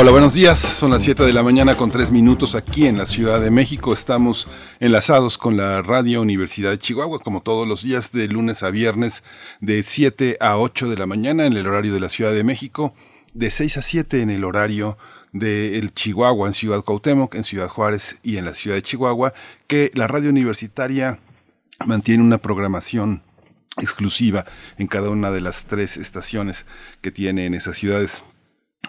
Hola, buenos días. Son las 7 de la mañana con 3 minutos aquí en la Ciudad de México. Estamos enlazados con la Radio Universidad de Chihuahua, como todos los días, de lunes a viernes, de 7 a 8 de la mañana en el horario de la Ciudad de México, de 6 a 7 en el horario del Chihuahua, en Ciudad Cuauhtémoc, en Ciudad Juárez y en la Ciudad de Chihuahua, que la radio universitaria mantiene una programación exclusiva en cada una de las tres estaciones que tiene en esas ciudades.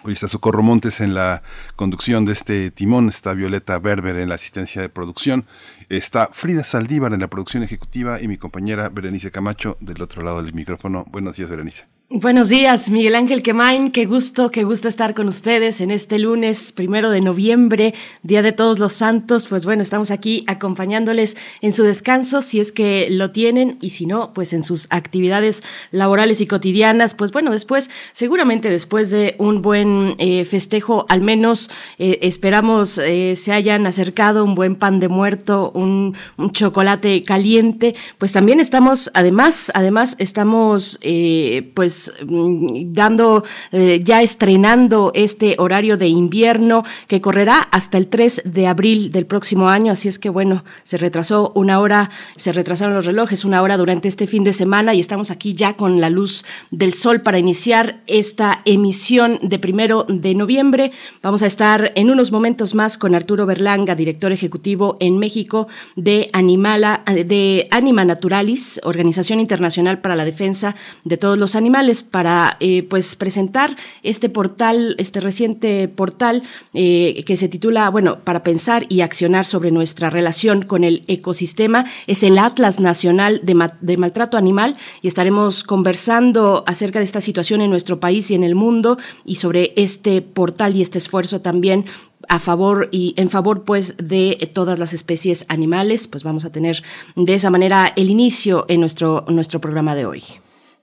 Hoy está Socorro Montes en la conducción de este timón, está Violeta Berber en la asistencia de producción, está Frida Saldívar en la producción ejecutiva y mi compañera Berenice Camacho del otro lado del micrófono. Buenos días, Berenice. Buenos días, Miguel Ángel Quemain. Qué gusto, qué gusto estar con ustedes en este lunes primero de noviembre, Día de Todos los Santos. Pues bueno, estamos aquí acompañándoles en su descanso, si es que lo tienen, y si no, pues en sus actividades laborales y cotidianas. Pues bueno, después, seguramente después de un buen eh, festejo, al menos eh, esperamos eh, se hayan acercado un buen pan de muerto, un, un, chocolate caliente. Pues también estamos, además, además estamos, pues Mm, dando, eh, ya estrenando este horario de invierno que correrá hasta el 3 de abril del próximo año. Así es que bueno, se retrasó una hora, se retrasaron los relojes una hora durante este fin de semana y estamos aquí ya con la luz del sol para iniciar esta emisión de primero de noviembre. Vamos a estar en unos momentos más con Arturo Berlanga, director ejecutivo en México de Animala, de Anima Naturalis, Organización Internacional para la Defensa de todos los animales para eh, pues presentar este portal, este reciente portal eh, que se titula, bueno, para pensar y accionar sobre nuestra relación con el ecosistema. Es el Atlas Nacional de, de Maltrato Animal y estaremos conversando acerca de esta situación en nuestro país y en el mundo y sobre este portal y este esfuerzo también a favor y en favor pues de todas las especies animales, pues vamos a tener de esa manera el inicio en nuestro, nuestro programa de hoy.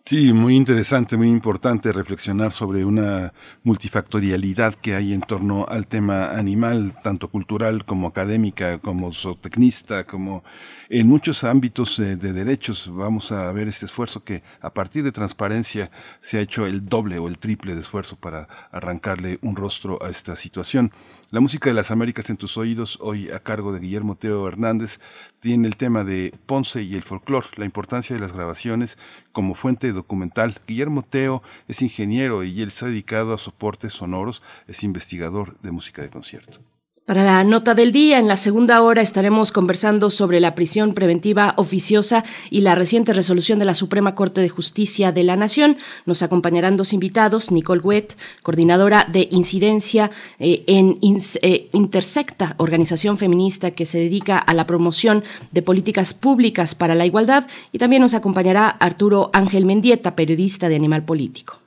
Sí, muy interesante, muy importante reflexionar sobre una multifactorialidad que hay en torno al tema animal, tanto cultural como académica, como zootecnista, como en muchos ámbitos de derechos. Vamos a ver este esfuerzo que a partir de transparencia se ha hecho el doble o el triple de esfuerzo para arrancarle un rostro a esta situación. La música de las Américas en tus oídos, hoy a cargo de Guillermo Teo Hernández, tiene el tema de Ponce y el folclore, la importancia de las grabaciones como fuente documental. Guillermo Teo es ingeniero y él se ha dedicado a soportes sonoros, es investigador de música de concierto. Para la nota del día, en la segunda hora estaremos conversando sobre la prisión preventiva oficiosa y la reciente resolución de la Suprema Corte de Justicia de la Nación. Nos acompañarán dos invitados, Nicole Wett, coordinadora de incidencia eh, en eh, Intersecta, organización feminista que se dedica a la promoción de políticas públicas para la igualdad, y también nos acompañará Arturo Ángel Mendieta, periodista de Animal Político.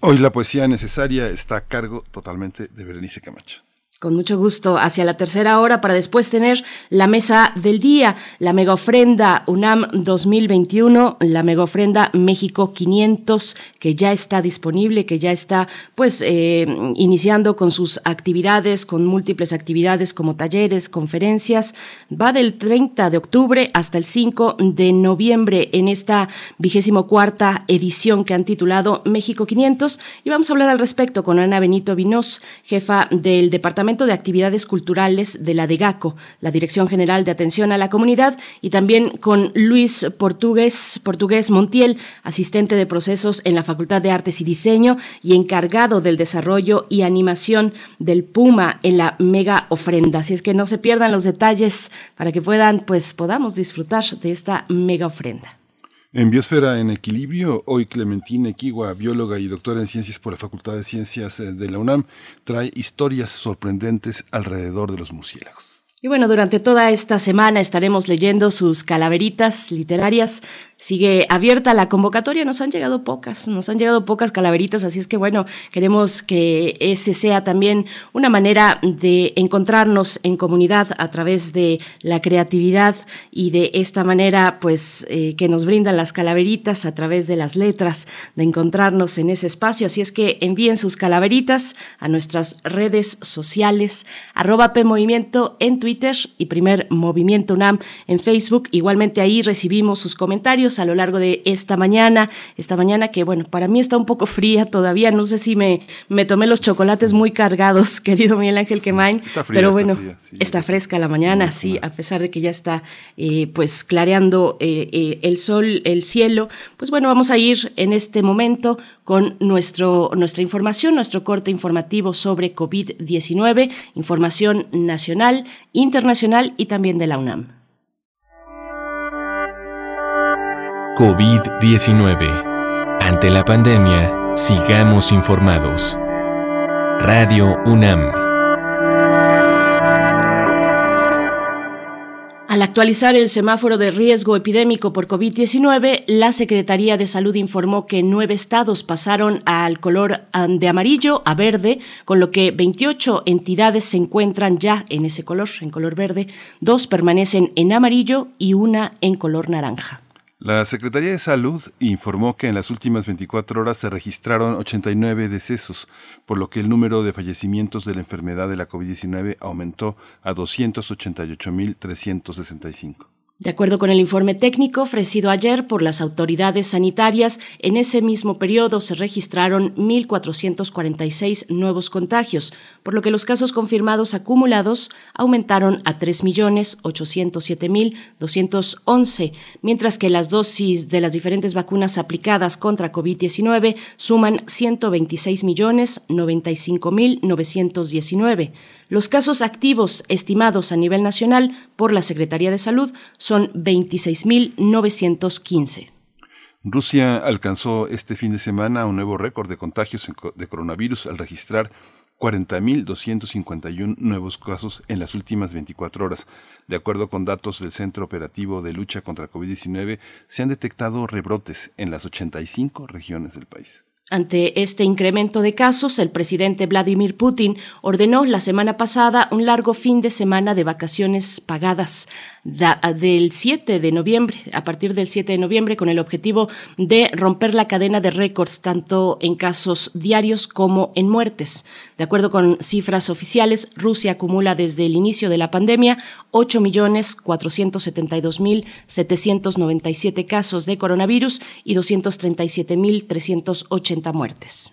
hoy la poesía necesaria está a cargo totalmente de Berenice Camacho. Con mucho gusto, hacia la tercera hora para después tener la mesa del día, la mega ofrenda UNAM 2021, la mega ofrenda México 500, que ya está disponible, que ya está pues eh, iniciando con sus actividades, con múltiples actividades como talleres, conferencias. Va del 30 de octubre hasta el 5 de noviembre en esta vigésimo cuarta edición que han titulado México 500 y vamos a hablar al respecto con Ana Benito Vinos, jefa del Departamento de Actividades Culturales de la DEGACO, la Dirección General de Atención a la Comunidad, y también con Luis Portugués, Portugués Montiel, asistente de procesos en la Facultad de Artes y Diseño y encargado del desarrollo y animación del Puma en la mega ofrenda. Así es que no se pierdan los detalles para que puedan, pues podamos disfrutar de esta mega ofrenda. En Biosfera en Equilibrio, hoy Clementina Equigua, bióloga y doctora en ciencias por la Facultad de Ciencias eh, de la UNAM, trae historias sorprendentes alrededor de los murciélagos. Y bueno, durante toda esta semana estaremos leyendo sus calaveritas literarias sigue abierta la convocatoria. Nos han llegado pocas, nos han llegado pocas calaveritas, así es que bueno, queremos que ese sea también una manera de encontrarnos en comunidad a través de la creatividad y de esta manera, pues, eh, que nos brindan las calaveritas a través de las letras, de encontrarnos en ese espacio. Así es que envíen sus calaveritas a nuestras redes sociales, arroba PMovimiento en Twitter y Primer Movimiento UNAM en Facebook. Igualmente ahí recibimos sus comentarios a lo largo de esta mañana, esta mañana que bueno, para mí está un poco fría todavía, no sé si me, me tomé los chocolates muy cargados, querido Miguel Ángel Quemain, pero bueno, está, fresca la mañana, sí, a pesar de que ya está eh, pues clareando eh, eh, el sol, el cielo, pues bueno, vamos a ir en este momento con nuestro, nuestra información, nuestro corte informativo sobre COVID-19, información nacional, internacional y también de la UNAM. COVID-19. Ante la pandemia, sigamos informados. Radio UNAM. Al actualizar el semáforo de riesgo epidémico por COVID-19, la Secretaría de Salud informó que nueve estados pasaron al color de amarillo a verde, con lo que 28 entidades se encuentran ya en ese color, en color verde, dos permanecen en amarillo y una en color naranja. La Secretaría de Salud informó que en las últimas 24 horas se registraron 89 decesos, por lo que el número de fallecimientos de la enfermedad de la COVID-19 aumentó a 288.365. De acuerdo con el informe técnico ofrecido ayer por las autoridades sanitarias, en ese mismo periodo se registraron 1.446 nuevos contagios, por lo que los casos confirmados acumulados aumentaron a 3.807.211, mientras que las dosis de las diferentes vacunas aplicadas contra COVID-19 suman 126.095.919. Los casos activos estimados a nivel nacional por la Secretaría de Salud son 26.915. Rusia alcanzó este fin de semana un nuevo récord de contagios de coronavirus al registrar 40.251 nuevos casos en las últimas 24 horas. De acuerdo con datos del Centro Operativo de Lucha contra COVID-19, se han detectado rebrotes en las 85 regiones del país. Ante este incremento de casos, el presidente Vladimir Putin ordenó la semana pasada un largo fin de semana de vacaciones pagadas del 7 de noviembre, a partir del 7 de noviembre, con el objetivo de romper la cadena de récords tanto en casos diarios como en muertes. De acuerdo con cifras oficiales, Rusia acumula desde el inicio de la pandemia 8.472.797 casos de coronavirus y 237.380 muertes.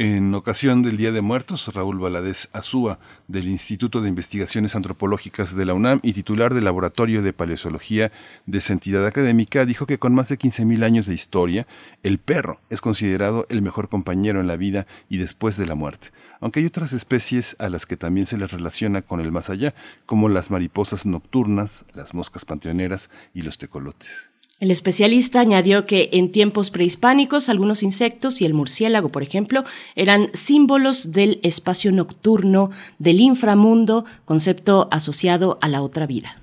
En ocasión del Día de Muertos, Raúl Valadez Azúa, del Instituto de Investigaciones Antropológicas de la UNAM y titular del Laboratorio de Paleozoología de esa entidad académica, dijo que con más de 15.000 años de historia, el perro es considerado el mejor compañero en la vida y después de la muerte, aunque hay otras especies a las que también se les relaciona con el más allá, como las mariposas nocturnas, las moscas panteoneras y los tecolotes. El especialista añadió que en tiempos prehispánicos algunos insectos y el murciélago, por ejemplo, eran símbolos del espacio nocturno, del inframundo, concepto asociado a la otra vida.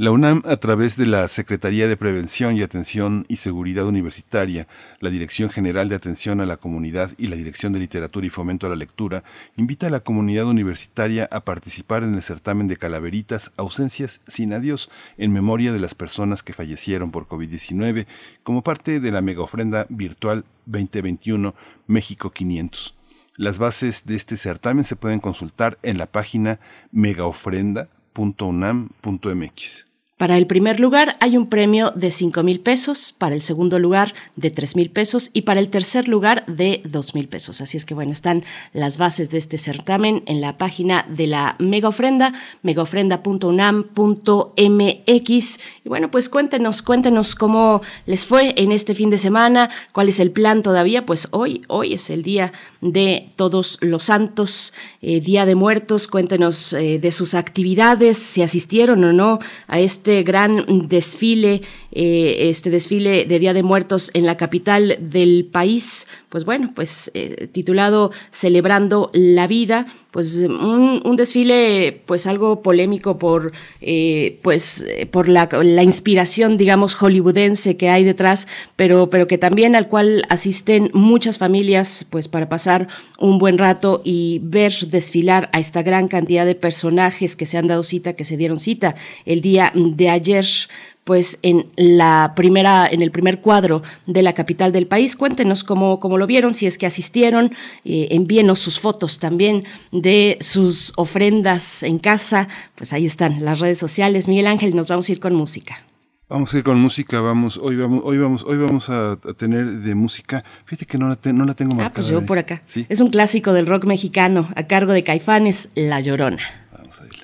La UNAM, a través de la Secretaría de Prevención y Atención y Seguridad Universitaria, la Dirección General de Atención a la Comunidad y la Dirección de Literatura y Fomento a la Lectura, invita a la comunidad universitaria a participar en el certamen de calaveritas Ausencias sin Adiós en memoria de las personas que fallecieron por COVID-19 como parte de la mega ofrenda virtual 2021 México 500. Las bases de este certamen se pueden consultar en la página megaofrenda.unam.mx. Para el primer lugar hay un premio de 5 mil pesos, para el segundo lugar de 3 mil pesos y para el tercer lugar de 2 mil pesos. Así es que bueno, están las bases de este certamen en la página de la mega ofrenda, megaofrenda.unam.mx. Y bueno, pues cuéntenos, cuéntenos cómo les fue en este fin de semana, cuál es el plan todavía. Pues hoy, hoy es el día de todos los santos, eh, Día de Muertos. Cuéntenos eh, de sus actividades, si asistieron o no a este este gran desfile, eh, este desfile de Día de Muertos en la capital del país, pues bueno, pues eh, titulado Celebrando la vida, pues un, desfile pues algo polémico por eh, pues por la, la, inspiración digamos hollywoodense que hay detrás pero pero que también al cual asisten muchas familias pues para pasar un buen rato y ver desfilar a esta gran cantidad de personajes que se han dado cita que se dieron cita el día de ayer pues en la primera, en el primer cuadro de la capital del país. Cuéntenos cómo, cómo lo vieron, si es que asistieron, eh, envíenos sus fotos también de sus ofrendas en casa. Pues ahí están las redes sociales. Miguel Ángel, nos vamos a ir con música. Vamos a ir con música, vamos, hoy vamos, hoy vamos, hoy vamos a, tener de música. Fíjate que no la, no la tengo marcada. Ah, pues yo por acá. Es un clásico del rock mexicano a cargo de Caifanes, La Llorona. Vamos a irle.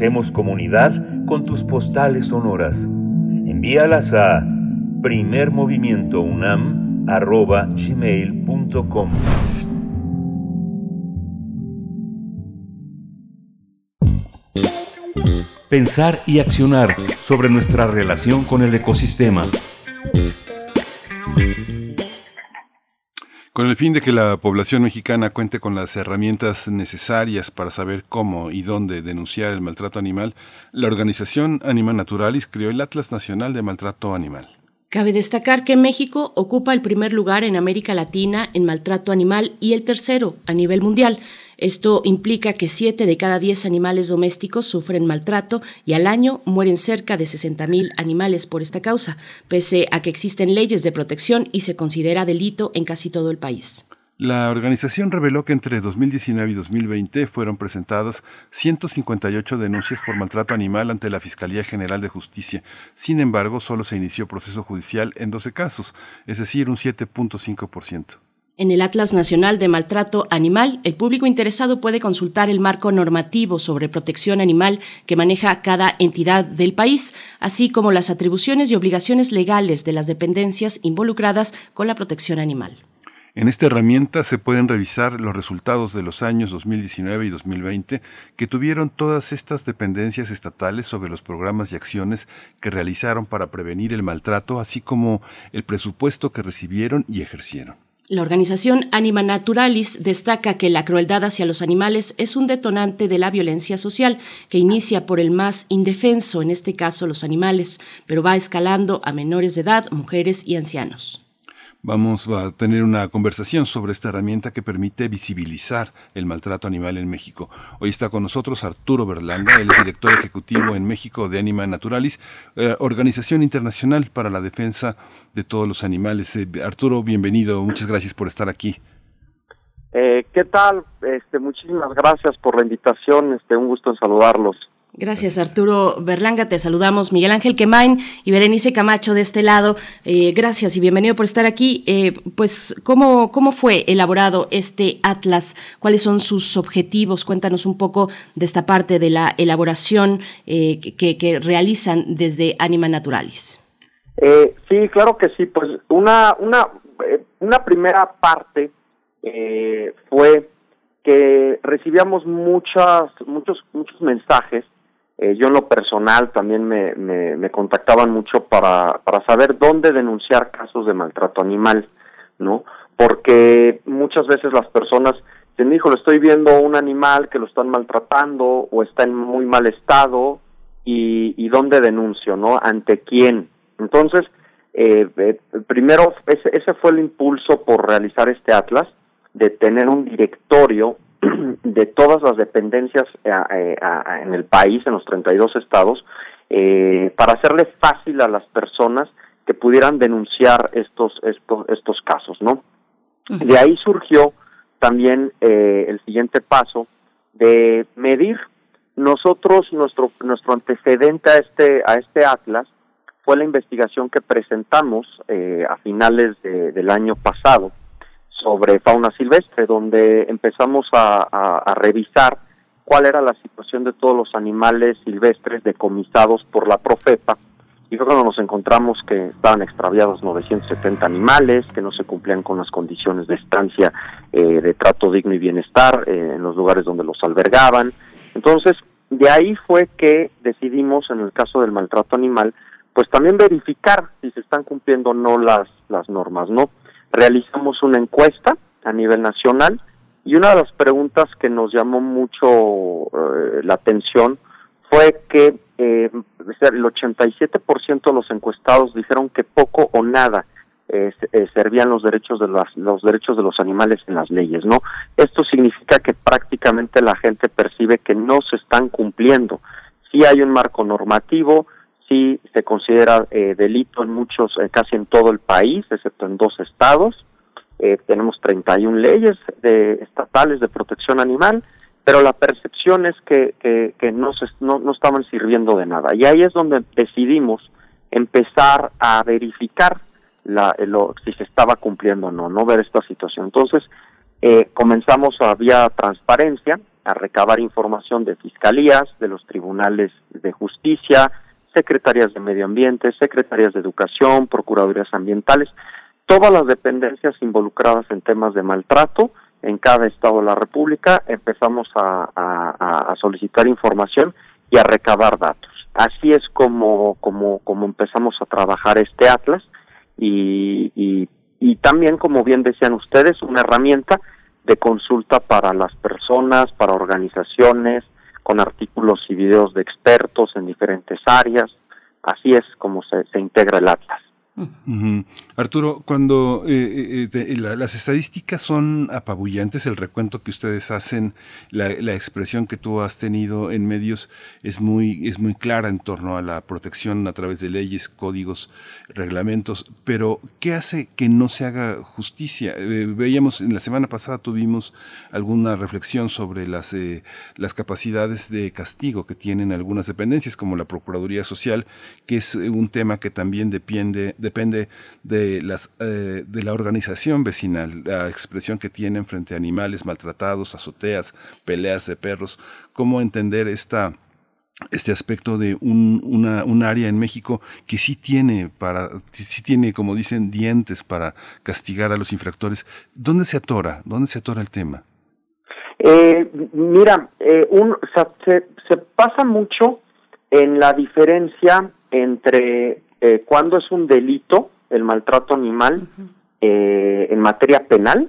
Hacemos comunidad con tus postales sonoras. Envíalas a primermovimientounam.gmail.com Pensar y accionar sobre nuestra relación con el ecosistema. Con el fin de que la población mexicana cuente con las herramientas necesarias para saber cómo y dónde denunciar el maltrato animal, la organización Animal Naturalis creó el Atlas Nacional de Maltrato Animal. Cabe destacar que México ocupa el primer lugar en América Latina en maltrato animal y el tercero a nivel mundial. Esto implica que 7 de cada 10 animales domésticos sufren maltrato y al año mueren cerca de 60.000 animales por esta causa, pese a que existen leyes de protección y se considera delito en casi todo el país. La organización reveló que entre 2019 y 2020 fueron presentadas 158 denuncias por maltrato animal ante la Fiscalía General de Justicia. Sin embargo, solo se inició proceso judicial en 12 casos, es decir, un 7.5%. En el Atlas Nacional de Maltrato Animal, el público interesado puede consultar el marco normativo sobre protección animal que maneja cada entidad del país, así como las atribuciones y obligaciones legales de las dependencias involucradas con la protección animal. En esta herramienta se pueden revisar los resultados de los años 2019 y 2020 que tuvieron todas estas dependencias estatales sobre los programas y acciones que realizaron para prevenir el maltrato, así como el presupuesto que recibieron y ejercieron. La organización Anima Naturalis destaca que la crueldad hacia los animales es un detonante de la violencia social que inicia por el más indefenso, en este caso los animales, pero va escalando a menores de edad, mujeres y ancianos. Vamos a tener una conversación sobre esta herramienta que permite visibilizar el maltrato animal en México. Hoy está con nosotros Arturo Berlanga, el director ejecutivo en México de Anima Naturalis, eh, organización internacional para la defensa de todos los animales. Eh, Arturo, bienvenido, muchas gracias por estar aquí. Eh, ¿Qué tal? Este, muchísimas gracias por la invitación. Este, un gusto en saludarlos. Gracias, Arturo Berlanga. Te saludamos, Miguel Ángel Quemain y Berenice Camacho de este lado. Eh, gracias y bienvenido por estar aquí. Eh, pues, ¿cómo, ¿cómo fue elaborado este Atlas? ¿Cuáles son sus objetivos? Cuéntanos un poco de esta parte de la elaboración eh, que, realizan desde Anima Naturalis. sí, claro que sí. Pues una, una, una primera parte fue que recibíamos muchas, muchos, muchos mensajes eh, yo en lo personal también me, me, contactaban mucho para, para saber dónde denunciar casos de maltrato animal, ¿no? Porque muchas veces las personas dicen, hijo, lo estoy viendo un animal que lo están maltratando o está en muy mal estado y, y dónde denuncio, ¿no? ¿Ante quién? Entonces, eh, eh, primero, ese, ese fue el impulso por realizar este atlas, de tener un directorio de todas las dependencias eh, eh, en el país, en los 32 estados, eh, para hacerle fácil a las personas que pudieran denunciar estos, estos, estos casos, ¿no? De ahí surgió también el siguiente paso de medir. Nosotros, nuestro, nuestro antecedente a este, a este atlas fue la investigación que presentamos a finales del año pasado, sobre fauna silvestre, donde empezamos a, revisar cuál era la situación de todos los animales silvestres decomisados por la Profepa. Y fue cuando nos encontramos que estaban extraviados 970 animales, que no se cumplían con las condiciones de estancia eh, de trato digno y bienestar eh, en los lugares donde los albergaban. Entonces, de ahí fue que decidimos, en el caso del maltrato animal, pues también verificar si se están cumpliendo o no las, las normas, ¿no? Realizamos una encuesta a nivel nacional y una de las preguntas que nos llamó mucho eh, la atención fue que eh, el 87% de los encuestados dijeron que poco o nada eh, eh, servían los derechos de las, los derechos de los animales en las leyes, ¿no? Esto significa que prácticamente la gente percibe que no se están cumpliendo. Sí hay un marco normativo, sí se considera eh, delito en muchos, eh, casi en todo el país, excepto en dos estados. Eh, tenemos 31 leyes de, estatales de protección animal, pero la percepción es que, que, no, se, no, estaban sirviendo de nada. Y ahí es donde decidimos empezar a verificar la, lo, si se estaba cumpliendo o no, no ver esta situación. Entonces, eh, comenzamos a vía transparencia a recabar información de fiscalías, de los tribunales de justicia, secretarías de medio ambiente, secretarías de educación, procuradurías ambientales, todas las dependencias involucradas en temas de maltrato en cada estado de la República, empezamos a, solicitar información y a recabar datos. Así es como, como, como empezamos a trabajar este atlas y, y, y también, como bien decían ustedes, una herramienta de consulta para las personas, para organizaciones, con artículos y videos de expertos en diferentes áreas. Así es como se, se integra el Atlas. Arturo, cuando eh, eh, eh, las estadísticas son apabullantes, el recuento que ustedes hacen, la, expresión que tú has tenido en medios es muy, es muy clara en torno a la protección a través de leyes, códigos, reglamentos, pero ¿qué hace que no se haga justicia? veíamos, en la semana pasada tuvimos alguna reflexión sobre las, las capacidades de castigo que tienen algunas dependencias, como la Procuraduría Social, que es un tema que también depende depende de, las, eh, de la organización vecinal, la expresión que tienen frente a animales maltratados, azoteas, peleas de perros, cómo entender esta este aspecto de un, una, un área en México que sí tiene para sí tiene como dicen dientes para castigar a los infractores. Dónde se atora dónde se atora el tema eh, mira eh, un, se, se pasa mucho en la diferencia entre eh, cuando es un delito el maltrato animal eh, en materia penal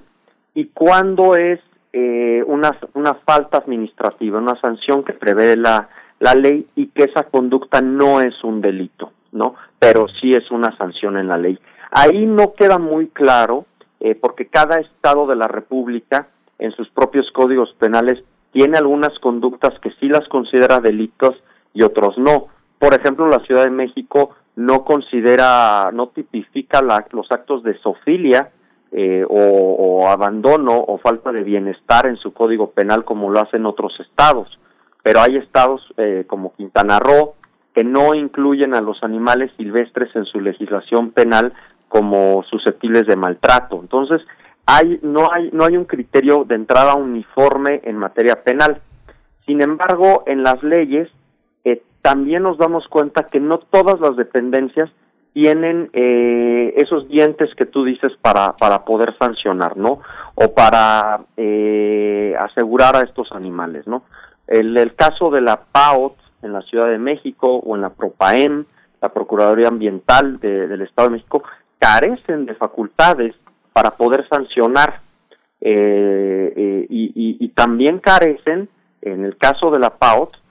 y cuándo es eh, una, una falta administrativa, una sanción que prevé la, la ley y que esa conducta no es un delito, ¿no? Pero sí es una sanción en la ley. Ahí no queda muy claro, eh, porque cada estado de la República, en sus propios códigos penales, tiene algunas conductas que sí las considera delitos y otros no. Por ejemplo, la Ciudad de México no considera, no tipifica los actos de sofilia eh, o, abandono o falta de bienestar en su código penal como lo hacen otros estados. Pero hay estados eh, como Quintana Roo que no incluyen a los animales silvestres en su legislación penal como susceptibles de maltrato. Entonces, hay, no, hay, no hay un criterio de entrada uniforme en materia penal. Sin embargo, en las leyes también nos damos cuenta que no todas las dependencias tienen eh, esos dientes que tú dices para, para poder sancionar, ¿no? O para eh, asegurar a estos animales, ¿no? El, caso de la PAOT en la Ciudad de México o en la PROPAEM, la Procuraduría Ambiental del Estado de México, carecen de facultades para poder sancionar eh, eh y, y también carecen, en el caso de la PAOT,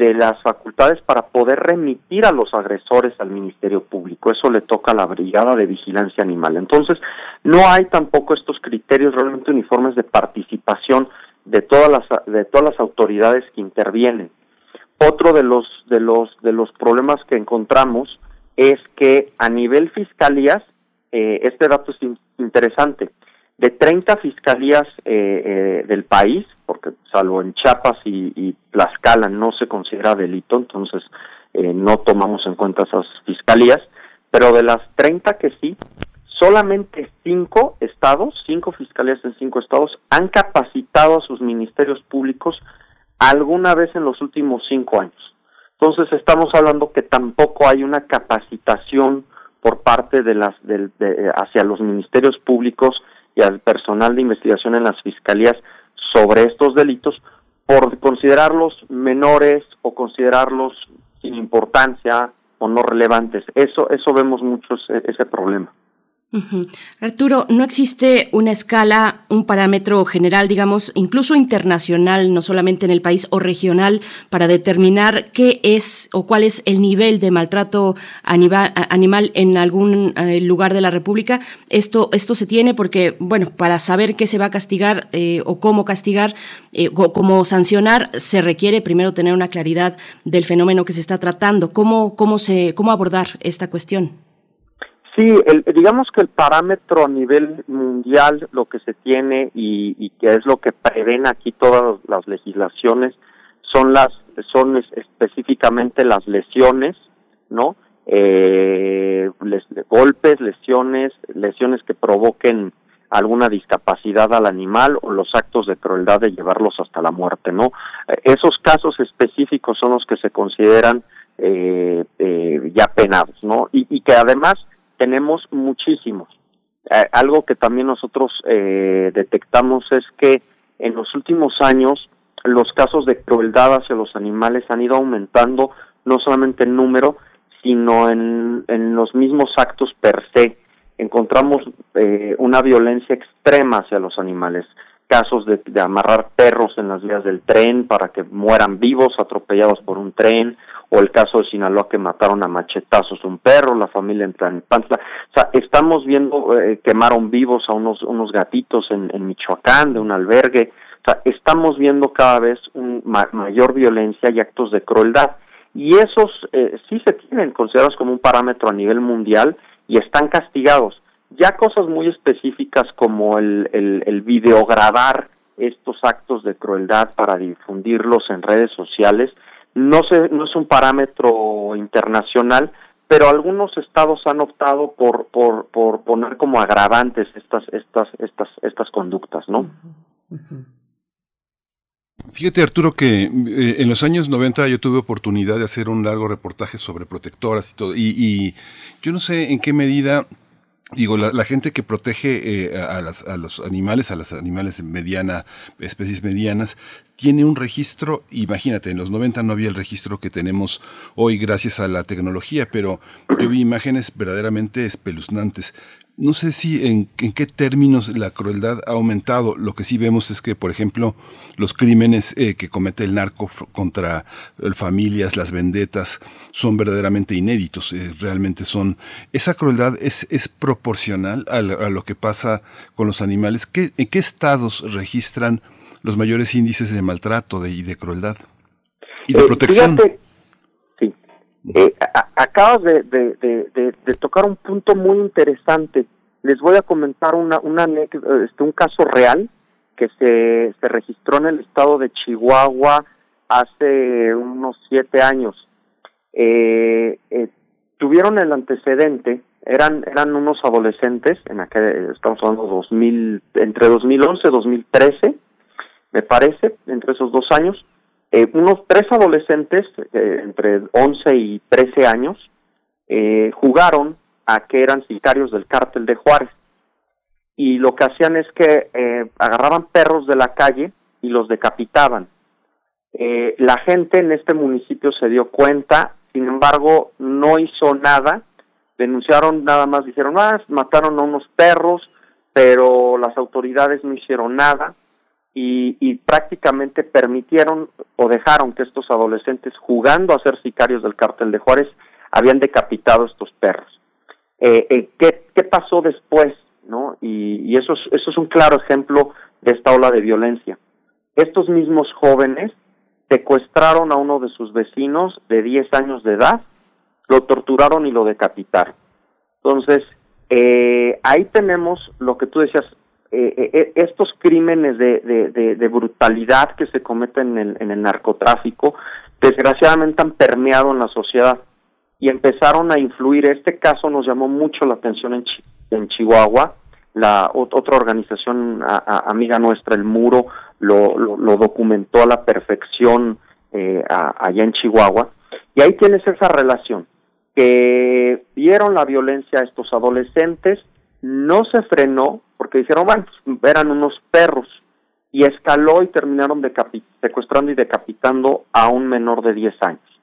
de las facultades para poder remitir a los agresores al Ministerio Público. Eso le toca a la Brigada de Vigilancia Animal. Entonces, no hay tampoco estos criterios realmente uniformes de participación de todas las de todas las autoridades que intervienen. Otro de los de los de los problemas que encontramos es que a nivel fiscalías eh, este dato es interesante de 30 fiscalías eh, eh, del país, porque salvo en Chiapas y, y, Tlaxcala no se considera delito, entonces eh, no tomamos en cuenta esas fiscalías, pero de las 30 que sí, solamente cinco estados, cinco fiscalías en cinco estados, han capacitado a sus ministerios públicos alguna vez en los últimos cinco años. Entonces estamos hablando que tampoco hay una capacitación por parte de las de, hacia los ministerios públicos y al personal de investigación en las fiscalías sobre estos delitos por considerarlos menores o considerarlos sin importancia o no relevantes. Eso, eso vemos mucho ese problema. Arturo, no existe una escala, un parámetro general, digamos, incluso internacional, no solamente en el país o regional, para determinar qué es o cuál es el nivel de maltrato animal en algún eh, lugar de la República. Esto, esto se tiene porque, bueno, para saber qué se va a castigar eh, o cómo castigar eh, o cómo sancionar, se requiere primero tener una claridad del fenómeno que se está tratando. ¿Cómo, cómo, se, cómo abordar esta cuestión? Sí, el, digamos que el parámetro a nivel mundial, lo que se tiene y, que es lo que prevén aquí todas las legislaciones, son las, son específicamente las lesiones, ¿no? Eh, les, golpes, lesiones, lesiones que provoquen alguna discapacidad al animal o los actos de crueldad de llevarlos hasta la muerte, ¿no? Esos casos específicos son los que se consideran eh, eh, ya penados, ¿no? Y que además tenemos muchísimos. Eh, algo que también nosotros eh, detectamos es que en los últimos años los casos de crueldad hacia los animales han ido aumentando no solamente en número, sino en, en los mismos actos per se. Encontramos eh, una violencia extrema hacia los animales, casos de, de amarrar perros en las vías del tren para que mueran vivos atropellados por un tren, o el caso de Sinaloa que mataron a machetazos un perro, la familia en Tlanepantla. O sea, estamos viendo, eh, quemaron vivos a unos, unos gatitos en, Michoacán de un albergue. O sea, estamos viendo cada vez un mayor violencia y actos de crueldad. Y esos eh, sí se tienen considerados como un parámetro a nivel mundial y están castigados. Ya cosas muy específicas como el, el, el videograbar estos actos de crueldad para difundirlos en redes sociales, no, se, no es un parámetro internacional, pero algunos estados han optado por, por, por poner como agravantes estas, estas, estas, estas conductas, ¿no? Fíjate Arturo que eh, en los años 90 yo tuve oportunidad de hacer un largo reportaje sobre protectoras y todo, y, y yo no sé en qué medida Digo, la, gente que protege eh, a, a, los animales, a los animales mediana, especies medianas, tiene un registro, imagínate, en los 90 no había el registro que tenemos hoy gracias a la tecnología, pero yo vi imágenes verdaderamente espeluznantes No sé si en, qué términos la crueldad ha aumentado. Lo que sí vemos es que, por ejemplo, los crímenes eh, que comete el narco contra familias, las vendetas, son verdaderamente inéditos. Eh, realmente son. Esa crueldad es, es proporcional a, lo que pasa con los animales. ¿Qué, ¿En qué estados registran los mayores índices de maltrato y de crueldad? Y de protección. Eh, acabas de, tocar un punto muy interesante. Les voy a comentar una, una este, un caso real que se, se registró en el estado de Chihuahua hace unos siete años. Eh, eh, tuvieron el antecedente, eran eran unos adolescentes, en aquel, estamos hablando 2000, entre 2011 y 2013, me parece, entre esos dos años, eh, unos tres adolescentes, eh, entre 11 y 13 años, eh, jugaron a que eran sicarios del cártel de Juárez. Y lo que hacían es que agarraban perros de la calle y los decapitaban. la gente en este municipio se dio cuenta, sin embargo, no hizo nada. Denunciaron nada más, dijeron, ah, mataron a unos perros, pero las autoridades no hicieron nada y, prácticamente permitieron o dejaron que estos adolescentes jugando a ser sicarios del cártel de Juárez habían decapitado estos perros. Eh, eh, ¿qué, ¿qué, pasó después? ¿no? Y, eso, es, eso es un claro ejemplo de esta ola de violencia. Estos mismos jóvenes secuestraron a uno de sus vecinos de 10 años de edad, lo torturaron y lo decapitaron. Entonces, eh, ahí tenemos lo que tú decías, eh, eh, eh, estos crímenes de, de, brutalidad que se cometen en el, narcotráfico, desgraciadamente han permeado en la sociedad y empezaron a influir. Este caso nos llamó mucho la atención en, en Chihuahua. La otra organización amiga nuestra, el Muro, lo, lo, documentó a la perfección eh, allá en Chihuahua. Y ahí tienes esa relación, que vieron la violencia a estos adolescentes, no se frenó, porque dijeron, bueno, pues, eran unos perros, y escaló y terminaron secuestrando y decapitando a un menor de 10 años.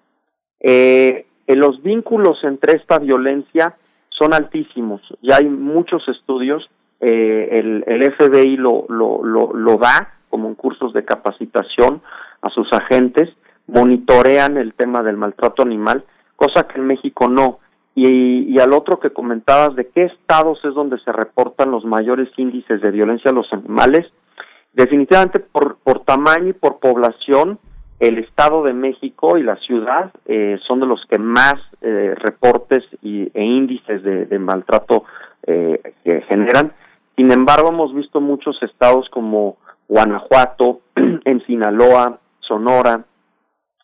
Eh, los vínculos entre esta violencia son altísimos, ya hay muchos estudios, eh, el, FBI lo, lo, lo da como en cursos de capacitación a sus agentes, monitorean el tema del maltrato animal, cosa que en México no. Y, al otro que comentabas de qué estados es donde se reportan los mayores índices de violencia a los animales, definitivamente por, por tamaño y por población, el Estado de México y la ciudad eh, son de los que más eh, reportes y, e índices de, maltrato eh, que generan. Sin embargo, hemos visto muchos estados como Guanajuato, en Sinaloa, Sonora,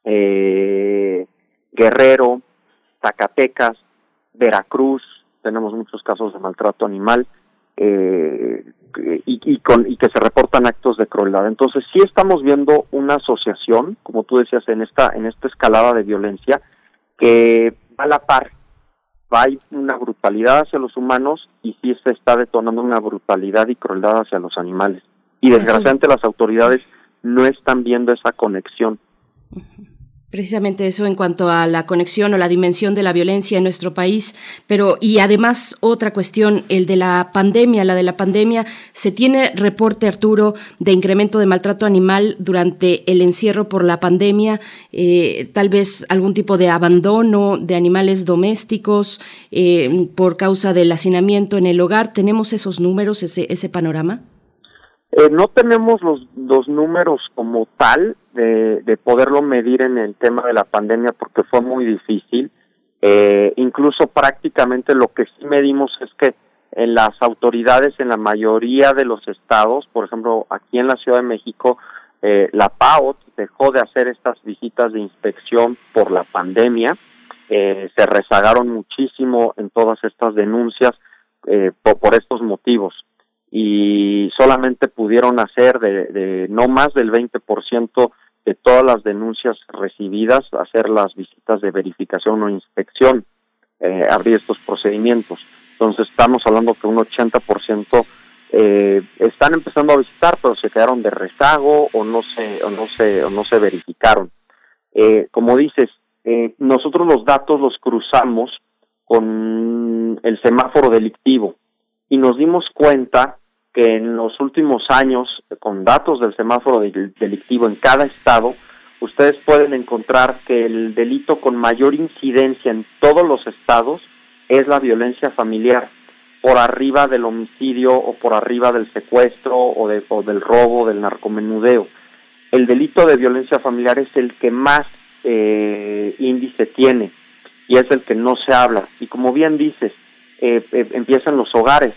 Guerrero, Zacatecas, Veracruz, tenemos muchos casos de maltrato animal eh, y, con, y que se reportan actos de crueldad. Entonces sí estamos viendo una asociación, como tú decías, en esta, en esta escalada de violencia que va a la par, va una brutalidad hacia los humanos y sí se está detonando una brutalidad y crueldad hacia los animales. Y desgraciadamente las autoridades no están viendo esa conexión. Precisamente eso en cuanto a la conexión o la dimensión de la violencia en nuestro país, pero y además otra cuestión, el de la pandemia, la de la pandemia, se tiene reporte Arturo de incremento de maltrato animal durante el encierro por la pandemia, eh, tal vez algún tipo de abandono de animales domésticos eh, por causa del hacinamiento en el hogar. ¿Tenemos esos números, ese, ese panorama? Eh, no tenemos los, los números como tal de, de poderlo medir en el tema de la pandemia porque fue muy difícil. Eh, incluso prácticamente lo que sí medimos es que en las autoridades en la mayoría de los estados, por ejemplo, aquí en la Ciudad de México, eh, la PAOT dejó de hacer estas visitas de inspección por la pandemia, eh, se rezagaron muchísimo en todas estas denuncias eh, por, por estos motivos y solamente pudieron hacer de, de no más del 20% de todas las denuncias recibidas, hacer las visitas de verificación o inspección, eh, abrir estos procedimientos. Entonces estamos hablando que un 80% eh, están empezando a visitar, pero se quedaron de rezago o no se o no se o no se verificaron. Eh, como dices, eh, nosotros los datos los cruzamos con el semáforo delictivo y nos dimos cuenta que en los últimos años, con datos del semáforo delictivo en cada estado, ustedes pueden encontrar que el delito con mayor incidencia en todos los estados es la violencia familiar, por arriba del homicidio o por arriba del secuestro o, de, o del robo, del narcomenudeo. El delito de violencia familiar es el que más eh, índice tiene y es el que no se habla. Y como bien dices, eh, eh, empiezan los hogares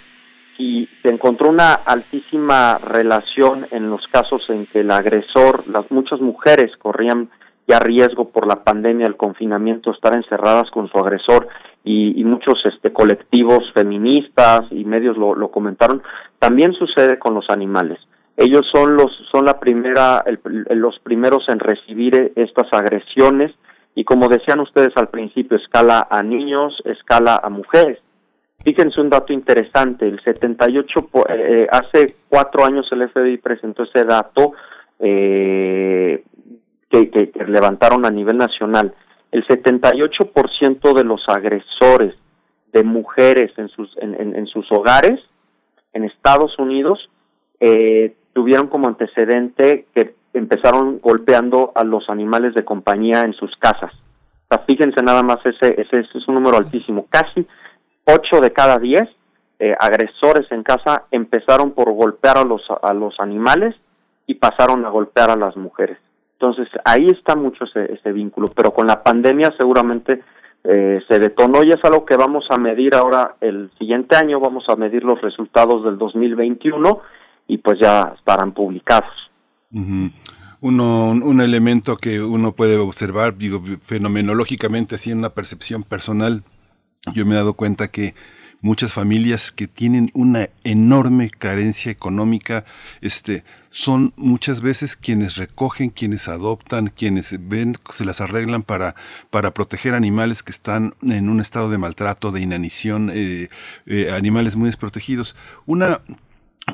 y se encontró una altísima relación en los casos en que el agresor, las muchas mujeres corrían ya riesgo por la pandemia, el confinamiento, estar encerradas con su agresor y, muchos este, colectivos feministas y medios lo, lo, comentaron. También sucede con los animales. Ellos son los son la primera los primeros en recibir estas agresiones y como decían ustedes al principio escala a niños, escala a mujeres Fíjense un dato interesante, el 78, eh, eh, hace cuatro años el FBI presentó ese dato eh, que, levantaron a nivel nacional. El 78% de los agresores de mujeres en sus, en, sus hogares en Estados Unidos tuvieron como antecedente que empezaron golpeando a los animales de compañía en sus casas. fíjense nada más, ese, ese es un número altísimo. Casi 8 de cada 10 eh, agresores en casa empezaron por golpear a los, a los animales y pasaron a golpear a las mujeres. Entonces ahí está mucho ese, ese vínculo, pero con la pandemia seguramente eh, se detonó y es algo que vamos a medir ahora el siguiente año, vamos a medir los resultados del 2021 y pues ya estarán publicados. Uno, un elemento que uno puede observar, digo, fenomenológicamente, así en una percepción personal, yo me he dado cuenta que muchas familias que tienen una enorme carencia económica, este, son muchas veces quienes recogen, quienes adoptan, quienes ven, se las arreglan para, para proteger animales que están en un estado de maltrato, de inanición, eh, eh, animales muy desprotegidos. Una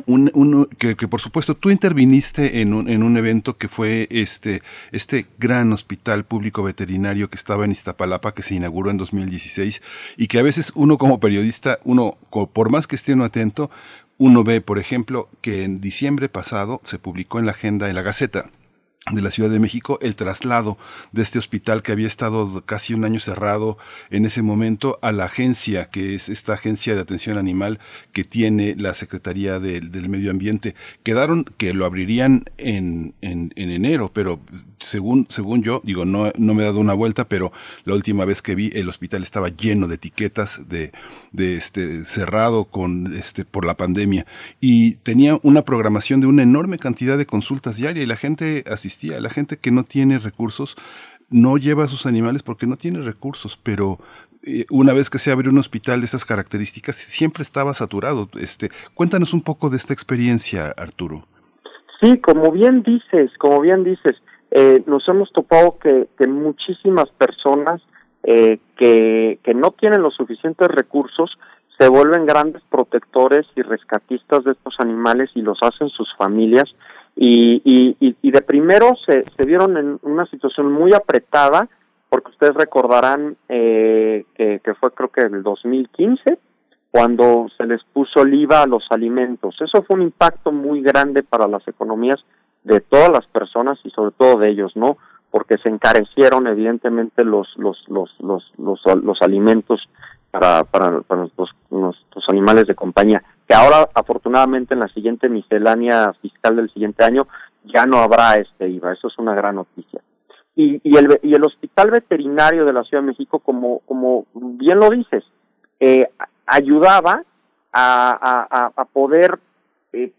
un, que, por supuesto tú interviniste en un, en un evento que fue este, este gran hospital público veterinario que estaba en Iztapalapa, que se inauguró en 2016, y que a veces uno como periodista, uno, por más que esté uno atento, uno ve, por ejemplo, que en diciembre pasado se publicó en la agenda de la Gaceta de la Ciudad de México el traslado de este hospital que había estado casi un año cerrado en ese momento a la agencia, que es esta agencia de atención animal que tiene la Secretaría del Medio Ambiente. Quedaron que lo abrirían en, en, en, enero, pero según, según yo, digo, no, no me he dado una vuelta, pero la última vez que vi el hospital estaba lleno de etiquetas de, de este cerrado con este por la pandemia y tenía una programación de una enorme cantidad de consultas diarias y la gente asistía la gente que no tiene recursos no lleva a sus animales porque no tiene recursos, pero eh, una vez que se abre un hospital de estas características, siempre estaba saturado. Este, cuéntanos un poco de esta experiencia, Arturo. Sí, como bien dices, como bien dices, eh, nos hemos topado que, muchísimas personas eh, que, que no tienen los suficientes recursos se vuelven grandes protectores y rescatistas de estos animales y los hacen sus familias y, y, de primero se, se vieron en una situación muy apretada, porque ustedes recordarán eh, que, que fue creo que en el 2015, cuando se les puso el IVA a los alimentos. Eso fue un impacto muy grande para las economías de todas las personas y sobre todo de ellos, ¿no? Porque se encarecieron evidentemente los los los los los, los alimentos para para, para los, los animales de compañía que ahora afortunadamente en la siguiente miscelánea fiscal del siguiente año ya no habrá este IVA, eso es una gran noticia. Y, y, el, y el Hospital Veterinario de la Ciudad de México, como, como bien lo dices, eh, ayudaba a, a, a poder eh,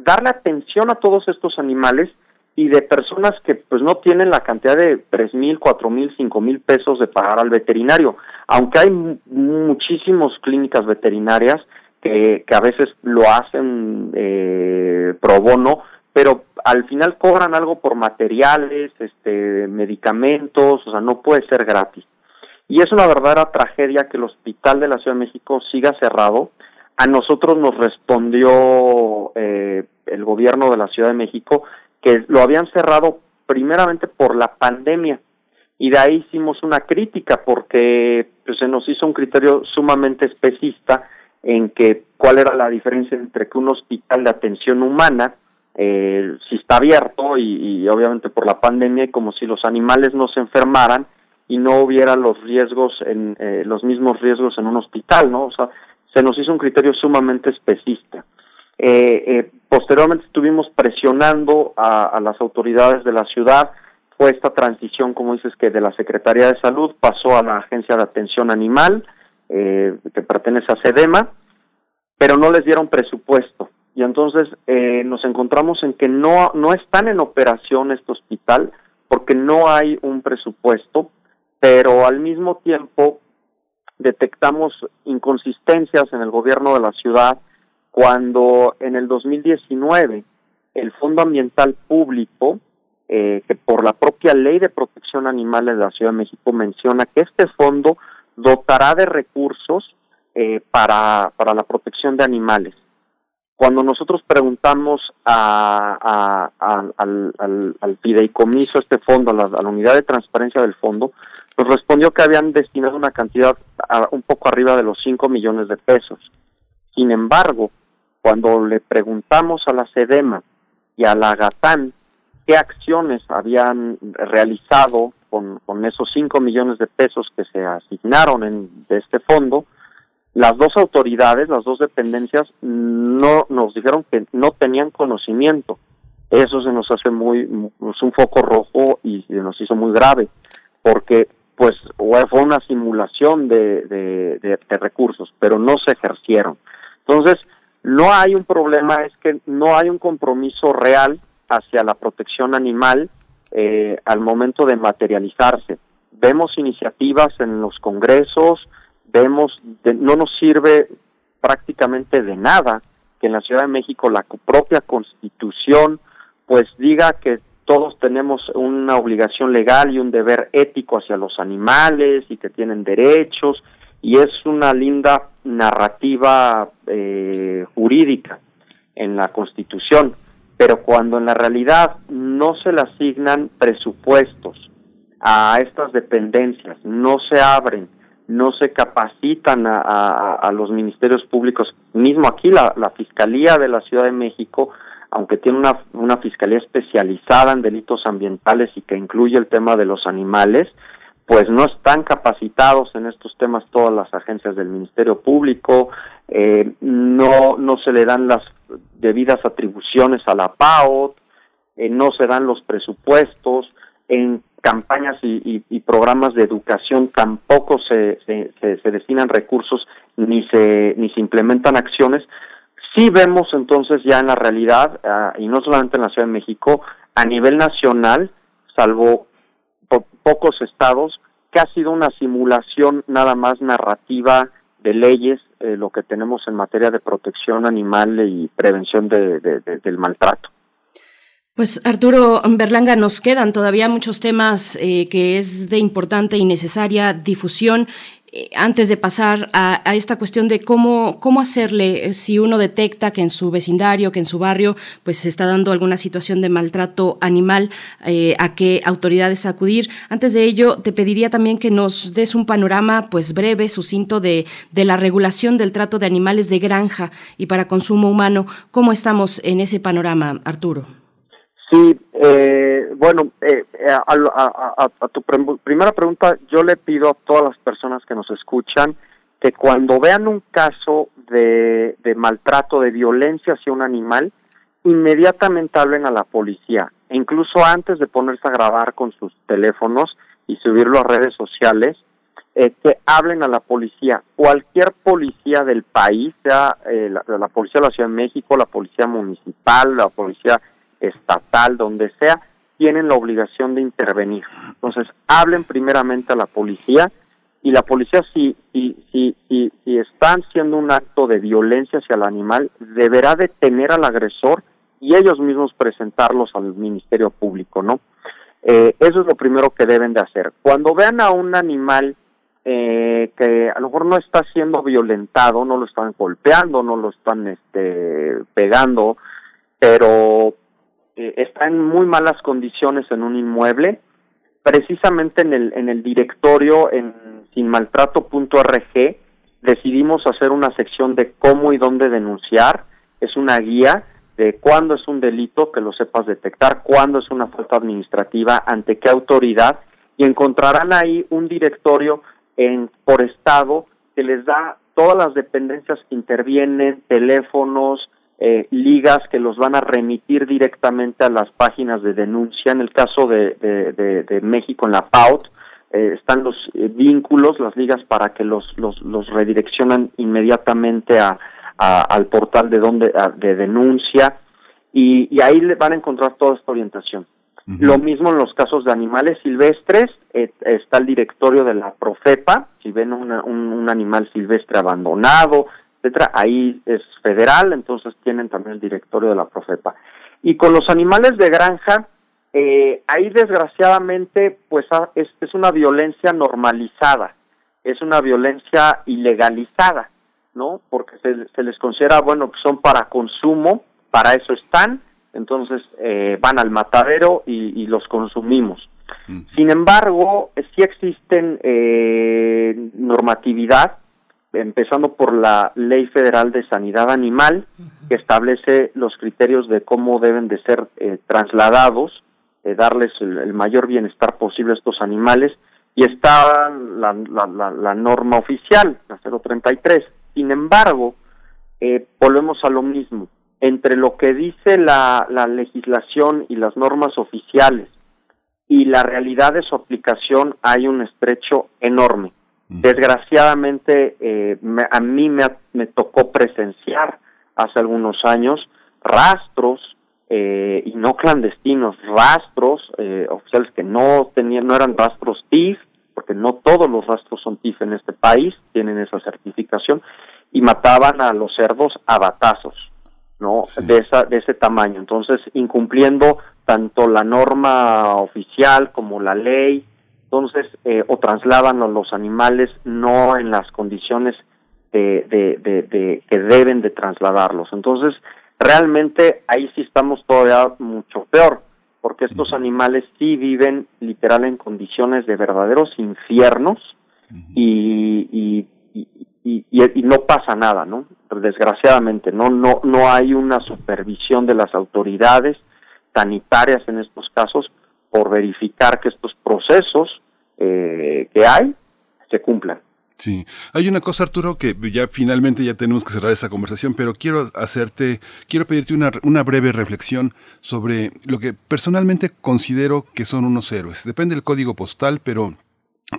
darle atención a todos estos animales y de personas que pues no tienen la cantidad de tres mil, cuatro mil, cinco mil pesos de pagar al veterinario, aunque hay muchísimas clínicas veterinarias que, a veces lo hacen eh, pro bono, pero al final cobran algo por materiales, este, medicamentos, o sea, no puede ser gratis. Y es una verdadera tragedia que el hospital de la Ciudad de México siga cerrado. A nosotros nos respondió eh, el gobierno de la Ciudad de México que lo habían cerrado primeramente por la pandemia. Y de ahí hicimos una crítica porque pues, se nos hizo un criterio sumamente especista en que cuál era la diferencia entre que un hospital de atención humana eh, si está abierto y, obviamente por la pandemia como si los animales no se enfermaran y no hubiera los riesgos en eh, los mismos riesgos en un hospital no o sea se nos hizo un criterio sumamente especista posteriormente estuvimos presionando a, a, las autoridades de la ciudad. Fue esta transición como dices que de la secretaría de salud pasó a la agencia de atención animal eh, que pertenece a SEDEMA pero no les dieron presupuesto. Y entonces eh, nos encontramos en que no, no están en operación este hospital porque no hay un presupuesto, pero al mismo tiempo detectamos inconsistencias en el gobierno de la ciudad cuando en el 2019 el Fondo Ambiental Público, eh, que por la propia Ley de Protección Animal de la Ciudad de México menciona que este fondo dotará de recursos eh, para, para la protección de animales cuando nosotros preguntamos a, al, al, al, fideicomiso, este fondo, a la, unidad de transparencia del fondo, nos respondió que habían destinado una cantidad un poco arriba de los 5 millones de pesos. Sin embargo, cuando le preguntamos a la SEDEMA y a la GATAN qué acciones habían realizado con, esos 5 millones de pesos que se asignaron en, de este fondo, las dos autoridades, las dos dependencias, no nos dijeron que no tenían conocimiento. Eso se nos hace muy, es un foco rojo y se nos hizo muy grave, porque pues fue una simulación de, de, recursos, pero no se ejercieron. Entonces, no hay un problema, es que no hay un compromiso real hacia la protección animal eh, al momento de materializarse. Vemos iniciativas en los congresos, vemos, no nos sirve prácticamente de nada que en la Ciudad de México la propia constitución pues diga que todos tenemos una obligación legal y un deber ético hacia los animales y que tienen derechos y es una linda narrativa eh, jurídica en la constitución pero cuando en la realidad no se le asignan presupuestos a estas dependencias no se abren no se capacitan a, a, los ministerios públicos. Mismo aquí la, la, Fiscalía de la Ciudad de México, aunque tiene una, una fiscalía especializada en delitos ambientales y que incluye el tema de los animales, pues no están capacitados en estos temas todas las agencias del Ministerio Público, eh, no, no se le dan las debidas atribuciones a la PAO, eh, no se dan los presupuestos, en campañas y, programas de educación tampoco se, se, destinan recursos ni se, ni se implementan acciones. Sí vemos entonces ya en la realidad, ah, y no solamente en la Ciudad de México, a nivel nacional, salvo pocos estados, que ha sido una simulación nada más narrativa de leyes, eh, lo que tenemos en materia de protección animal y prevención de, del maltrato. Pues Arturo Berlanga, nos quedan todavía muchos temas eh, que es de importante y necesaria difusión. Eh, antes de pasar a, esta cuestión de cómo, cómo hacerle eh, si uno detecta que en su vecindario, que en su barrio, pues se está dando alguna situación de maltrato animal, a qué autoridades acudir. Antes de ello, te pediría también que nos des un panorama, pues breve, sucinto de, de la regulación del trato de animales de granja y para consumo humano. ¿Cómo estamos en ese panorama, Arturo? Sí, eh, bueno, eh, a, tu primera pregunta, yo le pido a todas las personas que nos escuchan que cuando vean un caso de, de maltrato, de violencia hacia un animal, inmediatamente hablen a la policía, e incluso antes de ponerse a grabar con sus teléfonos y subirlo a redes sociales, eh, que hablen a la policía, cualquier policía del país, sea eh, la, la, policía de la Ciudad de México, la policía municipal, la policía estatal, donde sea, tienen la obligación de intervenir. Entonces, hablen primeramente a la policía y la policía si, si, si, si, si están haciendo un acto de violencia hacia el animal, deberá detener al agresor y ellos mismos presentarlos al Ministerio Público, ¿no? Eh, eso es lo primero que deben de hacer. Cuando vean a un animal eh, que a lo mejor no está siendo violentado, no lo están golpeando, no lo están este, pegando, pero eh, está en muy malas condiciones en un inmueble, precisamente en el, en el directorio en sinmaltrato.org decidimos hacer una sección de cómo y dónde denunciar. Es una guía de cuándo es un delito, que lo sepas detectar, cuándo es una falta administrativa, ante qué autoridad, y encontrarán ahí un directorio en, por estado que les da todas las dependencias que intervienen, teléfonos, eh, ligas que los van a remitir directamente a las páginas de denuncia. En el caso de, de, México, en la PAUT, eh, están los eh, vínculos, las ligas para que los, los, los redireccionan inmediatamente a, al portal de donde de denuncia y, y ahí van a encontrar toda esta orientación. Lo mismo en los casos de animales silvestres, está el directorio de la Profepa, si ven un, animal silvestre abandonado, etcétera, ahí es federal, entonces tienen también el directorio de la Profepa. Y con los animales de granja, eh, ahí desgraciadamente, pues ah, es, es una violencia normalizada, es una violencia ilegalizada, ¿no? Porque se, se les considera, bueno, que son para consumo, para eso están, entonces eh, van al matadero y, los consumimos. Sin embargo, sí existen eh, normatividad, empezando por la Ley Federal de Sanidad Animal, que establece los criterios de cómo deben de ser eh, trasladados, darles el, mayor bienestar posible a estos animales, y está la, la, la norma oficial, la 033. Sin embargo, volvemos a lo mismo entre lo que dice la, legislación y las normas oficiales y la realidad de su aplicación hay un estrecho enorme. Desgraciadamente, eh, a mí me, tocó presenciar hace algunos años rastros eh, y no clandestinos, rastros eh, oficiales que no tenían, no eran rastros TIF, porque no todos los rastros son TIF en este país, tienen esa certificación, y mataban a los cerdos a batazos. ¿no? De, esa, de ese tamaño. Entonces, incumpliendo tanto la norma oficial como la ley, entonces, eh, o trasladan a los animales no en las condiciones de, de, de, que deben de trasladarlos. Entonces, realmente ahí sí estamos todavía mucho peor, porque estos animales sí viven literal en condiciones de verdaderos infiernos y, y, y, y, no pasa nada, ¿no? Desgraciadamente, no, no, no hay una supervisión de las autoridades sanitarias en estos casos por verificar que estos procesos eh, que hay se cumplan. Sí, hay una cosa Arturo que ya finalmente ya tenemos que cerrar esa conversación, pero quiero hacerte, quiero pedirte una, una breve reflexión sobre lo que personalmente considero que son unos héroes. Depende del código postal, pero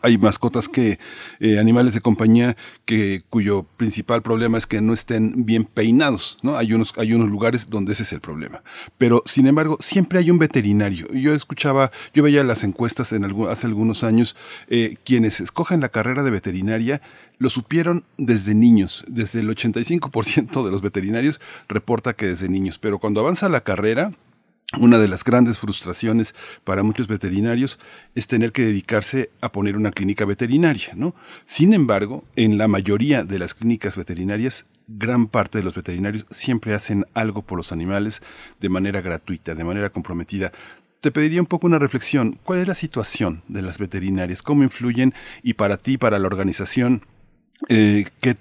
hay mascotas que, eh, animales de compañía que, cuyo principal problema es que no estén bien peinados, ¿no? Hay unos, hay unos lugares donde ese es el problema. Pero, sin embargo, siempre hay un veterinario. Yo escuchaba, yo veía las encuestas en hace algunos años, eh, quienes escogen la carrera de veterinaria lo supieron desde niños. Desde el 85% de los veterinarios reporta que desde niños. Pero cuando avanza la carrera, una de las grandes frustraciones para muchos veterinarios es tener que dedicarse a poner una clínica veterinaria, ¿no? Sin embargo, en la mayoría de las clínicas veterinarias, gran parte de los veterinarios siempre hacen algo por los animales de manera gratuita, de manera comprometida. Te pediría un poco una reflexión. ¿Cuál es la situación de las veterinarias? ¿Cómo influyen? Y para ti, para la organización, eh, ¿qué,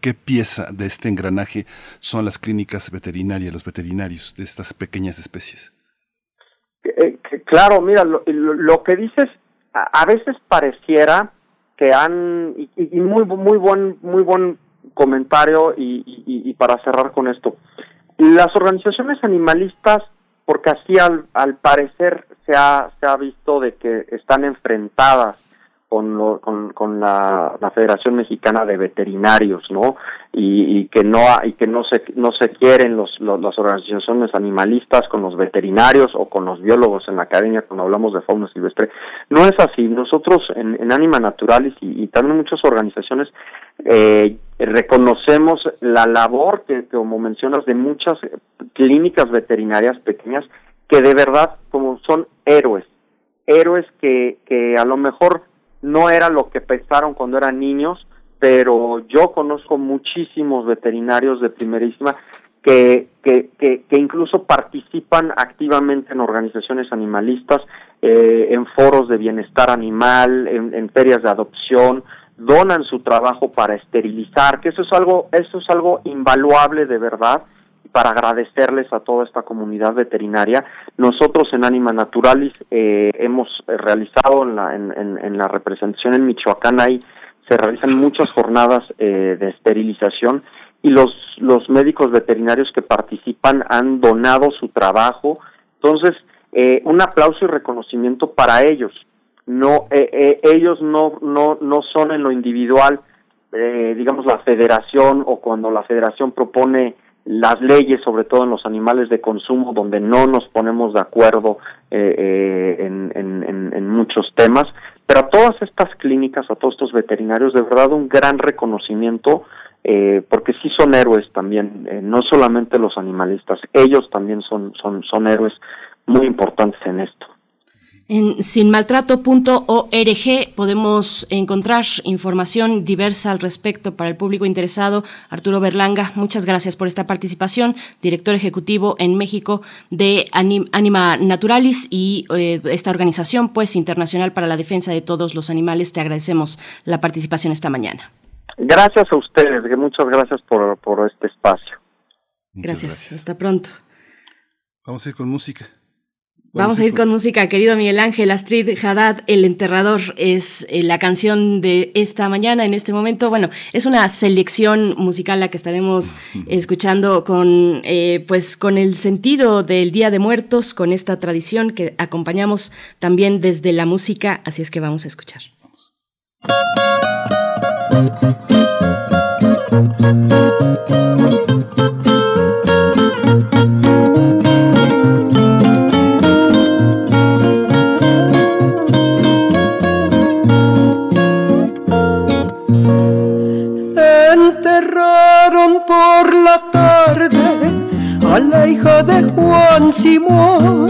qué, pieza de este engranaje son las clínicas veterinarias, los veterinarios de estas pequeñas especies? Eh, claro, mira, lo, que dices, a, veces pareciera que han, y, muy, muy, buen, muy buen comentario y, para cerrar con esto, las organizaciones animalistas, porque así al, al parecer se ha, se ha visto de que están enfrentadas con, con, con la, Federación Mexicana de Veterinarios, ¿no? Y, y que no y que no se no se quieren los, las organizaciones animalistas con los veterinarios o con los biólogos en la academia cuando hablamos de fauna silvestre. No es así. Nosotros en, en Anima Naturalis y, y también muchas organizaciones eh, reconocemos la labor que, como mencionas, de muchas clínicas veterinarias pequeñas que de verdad como son héroes, héroes que, que a lo mejor no era lo que pensaron cuando eran niños, pero yo conozco muchísimos veterinarios de primerísima que, que, que, incluso participan activamente en organizaciones animalistas, eh, en foros de bienestar animal, en, ferias de adopción, donan su trabajo para esterilizar, que eso es algo, eso es algo invaluable de verdad para agradecerles a toda esta comunidad veterinaria. Nosotros en Anima Naturalis eh, hemos realizado en la, en, la representación en Michoacán, ahí se realizan muchas jornadas eh, de esterilización y los, los médicos veterinarios que participan han donado su trabajo. Entonces, eh, un aplauso y reconocimiento para ellos. No, ellos no, no, no son en lo individual, digamos, la federación o cuando la federación propone las leyes, sobre todo en los animales de consumo, donde no nos ponemos de acuerdo eh, eh, en, en, muchos temas, pero a todas estas clínicas, a todos estos veterinarios, de verdad un gran reconocimiento, eh, porque sí son héroes también, no solamente los animalistas, ellos también son, son, son héroes muy importantes en esto. En sinmaltrato.org podemos encontrar información diversa al respecto para el público interesado. Arturo Berlanga, muchas gracias por esta participación, director ejecutivo en México de Anima Naturalis y eh, esta organización pues internacional para la defensa de todos los animales. Te agradecemos la participación esta mañana. Gracias a ustedes, muchas gracias por, este espacio. gracias, hasta pronto. Vamos a ir con música. Vamos a ir con música, querido Miguel Ángel. Astrid Haddad, El Enterrador, es eh, la canción de esta mañana, en este momento. Bueno, es una selección musical la que estaremos escuchando con, eh, pues, con el sentido del Día de Muertos, con esta tradición que acompañamos también desde la música. Así es que vamos a escuchar. por hija de Juan Simón.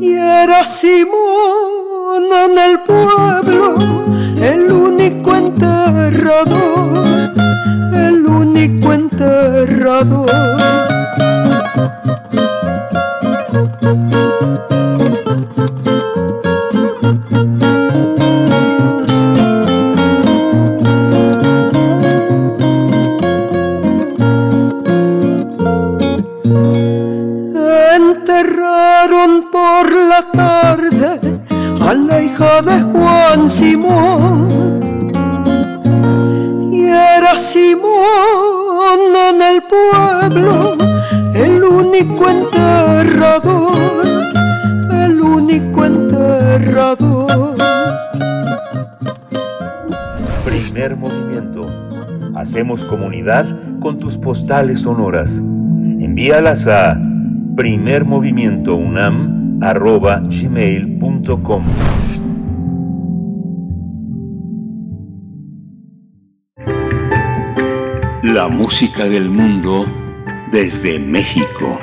Y era Simón en el pueblo el único enterrador, el único enterrador. De Juan Simón. Y era Simón en el pueblo el único enterrador, el único enterrador. Primer movimiento. Hacemos comunidad con tus postales sonoras. Envíalas a primermovimientounam.gmail.com La música del mundo desde México.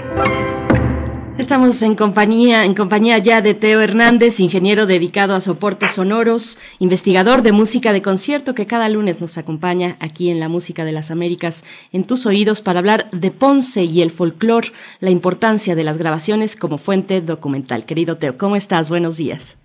Estamos en compañía, en compañía ya de Teo Hernández, ingeniero dedicado a soportes sonoros, investigador de música de concierto que cada lunes nos acompaña aquí en la Música de las Américas en tus oídos para hablar de Ponce y el folclore, la importancia de las grabaciones como fuente documental. Querido Teo, ¿cómo estás? Buenos días.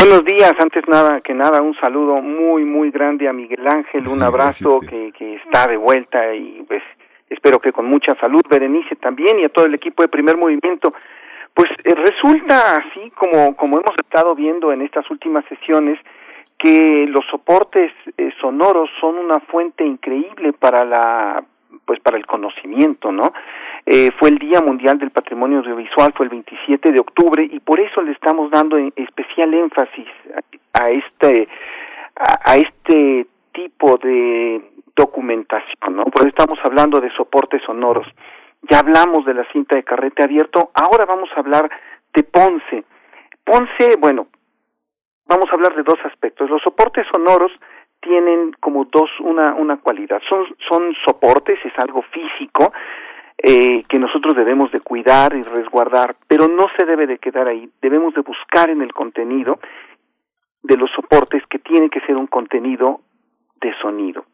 Buenos días, antes nada que nada un saludo muy muy grande a Miguel Ángel, un abrazo que, que está de vuelta y pues espero que con mucha salud, Berenice también y a todo el equipo de primer movimiento. Pues eh, resulta así como, como hemos estado viendo en estas últimas sesiones, que los soportes eh, sonoros son una fuente increíble para la pues para el conocimiento, ¿no? Eh, fue el Día Mundial del Patrimonio Audiovisual, fue el 27 de octubre y por eso le estamos dando especial énfasis a, este a este tipo de documentación, ¿no? Por eso estamos hablando de soportes sonoros. Ya hablamos de la cinta de carrete abierto, ahora vamos a hablar de Ponce. Ponce, bueno, vamos a hablar de dos aspectos. Los soportes sonoros tienen como dos una una cualidad. Son son soportes, es algo físico eh, que nosotros debemos de cuidar y resguardar, pero no se debe de quedar ahí. Debemos de buscar en el contenido de los soportes que tiene que ser un contenido de sonido.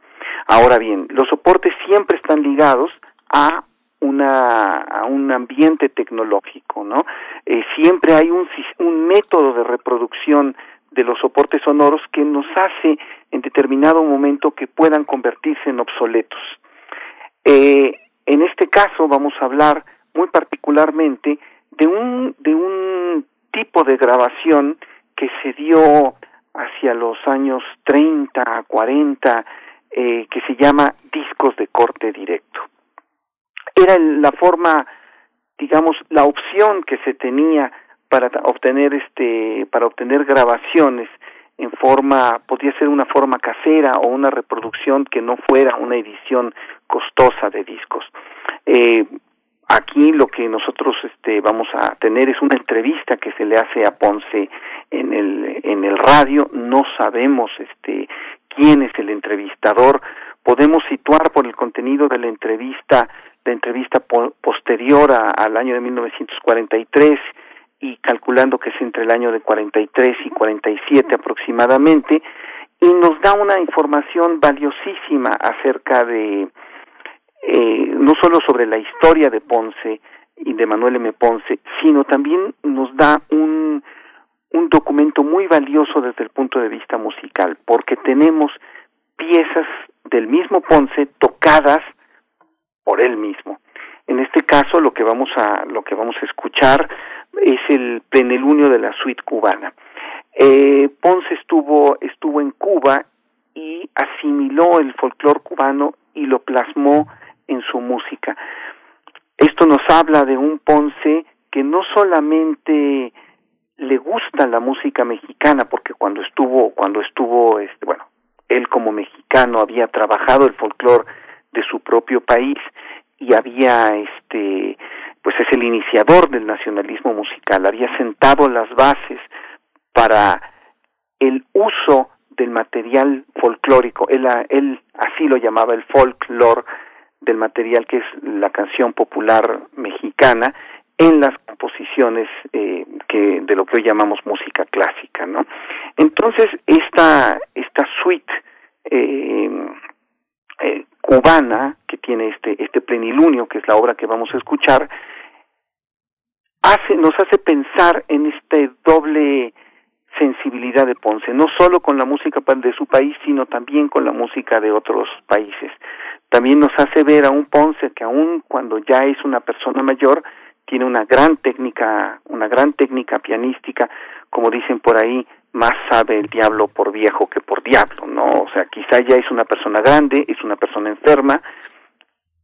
Ahora bien, los soportes siempre están ligados a una, un ambiente tecnológico, ¿no? Eh, siempre hay un, un método de reproducción de los soportes sonoros que nos hace en determinado momento que puedan convertirse en obsoletos. Eh, en este caso vamos a hablar muy particularmente de un, de un tipo de grabación que se dio hacia los años 30, 40, eh, que se llama discos de corte directo. Era la forma, digamos, la opción que se tenía para obtener este, para obtener grabaciones en forma, podría ser una forma casera o una reproducción que no fuera una edición costosa de discos. Eh, aquí lo que nosotros este, vamos a tener es una entrevista que se le hace a Ponce en el, en el radio, no sabemos este, quién es el entrevistador, podemos situar por el contenido de la entrevista, la entrevista posterior al año de 1943, y calculando que es entre el año de 43 y 47 aproximadamente, y nos da una información valiosísima acerca de, eh, no solo sobre la historia de Ponce y de Manuel M. Ponce, sino también nos da un, un documento muy valioso desde el punto de vista musical, porque tenemos piezas del mismo Ponce tocadas por él mismo. En este caso, lo que vamos a lo que vamos a escuchar es el plenilunio de la suite cubana. Eh, Ponce estuvo, estuvo en Cuba y asimiló el folclore cubano y lo plasmó en su música. Esto nos habla de un Ponce que no solamente le gusta la música mexicana, porque cuando estuvo, cuando estuvo, este, bueno, él como mexicano había trabajado el folclore de su propio país y había este pues es el iniciador del nacionalismo musical, había sentado las bases para el uso del material folclórico, él, él así lo llamaba el folklore del material que es la canción popular mexicana en las composiciones eh, que de lo que hoy llamamos música clásica, ¿no? Entonces esta esta suite eh, eh, cubana que tiene este este plenilunio que es la obra que vamos a escuchar hace nos hace pensar en este doble sensibilidad de Ponce, no solo con la música de su país, sino también con la música de otros países. También nos hace ver a un Ponce que aun cuando ya es una persona mayor, tiene una gran técnica, una gran técnica pianística, como dicen por ahí, más sabe el diablo por viejo que por diablo, ¿no? O sea, quizá ya es una persona grande, es una persona enferma,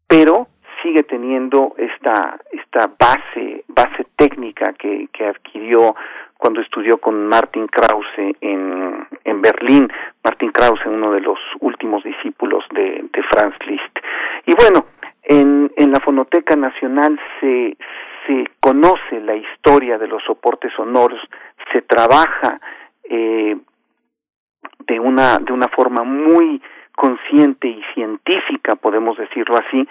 pero sigue teniendo esta esta base base técnica que, que adquirió cuando estudió con Martin Krause en, en Berlín, Martin Krause, uno de los últimos discípulos de, de Franz Liszt. Y bueno, en, en la Fonoteca Nacional se, se conoce la historia de los soportes sonoros, se trabaja eh, de una de una forma muy consciente y científica, podemos decirlo así,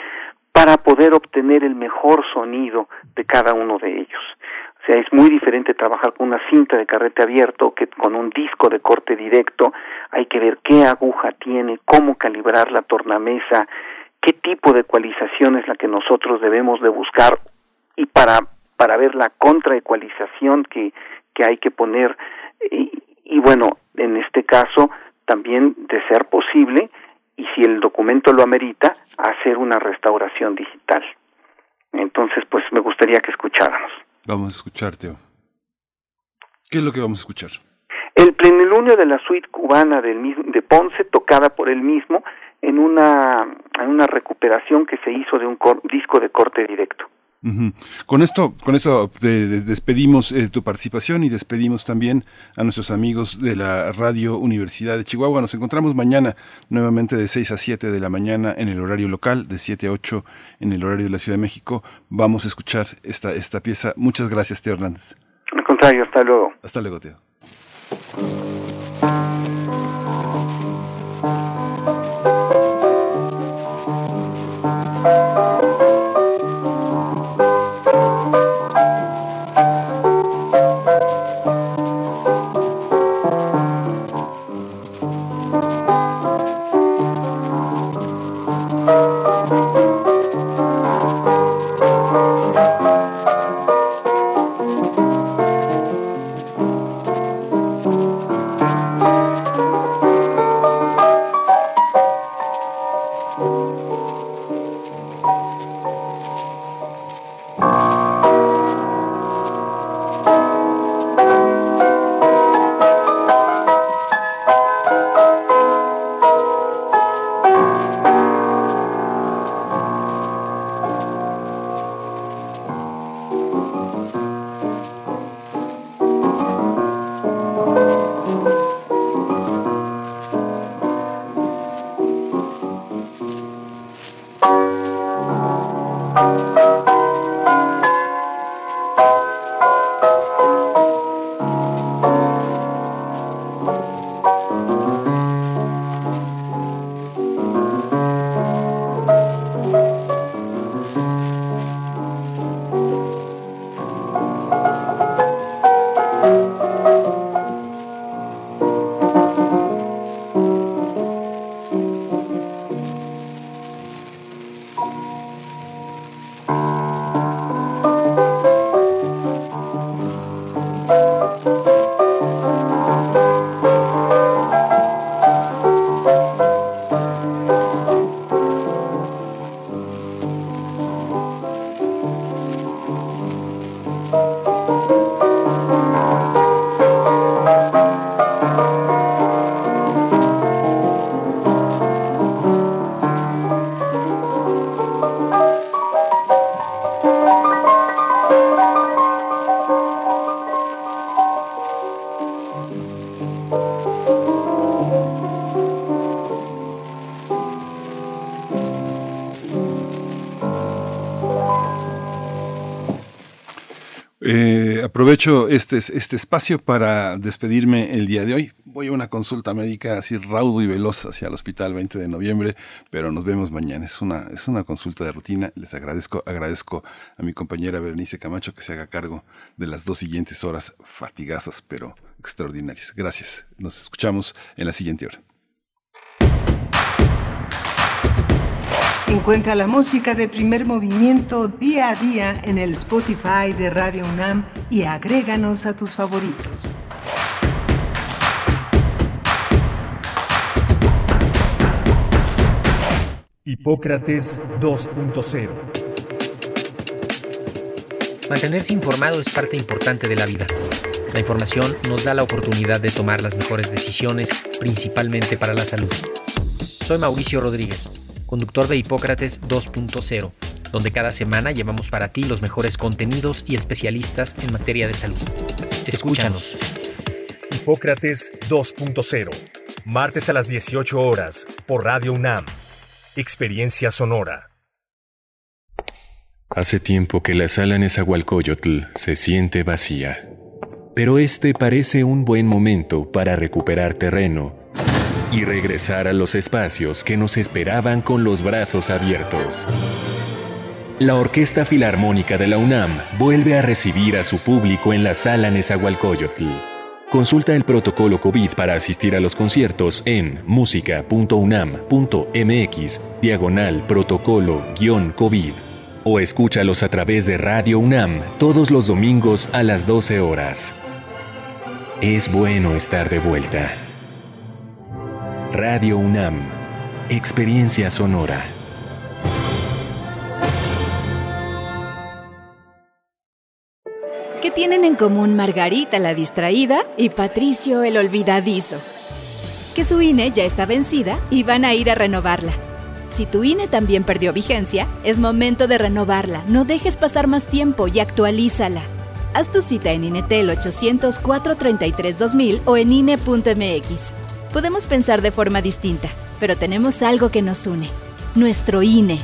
para poder obtener el mejor sonido de cada uno de ellos. O sea, es muy diferente trabajar con una cinta de carrete abierto que con un disco de corte directo. Hay que ver qué aguja tiene, cómo calibrar la tornamesa, qué tipo de ecualización es la que nosotros debemos de buscar y para para ver la contraecualización que que hay que poner y, y bueno, en este caso también de ser posible y si el documento lo amerita, hacer una restauración digital. Entonces, pues me gustaría que escucháramos. Vamos a escuchar, Teo. ¿Qué es lo que vamos a escuchar? El plenilunio de la suite cubana del mismo, de Ponce, tocada por él mismo en una, en una recuperación que se hizo de un disco de corte directo. Con esto, con esto despedimos eh, tu participación y despedimos también a nuestros amigos de la Radio Universidad de Chihuahua. Nos encontramos mañana nuevamente de 6 a 7 de la mañana en el horario local, de 7 a 8 en el horario de la Ciudad de México. Vamos a escuchar esta, esta pieza. Muchas gracias, Teo Hernández. Al contrario, hasta luego. Hasta luego, Teo. Aprovecho este, este espacio para despedirme el día de hoy. Voy a una consulta médica así raudo y veloz hacia el hospital 20 de noviembre, pero nos vemos mañana. Es una, es una consulta de rutina. Les agradezco, agradezco a mi compañera Berenice Camacho que se haga cargo de las dos siguientes horas fatigazas, pero extraordinarias. Gracias. Nos escuchamos en la siguiente hora. Encuentra la música de primer movimiento día a día en el Spotify de Radio UNAM y agréganos a tus favoritos. Hipócrates 2.0 Mantenerse informado es parte importante de la vida. La información nos da la oportunidad de tomar las mejores decisiones, principalmente para la salud. Soy Mauricio Rodríguez conductor de Hipócrates 2.0, donde cada semana llevamos para ti los mejores contenidos y especialistas en materia de salud. Escúchanos. Hipócrates 2.0, martes a las 18 horas, por Radio UNAM. Experiencia sonora. Hace tiempo que la sala Nezahualcóyotl se siente vacía, pero este parece un buen momento para recuperar terreno y regresar a los espacios que nos esperaban con los brazos abiertos. La Orquesta Filarmónica de la UNAM vuelve a recibir a su público en la sala Nezahualcóyotl. Consulta el protocolo COVID para asistir a los conciertos en música.unam.mx diagonal protocolo-COVID o escúchalos a través de Radio UNAM todos los domingos a las 12 horas. Es bueno estar de vuelta. Radio UNAM, Experiencia Sonora. ¿Qué tienen en común Margarita la distraída y Patricio el olvidadizo? Que su INE ya está vencida y van a ir a renovarla. Si tu INE también perdió vigencia, es momento de renovarla. No dejes pasar más tiempo y actualízala. Haz tu cita en INETEL 804 33 2000 o en INE.mx. Podemos pensar de forma distinta, pero tenemos algo que nos une. Nuestro INE.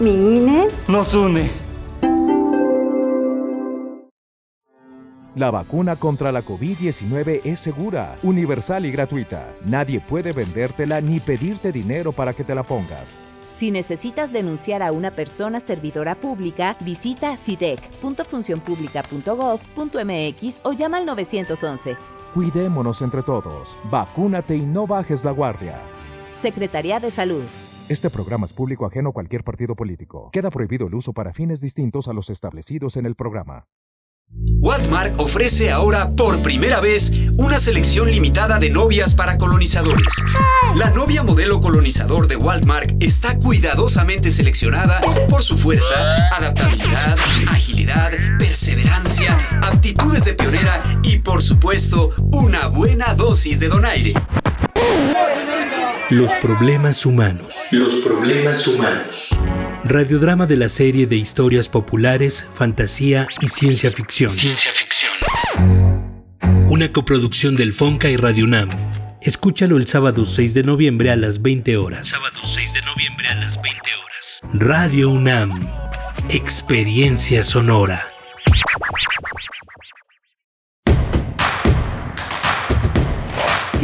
¿Mi INE? Nos une. La vacuna contra la COVID-19 es segura, universal y gratuita. Nadie puede vendértela ni pedirte dinero para que te la pongas. Si necesitas denunciar a una persona servidora pública, visita sidec.funcionpublica.gov.mx o llama al 911. Cuidémonos entre todos. Vacúnate y no bajes la guardia. Secretaría de Salud. Este programa es público ajeno a cualquier partido político. Queda prohibido el uso para fines distintos a los establecidos en el programa. Walmart ofrece ahora por primera vez una selección limitada de novias para colonizadores. La novia modelo colonizador de Walmart está cuidadosamente seleccionada por su fuerza, adaptabilidad, agilidad, perseverancia, aptitudes de pionera y por supuesto una buena dosis de donaire. Los problemas humanos. Los problemas humanos. Radiodrama de la serie de historias populares, fantasía y ciencia ficción. Ciencia ficción. Una coproducción del Fonca y Radio UNAM. Escúchalo el sábado 6 de noviembre a las 20 horas. Sábado 6 de noviembre a las 20 horas. Radio UNAM. Experiencia sonora.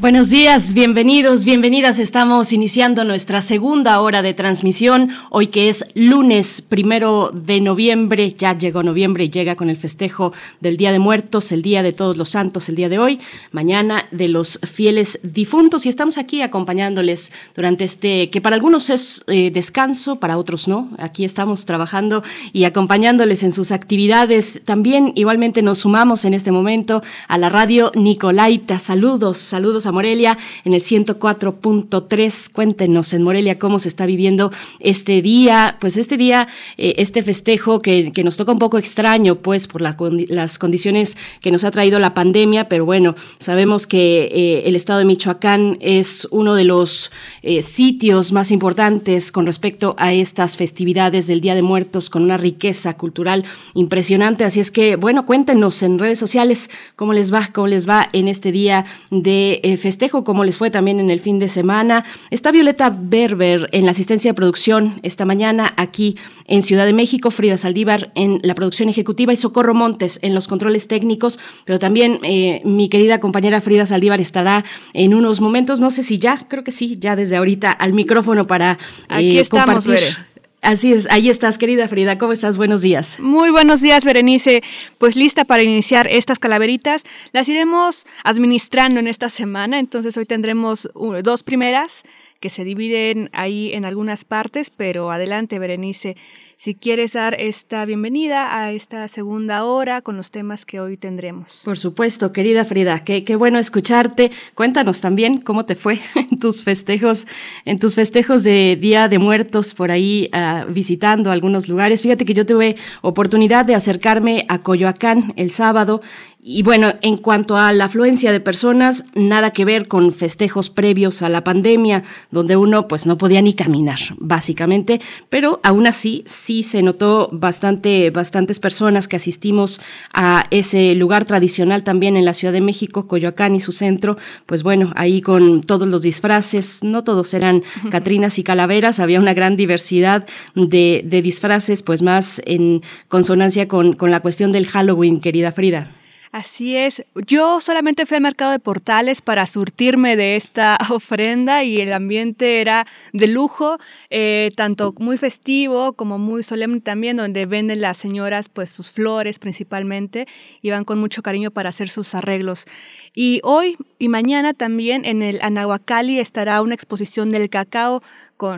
Buenos días, bienvenidos, bienvenidas. Estamos iniciando nuestra segunda hora de transmisión, hoy que es lunes primero de noviembre, ya llegó noviembre y llega con el festejo del Día de Muertos, el Día de Todos los Santos, el día de hoy, mañana de los fieles difuntos y estamos aquí acompañándoles durante este, que para algunos es eh, descanso, para otros no. Aquí estamos trabajando y acompañándoles en sus actividades. También igualmente nos sumamos en este momento a la radio Nicolaita. Saludos, saludos a Morelia en el 104.3. Cuéntenos en Morelia cómo se está viviendo este día, pues este día, eh, este festejo que, nos toca un poco extraño, pues por la, las condiciones que nos ha traído la pandemia, pero bueno, sabemos que eh, el estado de Michoacán es uno de los eh, sitios más importantes con respecto a estas festividades del Día de Muertos, con una riqueza cultural impresionante. Así es que, bueno, cuéntenos en redes sociales cómo les va, cómo les va en este día de festejo, cómo les fue también en el fin de semana. Está Violeta Berber en la asistencia de producción esta mañana aquí en Ciudad de México, Frida Saldívar en la producción ejecutiva y Socorro Montes en los controles técnicos, pero también eh, mi querida compañera Frida Saldívar estará en unos momentos, no sé si ya, creo que sí, ya desde ahorita al micrófono para eh, Aquí estamos, compartir. Así es, ahí estás, querida Frida. ¿Cómo estás? Buenos días. Muy buenos días, Berenice. Pues lista para iniciar estas calaveritas. Las iremos administrando en esta semana, entonces hoy tendremos dos primeras que se dividen ahí en algunas partes, pero adelante, Berenice si quieres dar esta bienvenida a esta segunda hora con los temas que hoy tendremos. Por supuesto, querida Frida, qué, bueno escucharte. Cuéntanos también cómo te fue en tus festejos, en tus festejos de Día de Muertos por ahí uh, visitando algunos lugares. Fíjate que yo tuve oportunidad de acercarme a Coyoacán el sábado y bueno, en cuanto a la afluencia de personas, nada que ver con festejos previos a la pandemia, donde uno pues no podía ni caminar, básicamente, pero aún así sí se notó bastante, bastantes personas que asistimos a ese lugar tradicional también en la Ciudad de México, Coyoacán y su centro, pues bueno, ahí con todos los disfraces, no todos eran Catrinas y Calaveras, había una gran diversidad de, de disfraces, pues más en consonancia con, con la cuestión del Halloween, querida Frida. Así es. Yo solamente fui al mercado de portales para surtirme de esta ofrenda y el ambiente era de lujo, eh, tanto muy festivo como muy solemne también, donde venden las señoras pues sus flores principalmente y van con mucho cariño para hacer sus arreglos. Y hoy y mañana también en el Anahuacali estará una exposición del cacao.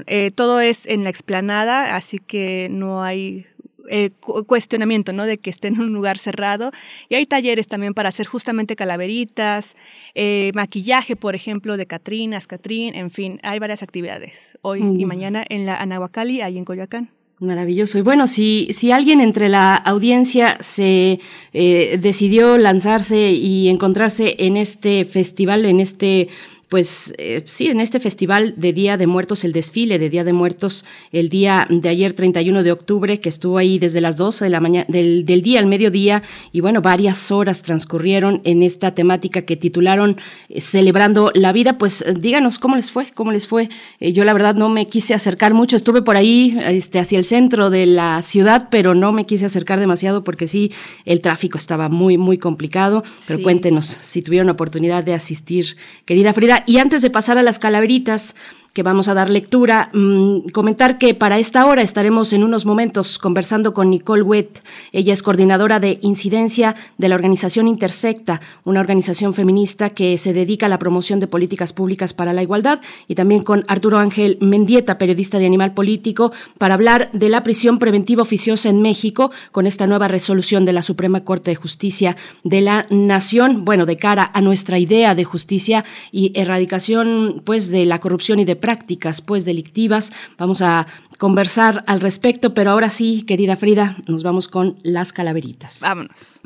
Eh, todo es en la explanada, así que no hay eh, cuestionamiento, ¿no? De que esté en un lugar cerrado. Y hay talleres también para hacer justamente calaveritas, eh, maquillaje, por ejemplo, de Catrinas, Catrín, en fin, hay varias actividades hoy y mañana en la Anahuacali, ahí en Coyoacán. Maravilloso. Y bueno, si, si alguien entre la audiencia se eh, decidió lanzarse y encontrarse en este festival, en este pues eh, sí, en este festival de Día de Muertos, el desfile de Día de Muertos, el día de ayer 31 de octubre, que estuvo ahí desde las 12 de la mañana, del, del día al mediodía, y bueno, varias horas transcurrieron en esta temática que titularon eh, Celebrando la Vida, pues eh, díganos cómo les fue, cómo les fue. yo la verdad no me quise acercar mucho, estuve por ahí, este, hacia el centro de la ciudad, pero no me quise acercar demasiado porque sí, el tráfico estaba muy, muy complicado, pero cuéntenos si tuvieron oportunidad de asistir, querida Frida y antes de pasar a las calaveritas, que vamos a dar lectura. Mm, comentar que para esta hora estaremos en unos momentos conversando con Nicole Wett. Ella es coordinadora de incidencia de la organización Intersecta, una organización feminista que se dedica a la promoción de políticas públicas para la igualdad, y también con Arturo Ángel Mendieta, periodista de Animal Político, para hablar de la prisión preventiva oficiosa en México con esta nueva resolución de la Suprema Corte de Justicia de la Nación, bueno, de cara a nuestra idea de justicia y erradicación pues de la corrupción y de prácticas pues delictivas. Vamos a conversar al respecto, pero ahora sí, querida Frida, nos vamos con las calaveritas. Vámonos.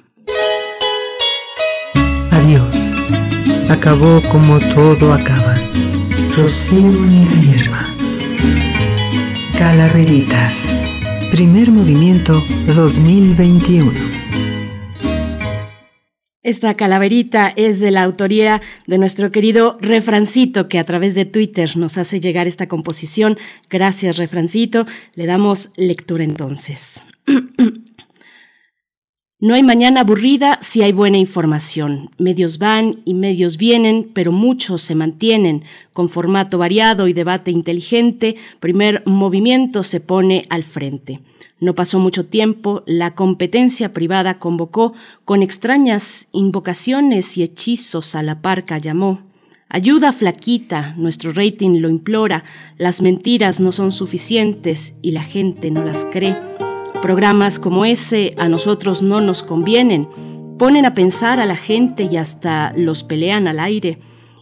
Adiós. Acabó como todo acaba. Rocío en la hierba. Calaveritas. Primer movimiento 2021. Esta calaverita es de la autoría de nuestro querido Refrancito, que a través de Twitter nos hace llegar esta composición. Gracias, Refrancito. Le damos lectura entonces. No hay mañana aburrida si hay buena información. Medios van y medios vienen, pero muchos se mantienen. Con formato variado y debate inteligente, primer movimiento se pone al frente. No pasó mucho tiempo, la competencia privada convocó con extrañas invocaciones y hechizos a la parca llamó. Ayuda flaquita, nuestro rating lo implora, las mentiras no son suficientes y la gente no las cree. Programas como ese a nosotros no nos convienen, ponen a pensar a la gente y hasta los pelean al aire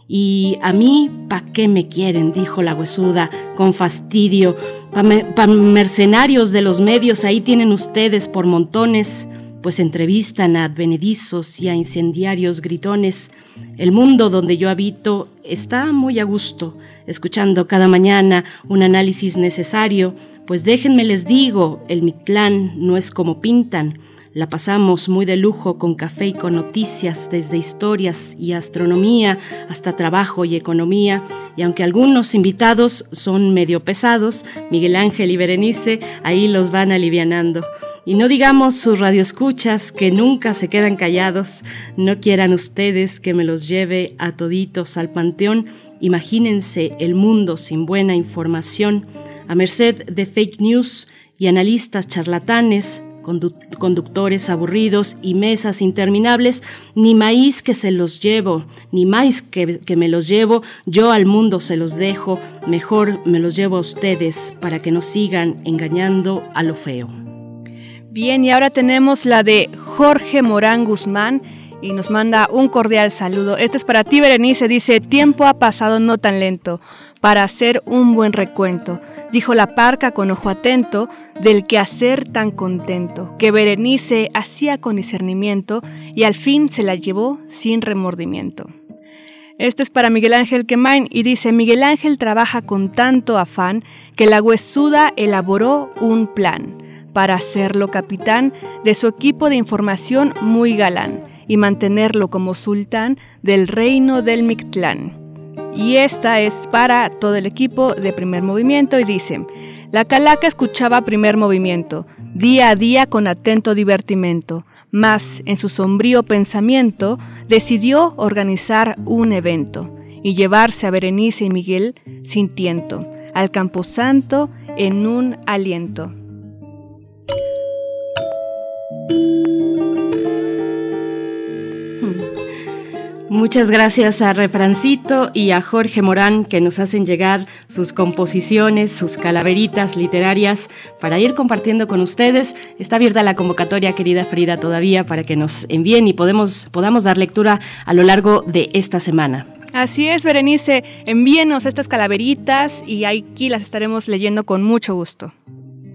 Y a mí, ¿pa' qué me quieren? dijo la huesuda, con fastidio. Pa, mercenarios de los medios, ahí tienen ustedes por montones, pues entrevistan a advenedizos y a incendiarios gritones. El mundo donde yo habito está muy a gusto, escuchando cada mañana un análisis necesario, pues déjenme les digo, el Mictlán no es como pintan, la pasamos muy de lujo con café y con noticias, desde historias y astronomía hasta trabajo y economía. Y aunque algunos invitados son medio pesados, Miguel Ángel y Berenice ahí los van alivianando. Y no digamos sus radioescuchas que nunca se quedan callados, no quieran ustedes que me los lleve a toditos al panteón, imagínense el mundo sin buena información, a merced de fake news y analistas charlatanes, conductores aburridos y mesas interminables, ni maíz que se los llevo, ni maíz que, que, me los llevo, yo al mundo se los dejo, mejor me los llevo a ustedes para que no sigan engañando a lo feo. Bien, y ahora tenemos la de Jorge Morán Guzmán y nos manda un cordial saludo. Este es para ti, Berenice, dice, tiempo ha pasado no tan lento para hacer un buen recuento dijo la parca con ojo atento, del quehacer tan contento, que Berenice hacía con discernimiento y al fin se la llevó sin remordimiento. Este es para Miguel Ángel Quemain y dice, Miguel Ángel trabaja con tanto afán que la huesuda elaboró un plan para hacerlo capitán de su equipo de información muy galán y mantenerlo como sultán del reino del Mictlán. Y esta es para todo el equipo de primer movimiento y dice, la calaca escuchaba primer movimiento, día a día con atento divertimento, mas en su sombrío pensamiento decidió organizar un evento y llevarse a Berenice y Miguel sin tiento al Camposanto en un aliento. Muchas gracias a Refrancito y a Jorge Morán que nos hacen llegar sus composiciones, sus calaveritas literarias para ir compartiendo con ustedes. Está abierta la convocatoria, querida Frida, todavía para que nos envíen y podamos dar lectura a lo largo de esta semana. Así es, Berenice, envíenos estas calaveritas y aquí las estaremos leyendo con mucho gusto.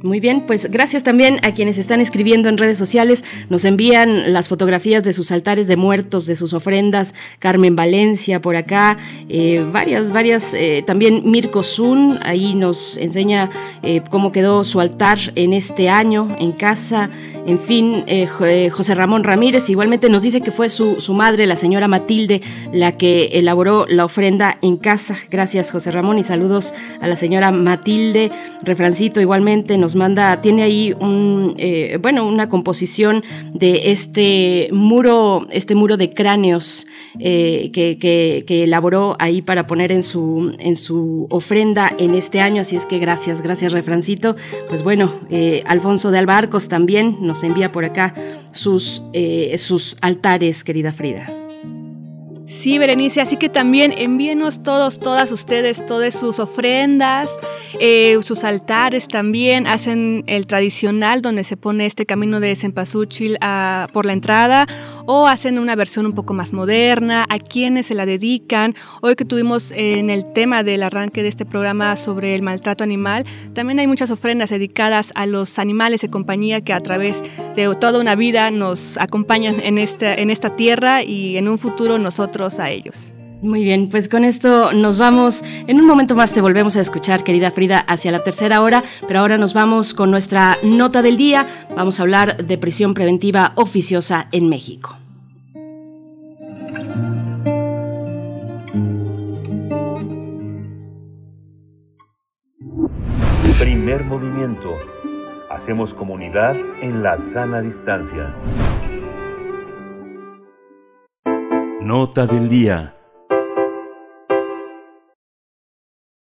Muy bien, pues gracias también a quienes están escribiendo en redes sociales, nos envían las fotografías de sus altares de muertos, de sus ofrendas, Carmen Valencia por acá, eh, varias, varias, eh, también Mirko Zun, ahí nos enseña eh, cómo quedó su altar en este año en casa, en fin, José Ramón Ramírez igualmente nos dice que fue su, su madre, la señora Matilde, la que elaboró la ofrenda en casa. Gracias José Ramón y saludos a la señora Matilde, refrancito igualmente nos manda, tiene ahí un, eh, bueno, una composición de este muro, este muro de cráneos eh, que, que, elaboró ahí para poner en su, en su ofrenda en este año. Así es que gracias, gracias, refrancito. Pues bueno, eh, Alfonso de Albarcos también nos envía por acá sus, sus altares, querida Frida. Sí, Berenice, así que también envíenos todos, todas ustedes, todas sus ofrendas, eh, sus altares también, hacen el tradicional donde se pone este camino de Cempasúchil a, por la entrada o hacen una versión un poco más moderna, a quienes se la dedican. Hoy que tuvimos en el tema del arranque de este programa sobre el maltrato animal, también hay muchas ofrendas dedicadas a los animales de compañía que a través de toda una vida nos acompañan en esta, en esta tierra y en un futuro nosotros a ellos. Muy bien, pues con esto nos vamos. En un momento más te volvemos a escuchar, querida Frida, hacia la tercera hora, pero ahora nos vamos con nuestra nota del día. Vamos a hablar de prisión preventiva oficiosa en México. Primer movimiento. Hacemos comunidad en la sana distancia. Nota del día.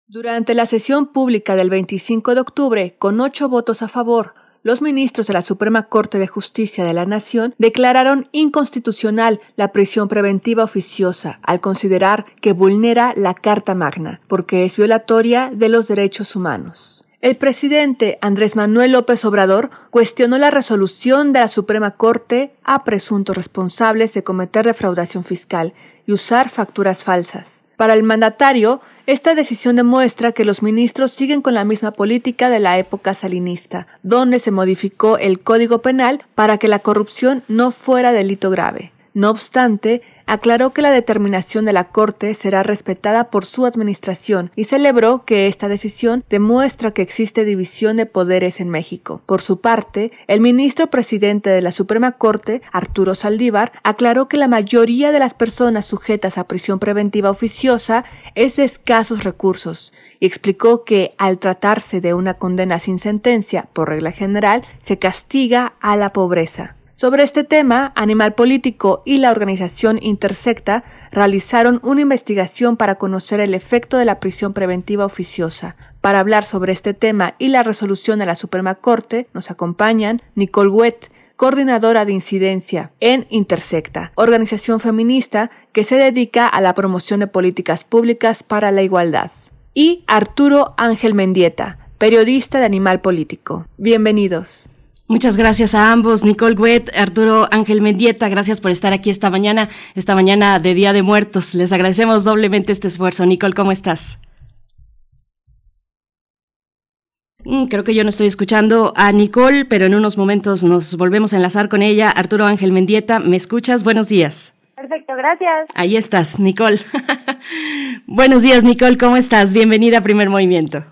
Durante la sesión pública del 25 de octubre, con ocho votos a favor, los ministros de la Suprema Corte de Justicia de la Nación declararon inconstitucional la prisión preventiva oficiosa al considerar que vulnera la Carta Magna, porque es violatoria de los derechos humanos. El presidente Andrés Manuel López Obrador cuestionó la resolución de la Suprema Corte a presuntos responsables de cometer defraudación fiscal y usar facturas falsas. Para el mandatario, esta decisión demuestra que los ministros siguen con la misma política de la época salinista, donde se modificó el Código Penal para que la corrupción no fuera delito grave. No obstante, aclaró que la determinación de la Corte será respetada por su administración y celebró que esta decisión demuestra que existe división de poderes en México. Por su parte, el ministro presidente de la Suprema Corte, Arturo Saldívar, aclaró que la mayoría de las personas sujetas a prisión preventiva oficiosa es de escasos recursos y explicó que al tratarse de una condena sin sentencia, por regla general, se castiga a la pobreza. Sobre este tema, Animal Político y la organización Intersecta realizaron una investigación para conocer el efecto de la prisión preventiva oficiosa. Para hablar sobre este tema y la resolución de la Suprema Corte, nos acompañan Nicole Wett, coordinadora de incidencia en Intersecta, organización feminista que se dedica a la promoción de políticas públicas para la igualdad, y Arturo Ángel Mendieta, periodista de Animal Político. Bienvenidos. Muchas gracias a ambos, Nicole Wett, Arturo Ángel Mendieta, gracias por estar aquí esta mañana, esta mañana de Día de Muertos. Les agradecemos doblemente este esfuerzo. Nicole, ¿cómo estás? Mm, creo que yo no estoy escuchando a Nicole, pero en unos momentos nos volvemos a enlazar con ella. Arturo Ángel Mendieta, ¿me escuchas? Buenos días. Perfecto, gracias. Ahí estás, Nicole. Buenos días, Nicole, ¿cómo estás? Bienvenida a Primer Movimiento.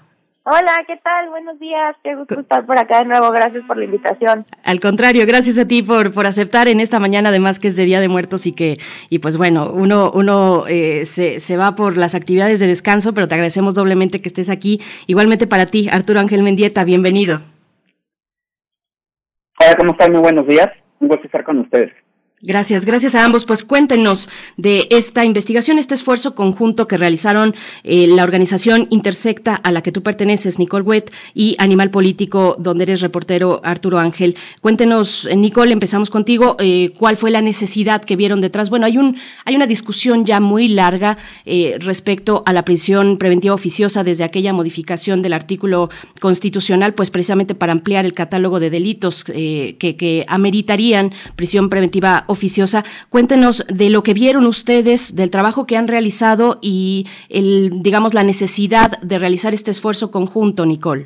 Hola, ¿qué tal? Buenos días. Qué gusto estar por acá de nuevo. Gracias por la invitación. Al contrario, gracias a ti por, por aceptar en esta mañana, además que es de Día de Muertos y que, y pues bueno, uno, uno eh, se, se va por las actividades de descanso, pero te agradecemos doblemente que estés aquí. Igualmente para ti, Arturo Ángel Mendieta, bienvenido. Hola, ¿cómo están? Muy buenos días. Un gusto estar con ustedes. Gracias, gracias a ambos. Pues cuéntenos de esta investigación, este esfuerzo conjunto que realizaron eh, la organización Intersecta a la que tú perteneces, Nicole Wett, y Animal Político, donde eres reportero Arturo Ángel. Cuéntenos, eh, Nicole, empezamos contigo. Eh, ¿Cuál fue la necesidad que vieron detrás? Bueno, hay un hay una discusión ya muy larga respecto a la prisión preventiva oficiosa desde aquella modificación del artículo constitucional, pues precisamente para ampliar el catálogo de delitos que, que ameritarían prisión preventiva oficiosa. Cuéntenos de lo que vieron ustedes, del trabajo que han realizado y, el, digamos, la necesidad de realizar este esfuerzo conjunto, Nicole.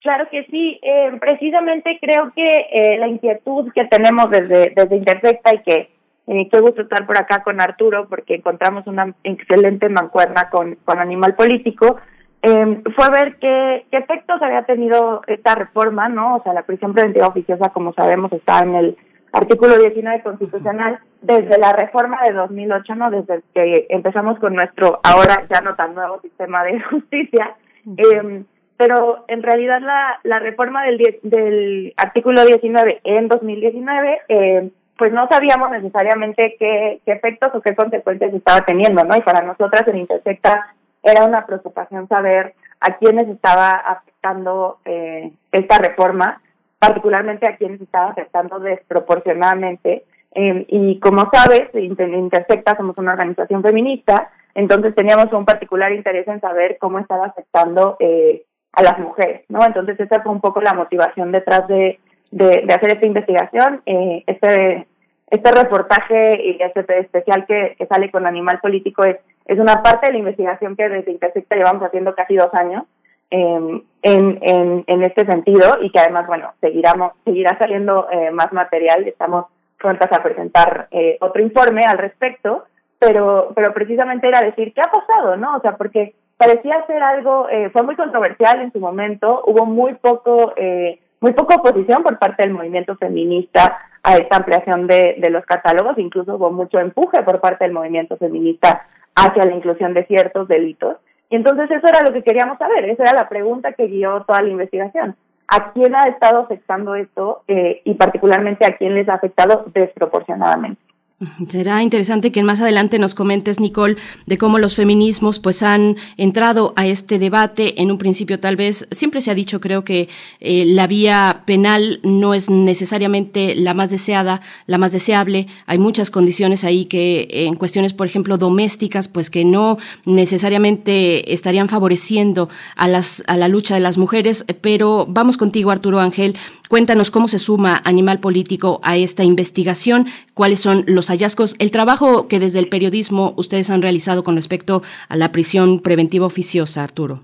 Claro que sí, eh, precisamente creo que eh, la inquietud que tenemos desde, desde Intersecta y que eh, qué gusto estar por acá con Arturo porque encontramos una excelente mancuerna con, con Animal Político, eh, fue ver qué, qué efectos había tenido esta reforma, ¿no? O sea, la prisión preventiva oficiosa, como sabemos, está en el artículo 19 constitucional desde la reforma de 2008, ¿no? Desde que empezamos con nuestro ahora ya no tan nuevo sistema de justicia. Eh, pero en realidad la, la reforma del, del artículo 19 en 2019, eh, pues no sabíamos necesariamente qué, qué efectos o qué consecuencias estaba teniendo, ¿no? Y para nosotras en Intersecta era una preocupación saber a quiénes estaba afectando eh, esta reforma particularmente a quienes estaba afectando desproporcionadamente. Eh, y como sabes, Intersecta somos una organización feminista, entonces teníamos un particular interés en saber cómo estaba afectando eh, a las mujeres, ¿no? Entonces esa fue un poco la motivación detrás de, de, hacer esta investigación. Eh, este este reportaje y este especial que, sale con Animal Político es, es una parte de la investigación que desde Intersecta llevamos haciendo casi dos años en, en, este sentido y que además, bueno, seguirá, seguirá saliendo eh, más material. Estamos prontas a presentar eh, otro informe al respecto, pero, pero precisamente era decir, ¿qué ha pasado? ¿no? O sea, porque parecía ser algo, eh, fue muy controversial en su momento, hubo muy poco, eh, muy poca oposición por parte del movimiento feminista a esta ampliación de, de los catálogos, incluso hubo mucho empuje por parte del movimiento feminista hacia la inclusión de ciertos delitos. Y entonces eso era lo que queríamos saber, esa era la pregunta que guió toda la investigación. ¿A quién ha estado afectando esto eh, y particularmente a quién les ha afectado desproporcionadamente? Será interesante que más adelante nos comentes, Nicole, de cómo los feminismos pues han entrado a este debate. En un principio tal vez, siempre se ha dicho, creo que eh, la vía penal no es necesariamente la más deseada, la más deseable. Hay muchas condiciones ahí que en cuestiones, por ejemplo, domésticas, pues que no necesariamente estarían favoreciendo a, las, a la lucha de las mujeres. Pero vamos contigo, Arturo Ángel. Cuéntanos cómo se suma Animal Político a esta investigación, cuáles son los hallazgos, el trabajo que desde el periodismo ustedes han realizado con respecto a la prisión preventiva oficiosa, Arturo.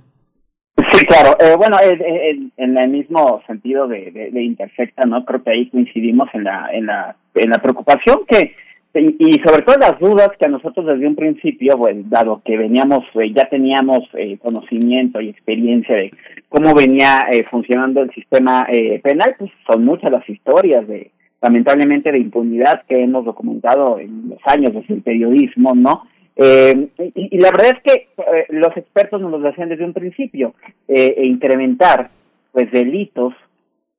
Sí, claro. Eh, bueno, en el mismo sentido de, de, Intersecta, ¿no? Creo que ahí coincidimos en la, en la, en la preocupación que y sobre todo las dudas que a nosotros desde un principio, pues dado que veníamos, eh, ya teníamos eh, conocimiento y experiencia de cómo venía eh, funcionando el sistema penal, pues son muchas las historias de, lamentablemente, de impunidad que hemos documentado en los años desde el periodismo, ¿no? y, y, la verdad es que los expertos nos lo decían desde un principio, e incrementar, pues, delitos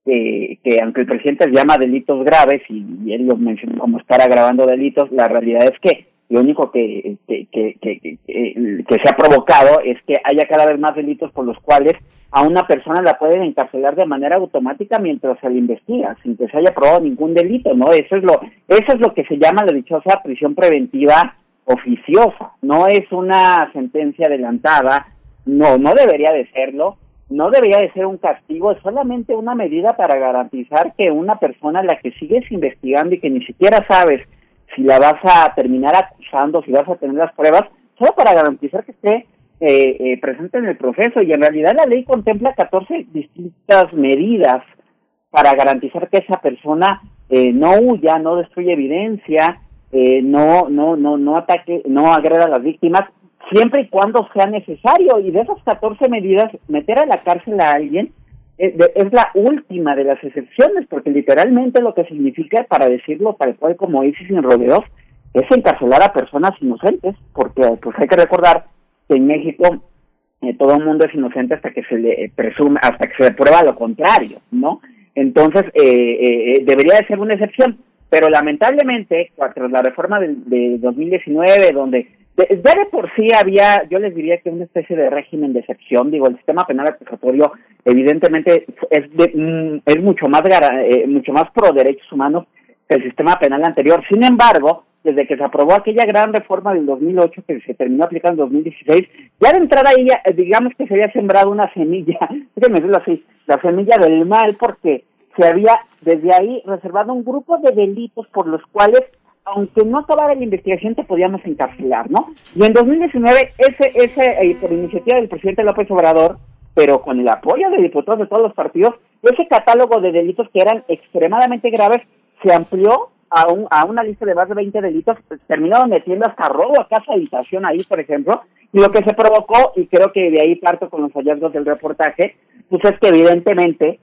que, aunque el presidente llama delitos graves y, él lo mencionó como estar agravando delitos, la realidad es que lo único que, que, que, que, se ha provocado es que haya cada vez más delitos por los cuales a una persona la pueden encarcelar de manera automática mientras se le investiga, sin que se haya probado ningún delito, ¿no? Eso es lo, eso es lo que se llama la dichosa prisión preventiva oficiosa, no es una sentencia adelantada, no, no debería de serlo, no debería de ser un castigo, es solamente una medida para garantizar que una persona a la que sigues investigando y que ni siquiera sabes si la vas a terminar acusando, si vas a tener las pruebas, solo para garantizar que esté eh, eh, presente en el proceso. Y en realidad la ley contempla 14 distintas medidas para garantizar que esa persona eh, no huya, no destruye evidencia, no, no, no, no ataque, no agreda a las víctimas siempre y cuando sea necesario. Y de esas 14 medidas, meter a la cárcel a alguien es, la última de las excepciones, porque literalmente lo que significa, para decirlo tal cual como dice sin rodeos, es encarcelar a personas inocentes, porque pues hay que recordar que en México eh, todo el mundo es inocente hasta que se le presume, hasta que se le prueba lo contrario, ¿no? Entonces, eh, eh, debería de ser una excepción, pero lamentablemente, tras la reforma de, de 2019, donde ya de por sí había, yo les diría que una especie de régimen de excepción, digo, el sistema penal acusatorio evidentemente es mm, mucho más eh, mucho más pro derechos humanos que el sistema penal anterior. Sin embargo, desde que se aprobó aquella gran reforma del 2008 que se terminó aplicando en 2016, ya de entrada ahí, eh, digamos que se había sembrado una semilla, déjenme decirlo así, la semilla del mal, porque se había desde ahí reservado un grupo de delitos por los cuales aunque no acabara la investigación, te podíamos encarcelar, ¿no? Y en 2019, ese, ese, eh, por iniciativa del presidente López Obrador, pero con el apoyo de diputados de todos los partidos, ese catálogo de delitos que eran extremadamente graves se amplió a, un, a una lista de más de 20 delitos, pues, terminaron metiendo hasta robo a casa habitación ahí, por ejemplo, y lo que se provocó, y creo que de ahí parto con los hallazgos del reportaje, pues es que evidentemente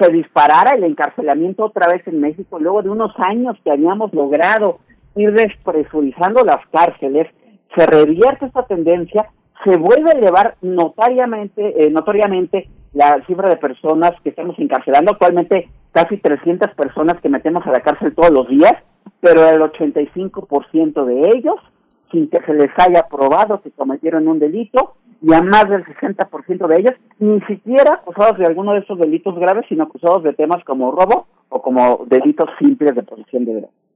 se disparara el encarcelamiento otra vez en México, luego de unos años que habíamos logrado ir despresurizando las cárceles, se revierte esta tendencia, se vuelve a elevar notariamente, eh, notoriamente la cifra de personas que estamos encarcelando, actualmente casi 300 personas que metemos a la cárcel todos los días, pero el 85% de ellos, sin que se les haya probado que cometieron un delito, y a más del 60% de ellos ni siquiera acusados de alguno de esos delitos graves, sino acusados de temas como robo o como delitos simples de posesión de drogas.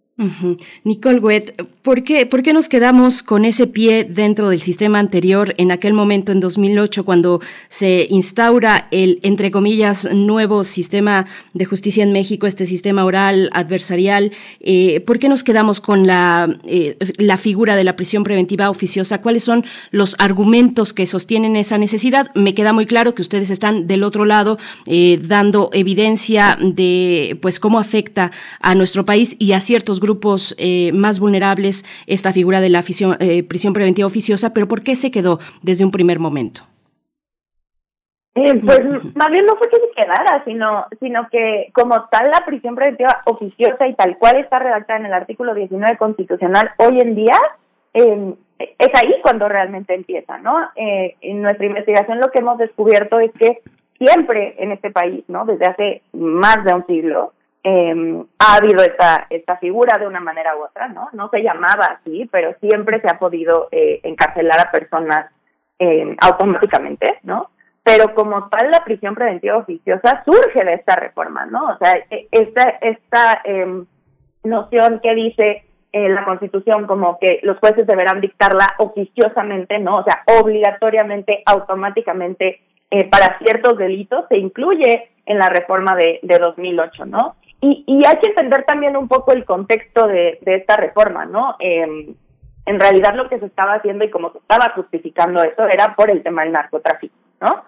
Nicole Wett, ¿por qué, ¿por qué nos quedamos con ese pie dentro del sistema anterior en aquel momento, en 2008, cuando se instaura el, entre comillas, nuevo sistema de justicia en México, este sistema oral adversarial? Eh, ¿Por qué nos quedamos con la, eh, la figura de la prisión preventiva oficiosa? ¿Cuáles son los argumentos que sostienen esa necesidad? Me queda muy claro que ustedes están del otro lado eh, dando evidencia de pues cómo afecta a nuestro país y a ciertos grupos eh, más vulnerables esta figura de la eh, prisión preventiva oficiosa, pero ¿por qué se quedó desde un primer momento? Eh, pues más bien no fue que se quedara, sino, sino que como tal la prisión preventiva oficiosa y tal cual está redactada en el artículo 19 constitucional hoy en día, em, es ahí cuando realmente empieza, ¿no? en nuestra investigación lo que hemos descubierto es que siempre en este país, ¿no? Desde hace más de un siglo, eh, ha habido esta, esta figura de una manera u otra, ¿no? No se llamaba así, pero siempre se ha podido eh, encarcelar a personas eh, automáticamente, ¿no? Pero como tal, la prisión preventiva oficiosa surge de esta reforma, ¿no? O sea, e, esta, esta eh, noción que dice eh, la Constitución como que los jueces deberán dictarla oficiosamente, ¿no? O sea, obligatoriamente, automáticamente, eh, para ciertos delitos, se incluye en la reforma de, de 2008, ¿no? Y, y hay que entender también un poco el contexto de, esta reforma, ¿no? Eh, en realidad lo que se estaba haciendo y como se estaba justificando eso era por el tema del narcotráfico, ¿no?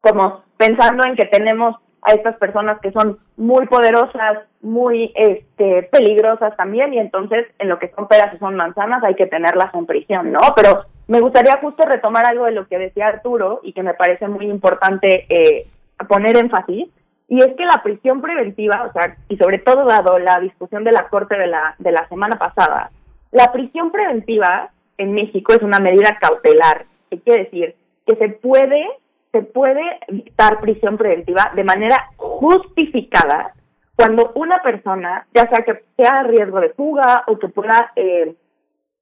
Como pensando en que tenemos a estas personas que son muy poderosas, muy este peligrosas también y entonces en lo que son peras y son manzanas hay que tenerlas en prisión, ¿no? Pero me gustaría justo retomar algo de lo que decía Arturo y que me parece muy importante eh, poner énfasis y es que la prisión preventiva, o sea, y sobre todo dado la discusión de la Corte de la de la semana pasada, la prisión preventiva en México es una medida cautelar, ¿qué quiere decir? Que se puede se puede dictar prisión preventiva de manera justificada cuando una persona, ya sea que sea riesgo de fuga o que pueda, eh,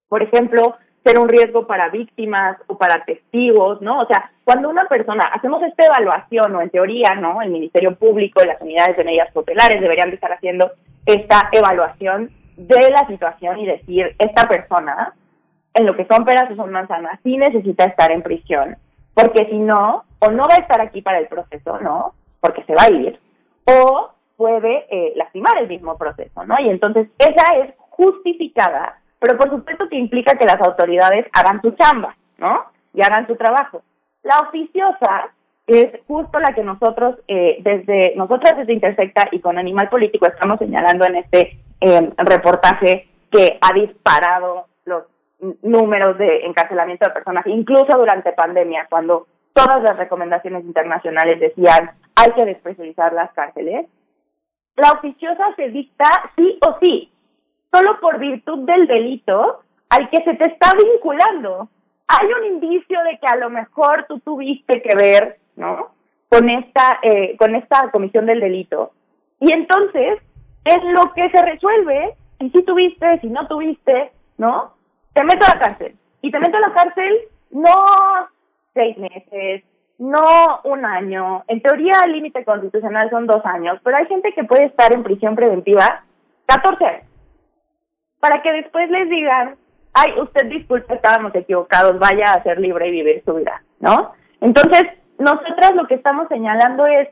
por ejemplo, ser un riesgo para víctimas o para testigos, ¿no? O sea, cuando una persona, hacemos esta evaluación, o en teoría, ¿no? El Ministerio Público y las unidades de medidas cautelares deberían de estar haciendo esta evaluación de la situación y decir, esta persona, en lo que son peras o son manzanas, sí necesita estar en prisión, porque si no, o no va a estar aquí para el proceso, ¿no? Porque se va a ir, o puede eh, lastimar el mismo proceso, ¿no? Y entonces esa es justificada, pero por supuesto que implica que las autoridades hagan su chamba, ¿no? Y hagan su trabajo. La oficiosa es justo la que nosotros, eh, desde nosotras desde Intersecta y con Animal Político estamos señalando en este eh, reportaje que ha disparado los números de encarcelamiento de personas, incluso durante pandemia, cuando todas las recomendaciones internacionales decían hay que despreciar las cárceles, la oficiosa se dicta sí o sí, solo por virtud del delito al que se te está vinculando. Hay un indicio de que a lo mejor tú tuviste que ver, ¿no? Con esta, eh, con esta comisión del delito. Y entonces es lo que se resuelve, si sí tuviste, si no tuviste, ¿no? Te meto a la cárcel. Y te meto a la cárcel no seis meses, no un año. En teoría el límite constitucional son dos años, pero hay gente que puede estar en prisión preventiva 14 años. Para que después les digan, ay, usted disculpe, estábamos equivocados, vaya a ser libre y vivir su vida, ¿no? Entonces, nosotras lo que estamos señalando es,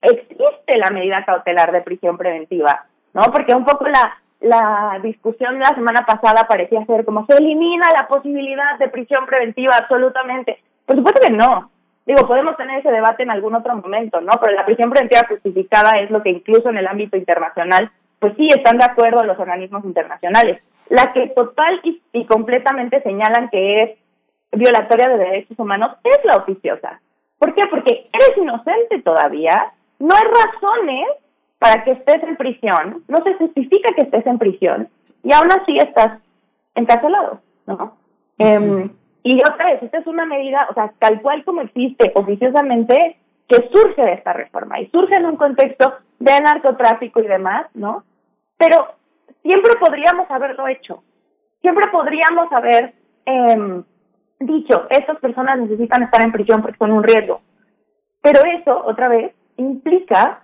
existe la medida cautelar de prisión preventiva, ¿no? Porque un poco la, la discusión de la semana pasada parecía ser como se elimina la posibilidad de prisión preventiva absolutamente. Por supuesto que no. Digo, podemos tener ese debate en algún otro momento, ¿no? Pero la prisión preventiva justificada es lo que incluso en el ámbito internacional, pues sí están de acuerdo los organismos internacionales. La que total y, y completamente señalan que es violatoria de derechos humanos es la oficiosa. ¿Por qué? Porque eres inocente todavía, no hay razones para que estés en prisión, no se justifica que estés en prisión y aún así estás encarcelado, ¿no? eh, y otra vez, esta es una medida, o sea, tal cual como existe oficiosamente, que surge de esta reforma y surge en un contexto de narcotráfico y demás, ¿no? Pero siempre podríamos haberlo hecho, siempre podríamos haber eh, dicho, estas personas necesitan estar en prisión porque son un riesgo. Pero eso, otra vez, implica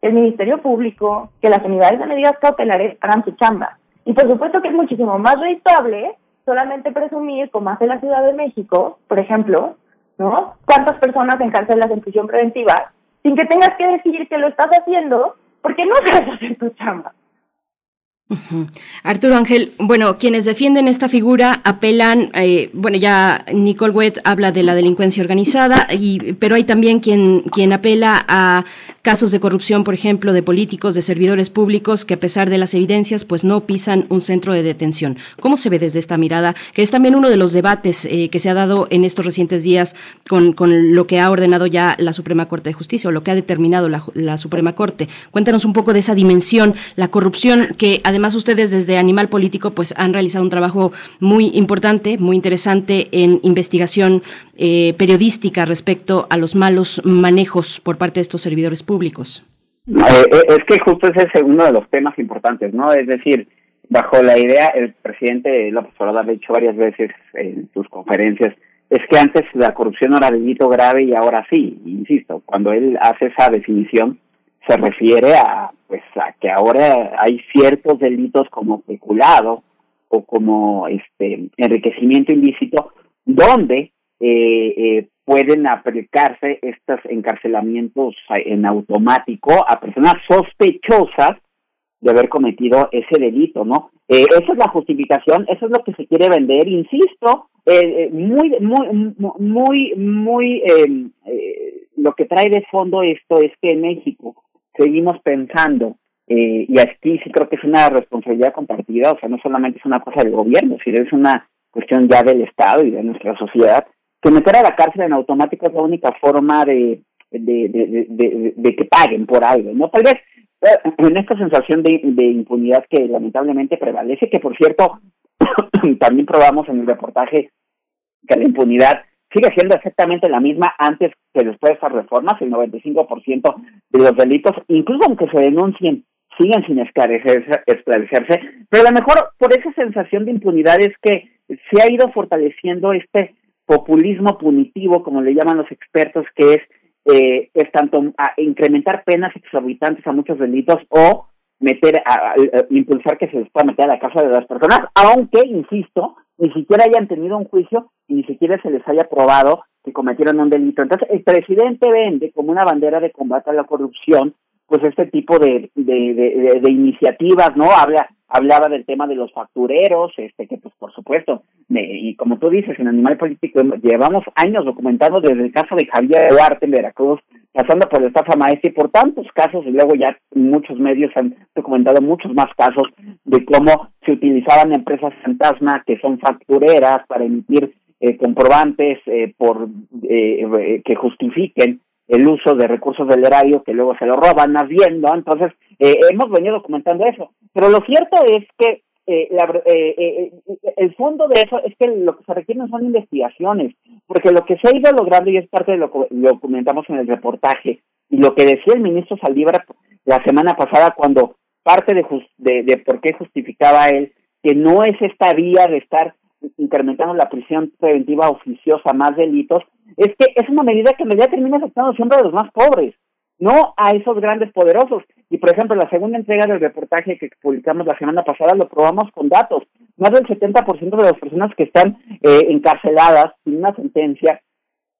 que el Ministerio Público, que las unidades de medidas cautelares hagan su chamba. Y por supuesto que es muchísimo más rentable solamente presumir, como hace la Ciudad de México, por ejemplo, ¿no? ¿Cuántas personas encarcelas en prisión preventiva sin que tengas que decir que lo estás haciendo porque no sabes hacer tu chamba? Arturo Ángel, bueno, quienes defienden esta figura apelan, eh, bueno, ya Nicole Wett habla de la delincuencia organizada, y, pero hay también quien, quien apela a casos de corrupción, por ejemplo, de políticos, de servidores públicos, que a pesar de las evidencias, pues no pisan un centro de detención. ¿Cómo se ve desde esta mirada? Que es también uno de los debates eh, que se ha dado en estos recientes días con, con, lo que ha ordenado ya la Suprema Corte de Justicia o lo que ha determinado la, la Suprema Corte. Cuéntanos un poco de esa dimensión, la corrupción que además Además, ustedes desde Animal Político pues han realizado un trabajo muy importante, muy interesante en investigación eh, periodística respecto a los malos manejos por parte de estos servidores públicos. Eh, es que justo ese es uno de los temas importantes, ¿no? Es decir, bajo la idea, el presidente López Obrador ha dicho varias veces en sus conferencias, es que antes la corrupción era delito grave y ahora sí, insisto, cuando él hace esa definición se refiere a pues a que ahora hay ciertos delitos como peculado o como este enriquecimiento ilícito donde eh, eh, pueden aplicarse estos encarcelamientos en automático a personas sospechosas de haber cometido ese delito, ¿no? Eh, esa es la justificación, eso es lo que se quiere vender, insisto, eh, eh muy, muy, muy, muy, em, eh, lo que trae de fondo esto es que en México seguimos pensando, eh, y aquí sí creo que es una responsabilidad compartida, o sea, no solamente es una cosa del gobierno, sino es una cuestión ya del Estado y de nuestra sociedad, que meter a la cárcel en automático es la única forma de, de, de, de, que paguen por algo, ¿no? Tal vez eh, en esta sensación de impunidad que lamentablemente prevalece, que por cierto, también probamos en el reportaje que la impunidad sigue siendo exactamente la misma antes que después de estas reformas, el 95% de los delitos, incluso aunque se denuncien, siguen sin esclarecerse, esclarecerse, pero a lo mejor por esa sensación de impunidad es que se ha ido fortaleciendo este populismo punitivo, como le llaman los expertos, que es eh, es tanto incrementar penas exorbitantes a muchos delitos o meter a, impulsar que se les pueda meter a la casa de las personas, aunque, insisto, ni siquiera hayan tenido un juicio y ni siquiera se les haya probado que cometieron un delito. Entonces, el presidente vende como una bandera de combate a la corrupción, pues este tipo de, de, de, iniciativas, ¿no? Habla hablaba del tema de los factureros, este que pues por supuesto, y como tú dices, en Animal Político llevamos años documentando desde el caso de Javier Duarte en Veracruz, pasando por la estafa maestra y por tantos casos, y luego ya muchos medios han documentado muchos más casos de cómo se utilizaban empresas fantasma que son factureras para emitir eh, comprobantes eh, por eh, que justifiquen el uso de recursos del erario que luego se lo roban más bien, ¿no? Entonces, eh, hemos venido documentando eso. Pero lo cierto es que eh, la, eh, eh, el fondo de eso es que lo que se requieren son investigaciones, porque lo que se ha ido logrando, y es parte de lo que lo comentamos en el reportaje, y lo que decía el ministro Saldívar la semana pasada cuando parte de, de, de por qué justificaba él que no es esta vía de estar incrementando la prisión preventiva oficiosa, más delitos, es que es una medida que en realidad termina afectando siempre a los más pobres, no a esos grandes poderosos. Y por ejemplo, la segunda entrega del reportaje que publicamos la semana pasada lo probamos con datos. Más del 70% de las personas que están eh, encarceladas sin una sentencia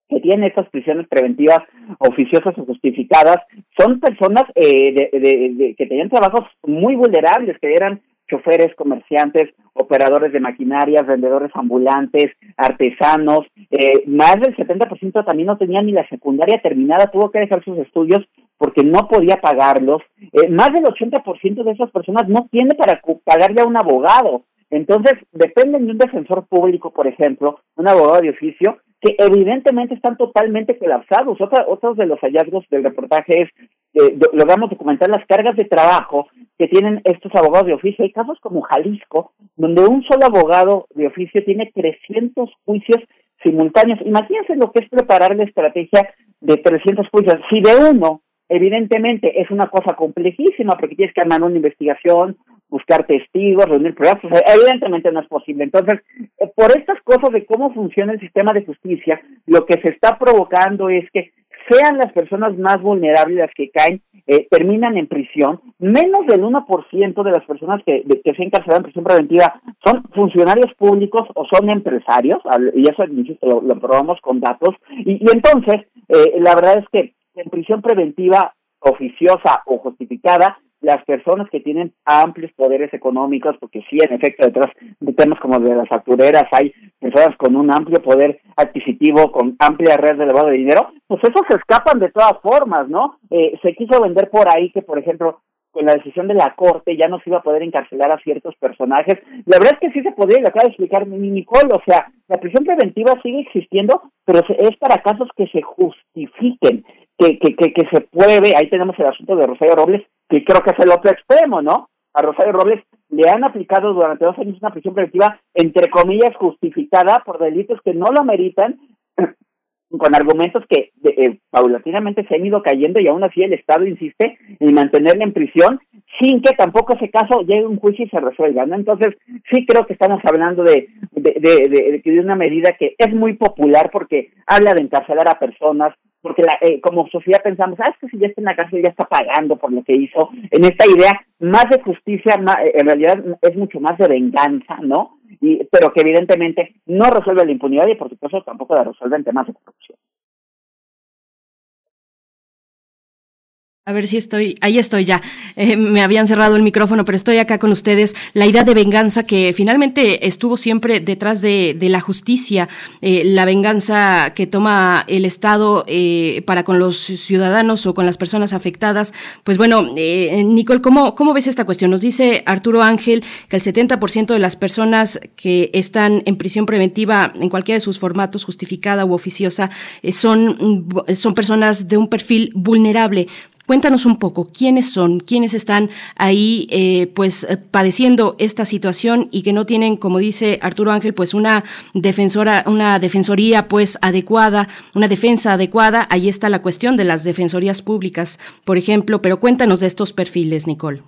que tienen estas prisiones preventivas oficiosas o justificadas son personas eh, de, que tenían trabajos muy vulnerables, que eran choferes, comerciantes, operadores de maquinarias, vendedores ambulantes, artesanos. Eh, más del 70% también no tenía ni la secundaria terminada, tuvo que dejar sus estudios porque no podía pagarlos. Eh, más del 80% de esas personas no tiene para pagarle a un abogado. Entonces, dependen de un defensor público, por ejemplo, un abogado de oficio, que evidentemente están totalmente colapsados. Otra, otros de los hallazgos del reportaje es, eh, logramos documentar las cargas de trabajo que tienen estos abogados de oficio. Hay casos como Jalisco, donde un solo abogado de oficio tiene 300 juicios simultáneos. Imagínense lo que es preparar la estrategia de 300 juicios. Si de uno, evidentemente, es una cosa complejísima porque tienes que armar una investigación, buscar testigos, reunir pruebas, evidentemente no es posible. Entonces, eh, por estas cosas de cómo funciona el sistema de justicia, lo que se está provocando es que sean las personas más vulnerables las que caen, eh, terminan en prisión, menos del 1% de las personas que, que se encarcelan en prisión preventiva son funcionarios públicos o son empresarios, y eso, insisto, lo, lo probamos con datos, y, y entonces, eh, la verdad es que en prisión preventiva oficiosa o justificada, las personas que tienen amplios poderes económicos, porque sí, en efecto, detrás de temas como de las factureras hay personas con un amplio poder adquisitivo, con amplia red de lavado de dinero, pues esos se escapan de todas formas, ¿no? Eh, se quiso vender por ahí que, por ejemplo, con la decisión de la Corte ya no se iba a poder encarcelar a ciertos personajes. La verdad es que sí se podría, lo acaba de explicar Nicole, o sea, la prisión preventiva sigue existiendo, pero es para casos que se justifiquen, que, que, que, se pruebe, ahí tenemos el asunto de Rosario Robles, que creo que es el otro extremo, ¿no? A Rosario Robles le han aplicado durante dos años una prisión preventiva, entre comillas, justificada por delitos que no lo meritan, con argumentos que eh, paulatinamente se han ido cayendo y aún así el Estado insiste en mantenerla en prisión sin que tampoco ese caso llegue a un juicio y se resuelva, ¿no? Entonces, sí creo que estamos hablando de, de, de, de, una medida que es muy popular porque habla de encarcelar a personas, porque la, eh, como sociedad pensamos, ah, es que si ya está en la cárcel ya está pagando por lo que hizo. En esta idea, más de justicia, en realidad es mucho más de venganza, ¿no? y, pero que evidentemente no resuelve la impunidad y por supuesto tampoco la resuelve en temas de corrupción. A ver si estoy, ahí estoy ya. Eh, me habían cerrado el micrófono, pero estoy acá con ustedes. La idea de venganza que finalmente estuvo siempre detrás de, la justicia, eh, la venganza que toma el Estado eh, para con los ciudadanos o con las personas afectadas. Pues bueno, Nicole, ¿cómo, ¿cómo ves esta cuestión? Nos dice Arturo Ángel que el 70% de las personas que están en prisión preventiva en cualquiera de sus formatos, justificada u oficiosa, son, son personas de un perfil vulnerable. Cuéntanos un poco quiénes son, quiénes están ahí, eh, pues eh, padeciendo esta situación y que no tienen, como dice Arturo Ángel, pues una defensora, una defensoría, pues adecuada, una defensa adecuada. Ahí está la cuestión de las defensorías públicas, por ejemplo. Pero cuéntanos de estos perfiles, Nicole.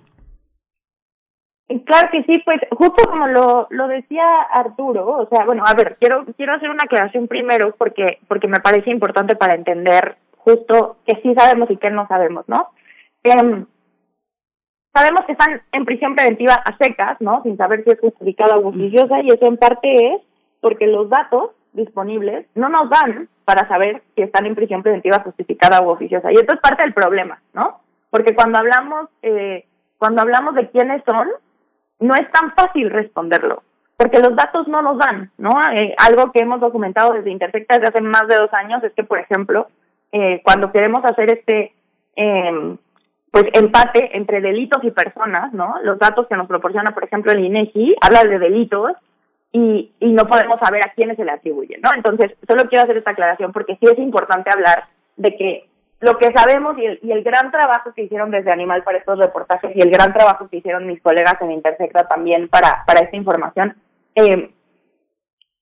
Claro que sí, pues justo como lo, lo decía Arturo, o sea, bueno, a ver, quiero quiero hacer una aclaración primero porque porque me parece importante para entender justo que sí sabemos y que no sabemos, ¿no? Eh, sabemos que están en prisión preventiva a secas, ¿no? Sin saber si es justificada o oficiosa, y eso en parte es porque los datos disponibles no nos dan para saber si están en prisión preventiva justificada o oficiosa. Y esto es parte del problema, ¿no? Porque cuando hablamos, eh, cuando hablamos de quiénes son, no es tan fácil responderlo, porque los datos no nos dan, ¿no? Eh, algo que hemos documentado desde Intersecta desde hace más de dos años es que, por ejemplo, eh, cuando queremos hacer este eh, pues empate entre delitos y personas, ¿no? Los datos que nos proporciona, por ejemplo, el INEGI habla de delitos y, no podemos saber a quiénes se le atribuye, ¿no? Entonces, solo quiero hacer esta aclaración porque sí es importante hablar de que lo que sabemos y el, y el gran trabajo que hicieron desde Animal para estos reportajes y el gran trabajo que hicieron mis colegas en Intersecta también para, para esta información, eh,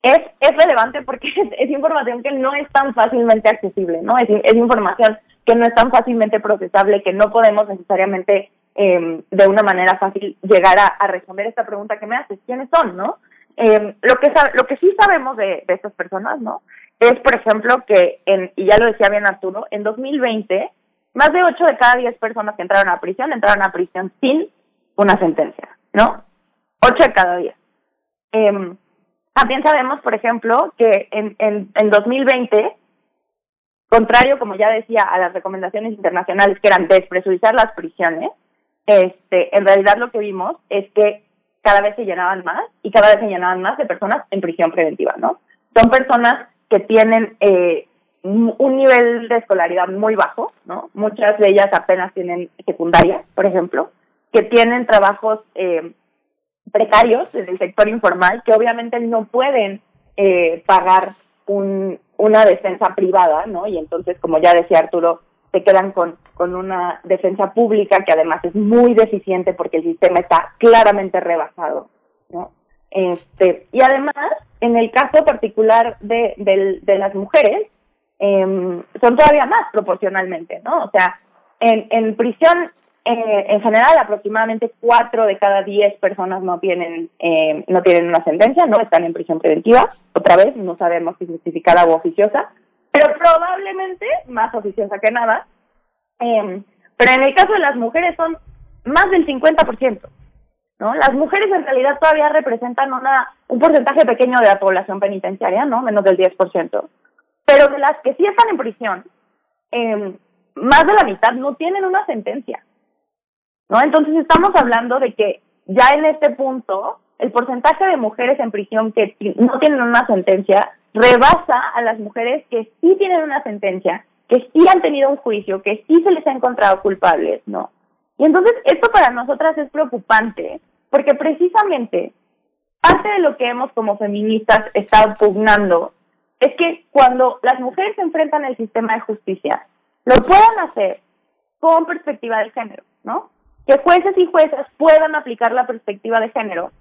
es, es relevante porque es, información que no es tan fácilmente accesible, ¿no? Es, información que no es tan fácilmente procesable, que no podemos necesariamente eh, de una manera fácil llegar a, responder esta pregunta que me haces, ¿quiénes son, no? Eh, lo que lo que sí sabemos de, de estas personas, ¿no? Es, por ejemplo, que, en, y ya lo decía bien Arturo, en 2020, más de 8 de cada 10 personas que entraron a prisión entraron a prisión sin una sentencia, ¿no? 8 de cada 10. Eh, también sabemos, por ejemplo, que en, en, en 2020, contrario, como ya decía, a las recomendaciones internacionales que eran despresurizar las prisiones, este, en realidad lo que vimos es que cada vez se llenaban más y cada vez se llenaban más de personas en prisión preventiva, ¿no? Son personas que tienen eh, un nivel de escolaridad muy bajo, ¿no? Muchas de ellas apenas tienen secundaria, por ejemplo, que tienen trabajos eh, precarios en el sector informal que obviamente no pueden eh, pagar un, una defensa privada, ¿no? Y entonces, como ya decía Arturo, se quedan con, con una defensa pública que además es muy deficiente porque el sistema está claramente rebasado, ¿no? Este, y además, en el caso particular de, de, de las mujeres, eh, son todavía más proporcionalmente, ¿no? O sea, en, en prisión eh, en general, aproximadamente cuatro de cada diez personas no tienen eh, no tienen una sentencia, no están en prisión preventiva. Otra vez, no sabemos si justificada o oficiosa, pero probablemente más oficiosa que nada. Eh, pero en el caso de las mujeres son más del 50%. ¿no? Las mujeres en realidad todavía representan una un porcentaje pequeño de la población penitenciaria, ¿no? Menos del 10%. Pero de las que sí están en prisión, eh, más de la mitad no tienen una sentencia. ¿No? Entonces estamos hablando de que ya en este punto el porcentaje de mujeres en prisión que no tienen una sentencia rebasa a las mujeres que sí tienen una sentencia, que sí han tenido un juicio, que sí se les ha encontrado culpables, ¿no? Y entonces esto para nosotras es preocupante, porque precisamente parte de lo que hemos como feministas estado pugnando es que cuando las mujeres se enfrentan al sistema de justicia, lo puedan hacer con perspectiva de género, ¿no? Que jueces y juezas puedan aplicar la perspectiva de género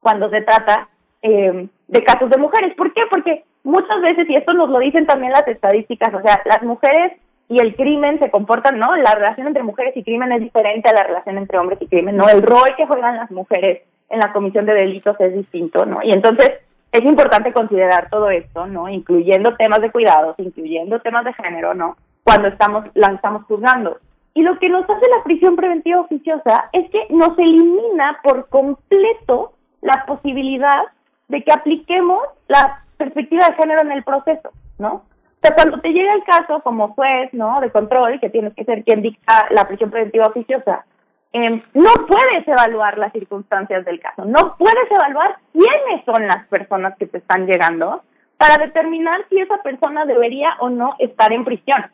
cuando se trata eh, de casos de mujeres. ¿Por qué? Porque muchas veces, y esto nos lo dicen también las estadísticas, o sea, las mujeres y el crimen se comportan, ¿no? La relación entre mujeres y crimen es diferente a la relación entre hombres y crimen, ¿no? El rol que juegan las mujeres en la comisión de delitos es distinto, ¿no? Y entonces es importante considerar todo esto, ¿no? Incluyendo temas de cuidados, incluyendo temas de género, ¿no? Cuando estamos, la estamos juzgando. Y lo que nos hace la prisión preventiva oficiosa es que nos elimina por completo la posibilidad de que apliquemos la perspectiva de género en el proceso, ¿no? O sea, cuando te llega el caso como juez, ¿no? De control, que tienes que ser quien dicta la prisión preventiva oficiosa, eh, no puedes evaluar las circunstancias del caso, no puedes evaluar quiénes son las personas que te están llegando para determinar si esa persona debería o no estar en prisión.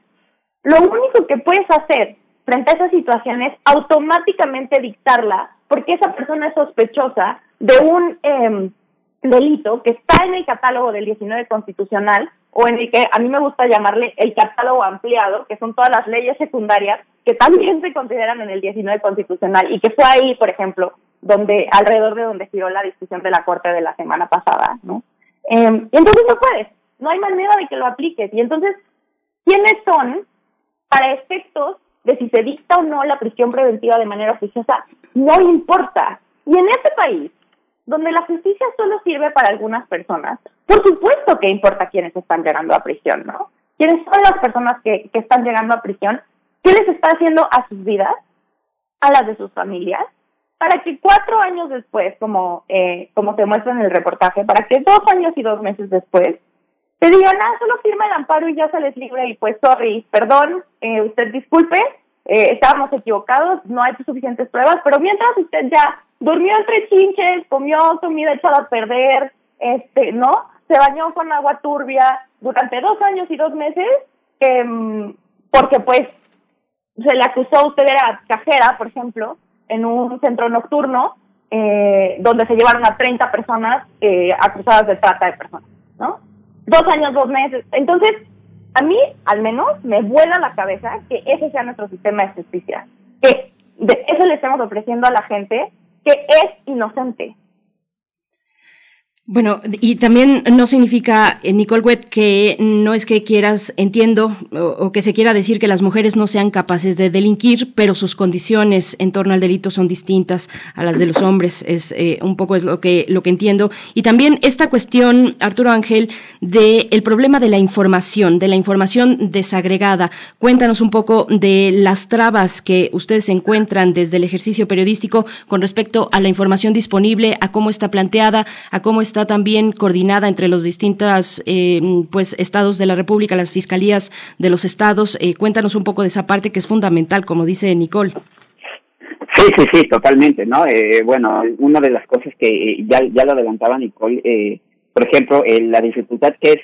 Lo único que puedes hacer frente a esas situaciones es automáticamente dictarla porque esa persona es sospechosa de un eh, delito que está en el catálogo del 19 constitucional o en el que a mí me gusta llamarle el catálogo ampliado, que son todas las leyes secundarias que también se consideran en el 19 constitucional y que fue ahí, por ejemplo, donde alrededor de donde giró la discusión de la Corte de la semana pasada, ¿no? Y entonces no puedes, no hay manera de que lo apliques. Y entonces, ¿quiénes son para efectos de si se dicta o no la prisión preventiva de manera oficiosa? No importa. Y en este país, donde la justicia solo sirve para algunas personas, por supuesto que importa quiénes están llegando a prisión, ¿no? ¿Quiénes son las personas que, que están llegando a prisión? ¿Qué les está haciendo a sus vidas? ¿A las de sus familias? Para que cuatro años después, como, eh, como se muestra en el reportaje, para que dos años y dos meses después, te digan, ah, solo firma el amparo y ya se les libre y pues, sorry, perdón, eh, usted disculpe, eh, estábamos equivocados, no hay suficientes pruebas, pero mientras usted ya durmió entre chinches, comió comida echada a perder, este, ¿no? Se bañó con agua turbia durante dos años y dos meses, eh, porque pues se le acusó, usted era cajera, por ejemplo, en un centro nocturno, eh, donde se llevaron a 30 personas eh, acusadas de trata de personas, ¿no? Dos años, dos meses. Entonces, a mí, al menos, me vuela la cabeza que ese sea nuestro sistema de justicia, que de eso le estamos ofreciendo a la gente que es inocente. Bueno, y también no significa, eh, Nicole Wett, que no es que quieras, entiendo, o, que se quiera decir que las mujeres no sean capaces de delinquir, pero sus condiciones en torno al delito son distintas a las de los hombres. Es eh, un poco es lo que lo que entiendo. Y también esta cuestión, Arturo Ángel, de el problema de la información, de la información desagregada. Cuéntanos un poco de las trabas que ustedes encuentran desde el ejercicio periodístico con respecto a la información disponible, a cómo está planteada, a cómo está también coordinada entre los distintos eh, pues, estados de la República, las fiscalías de los estados. Eh, cuéntanos un poco de esa parte que es fundamental, como dice Nicole. Sí, sí, sí, totalmente, ¿no? Eh, bueno, una de las cosas que ya, ya lo adelantaba Nicole, por ejemplo, la dificultad que es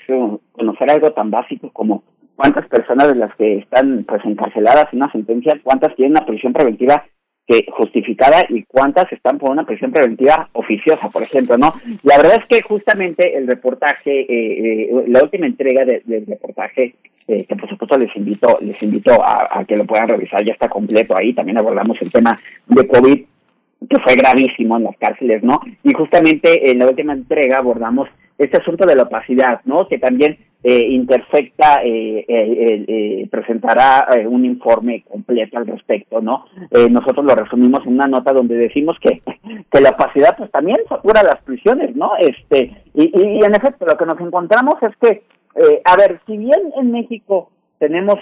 conocer algo tan básico como cuántas personas de las que están pues encarceladas en una sentencia, cuántas tienen una prisión preventiva que justificada y cuántas están por una prisión preventiva oficiosa, por ejemplo, ¿no? La verdad es que justamente el reportaje, eh, eh, la última entrega del reportaje, eh, que por supuesto les invito, les invito a, a, que lo puedan revisar, ya está completo ahí, también abordamos el tema de COVID, que fue gravísimo en las cárceles, ¿no? Y justamente en la última entrega abordamos este asunto de la opacidad, ¿no? Que también eh, Interfecta eh, eh, presentará un informe completo al respecto, ¿no? nosotros lo resumimos en una nota donde decimos que, que la opacidad pues también satura las prisiones, ¿no? Este y, y, en efecto lo que nos encontramos es que, a ver, si bien en México tenemos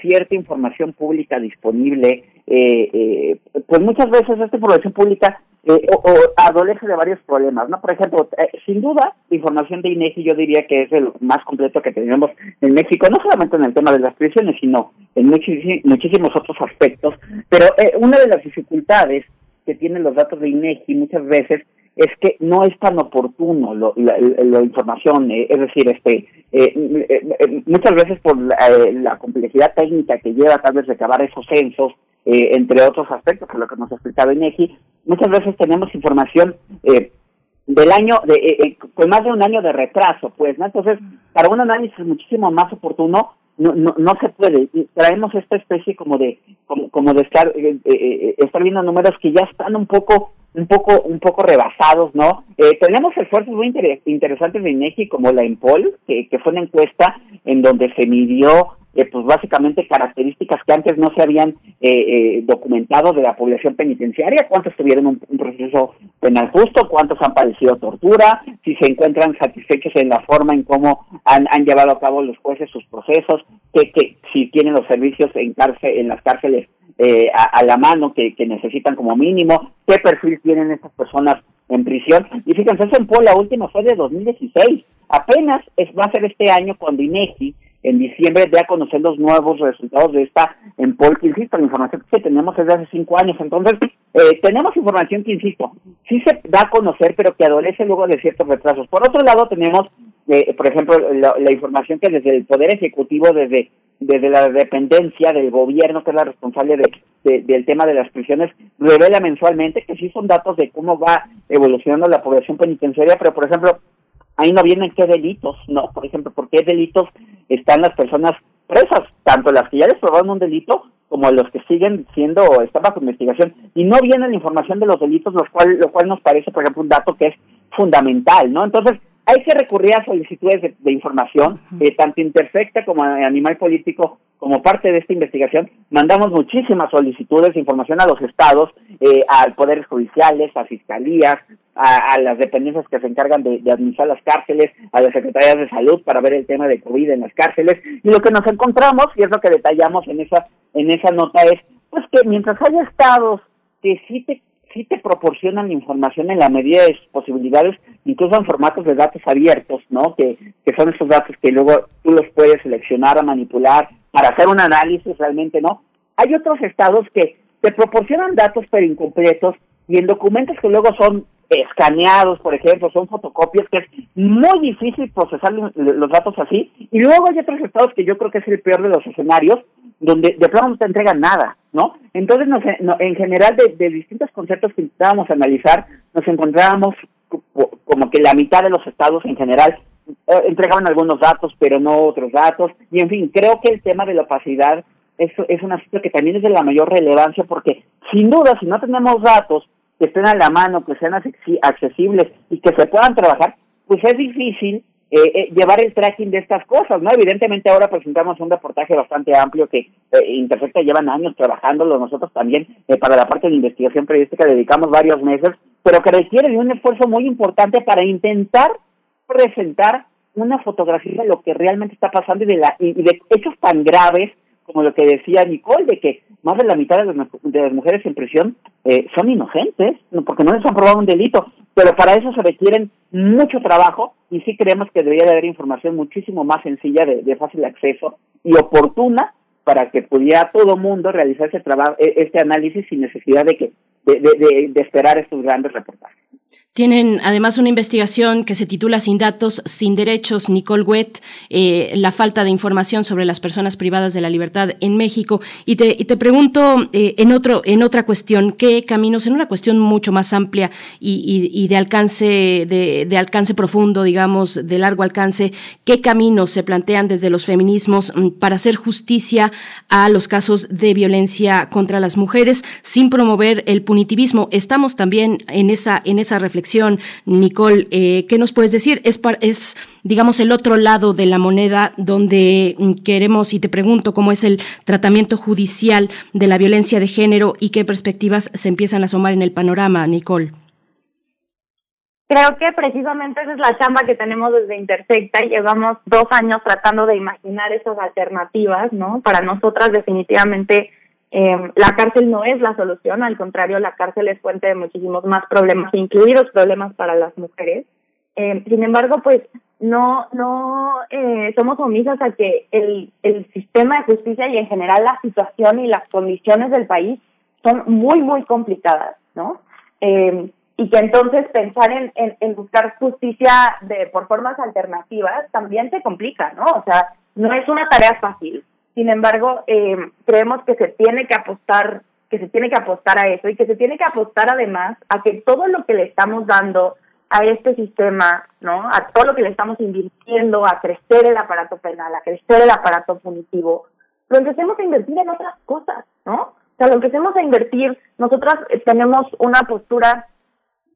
cierta información pública disponible, pues muchas veces esta información pública eh, o, adolece de varios problemas, ¿no? Por ejemplo, eh, sin duda, información de INEGI yo diría que es el más completo que tenemos en México, no solamente en el tema de las prisiones, sino en muchísimos otros aspectos. Pero eh, una de las dificultades que tienen los datos de INEGI muchas veces es que no es tan oportuno lo, la, información, es decir, este muchas veces por la, complejidad técnica que lleva tal vez recabar esos censos, entre otros aspectos, que es lo que nos ha explicado INEGI, muchas veces tenemos información eh, del año, de, eh, eh, con más de un año de retraso, pues, ¿no? Entonces, para un análisis muchísimo más oportuno, no, no, no se puede. Traemos esta especie como de, como, como de estar, eh, eh, eh, estar viendo números que ya están un poco, un poco, un poco rebasados, ¿no? Eh, tenemos esfuerzos muy interesantes de INEGI como la Impol, que, que fue una encuesta en donde se midió eh, pues básicamente características que antes no se habían eh, eh, documentado de la población penitenciaria, cuántos tuvieron un, proceso penal justo, cuántos han padecido tortura, si se encuentran satisfechos en la forma en cómo han, han llevado a cabo los jueces sus procesos, que, que si tienen los servicios en cárcel, en las cárceles eh, a, a, la mano que, que necesitan como mínimo, qué perfil tienen estas personas en prisión. Y fíjense, eso en Puebla la última fue de 2016. Apenas es, va a ser este año cuando INEGI en diciembre de a conocer los nuevos resultados de esta en que insisto, la información que tenemos es de hace cinco años, entonces eh, tenemos información que, insisto, sí se da a conocer, pero que adolece luego de ciertos retrasos. Por otro lado, tenemos, eh, por ejemplo, la, información que desde el Poder Ejecutivo, desde desde la dependencia del gobierno, que es la responsable de, del tema de las prisiones, revela mensualmente que sí son datos de cómo va evolucionando la población penitenciaria, pero, por ejemplo, ahí no vienen qué delitos, ¿no? Por ejemplo, por qué delitos están las personas presas, tanto las que ya les probaron un delito como los que siguen siendo, están bajo investigación, y no viene la información de los delitos, lo cual, lo cual nos parece, por ejemplo, un dato que es fundamental, ¿no? Entonces, hay que recurrir a solicitudes de, de información, eh, tanto Interfecta como Animal Político, como parte de esta investigación, mandamos muchísimas solicitudes de información a los estados, eh, a poderes judiciales, a fiscalías, a, a, las dependencias que se encargan de, de, administrar las cárceles, a las secretarías de salud para ver el tema de COVID en las cárceles. Y lo que nos encontramos, y es lo que detallamos en esa, en esa nota, es pues que mientras haya estados que sí te sí te proporcionan información en la medida de sus posibilidades, incluso en formatos de datos abiertos, ¿no? Que, que son esos datos que luego tú los puedes seleccionar manipular para hacer un análisis realmente, ¿no? Hay otros estados que te proporcionan datos pero incompletos y en documentos que luego son escaneados, por ejemplo, son fotocopias, que es muy difícil procesar los datos así. Y luego hay otros estados que yo creo que es el peor de los escenarios, donde de plano no te entregan nada, ¿no? Entonces, nos, no, en general, de, de, distintos conceptos que intentábamos analizar, nos encontrábamos como que la mitad de los estados en general eh, entregaban algunos datos, pero no otros datos. Y en fin, creo que el tema de la opacidad es, es un aspecto que también es de la mayor relevancia, porque sin duda, si no tenemos datos, que estén a la mano, que sean accesibles y que se puedan trabajar, pues es difícil eh, eh, llevar el tracking de estas cosas, ¿no? Evidentemente ahora presentamos un reportaje bastante amplio que eh, Interfecta llevan años trabajándolo, nosotros también eh, para la parte de investigación periodística dedicamos varios meses, pero que requiere de un esfuerzo muy importante para intentar presentar una fotografía de lo que realmente está pasando y de, la, y de hechos tan graves como lo que decía Nicole, de que más de la mitad de las, de las mujeres en prisión eh, son inocentes, porque no les han probado un delito, pero para eso se requieren mucho trabajo y sí creemos que debería de haber información muchísimo más sencilla, de, fácil acceso y oportuna para que pudiera todo mundo realizar ese trabajo, este análisis sin necesidad de que de, de, de esperar estos grandes reportajes. Tienen además una investigación que se titula Sin datos, sin derechos, Nicole Wett, eh, la falta de información sobre las personas privadas de la libertad en México. Y te, y te pregunto eh, en, otro, en otra cuestión, ¿qué caminos, en una cuestión mucho más amplia y, y, de alcance, de, de, alcance profundo, digamos, de largo alcance, qué caminos se plantean desde los feminismos mm, para hacer justicia a los casos de violencia contra las mujeres sin promover el punitivismo? Estamos también en esa, en esa reflexión Nicole, eh, ¿qué nos puedes decir? Es, es, digamos, el otro lado de la moneda donde mm, queremos, y te pregunto, cómo es el tratamiento judicial de la violencia de género y qué perspectivas se empiezan a asomar en el panorama, Nicole. Creo que precisamente esa es la chamba que tenemos desde Intersecta. Llevamos dos años tratando de imaginar esas alternativas, ¿no? Para nosotras definitivamente eh, la cárcel no es la solución, al contrario, la cárcel es fuente de muchísimos más problemas, incluidos problemas para las mujeres. Eh, sin embargo, pues no, no eh, somos omisas a que el, el sistema de justicia y en general la situación y las condiciones del país son muy, muy complicadas, ¿no? Eh, y que entonces pensar en, en, en buscar justicia de por formas alternativas también se complica, ¿no? O sea, no es una tarea fácil. Sin embargo, eh, creemos que se tiene que apostar, que se tiene que apostar a eso y que se tiene que apostar además a que todo lo que le estamos dando a este sistema, ¿no? A todo lo que le estamos invirtiendo, a crecer el aparato penal, a crecer el aparato punitivo, lo empecemos a invertir en otras cosas, ¿no? O sea, lo empecemos a invertir, nosotras eh, tenemos una postura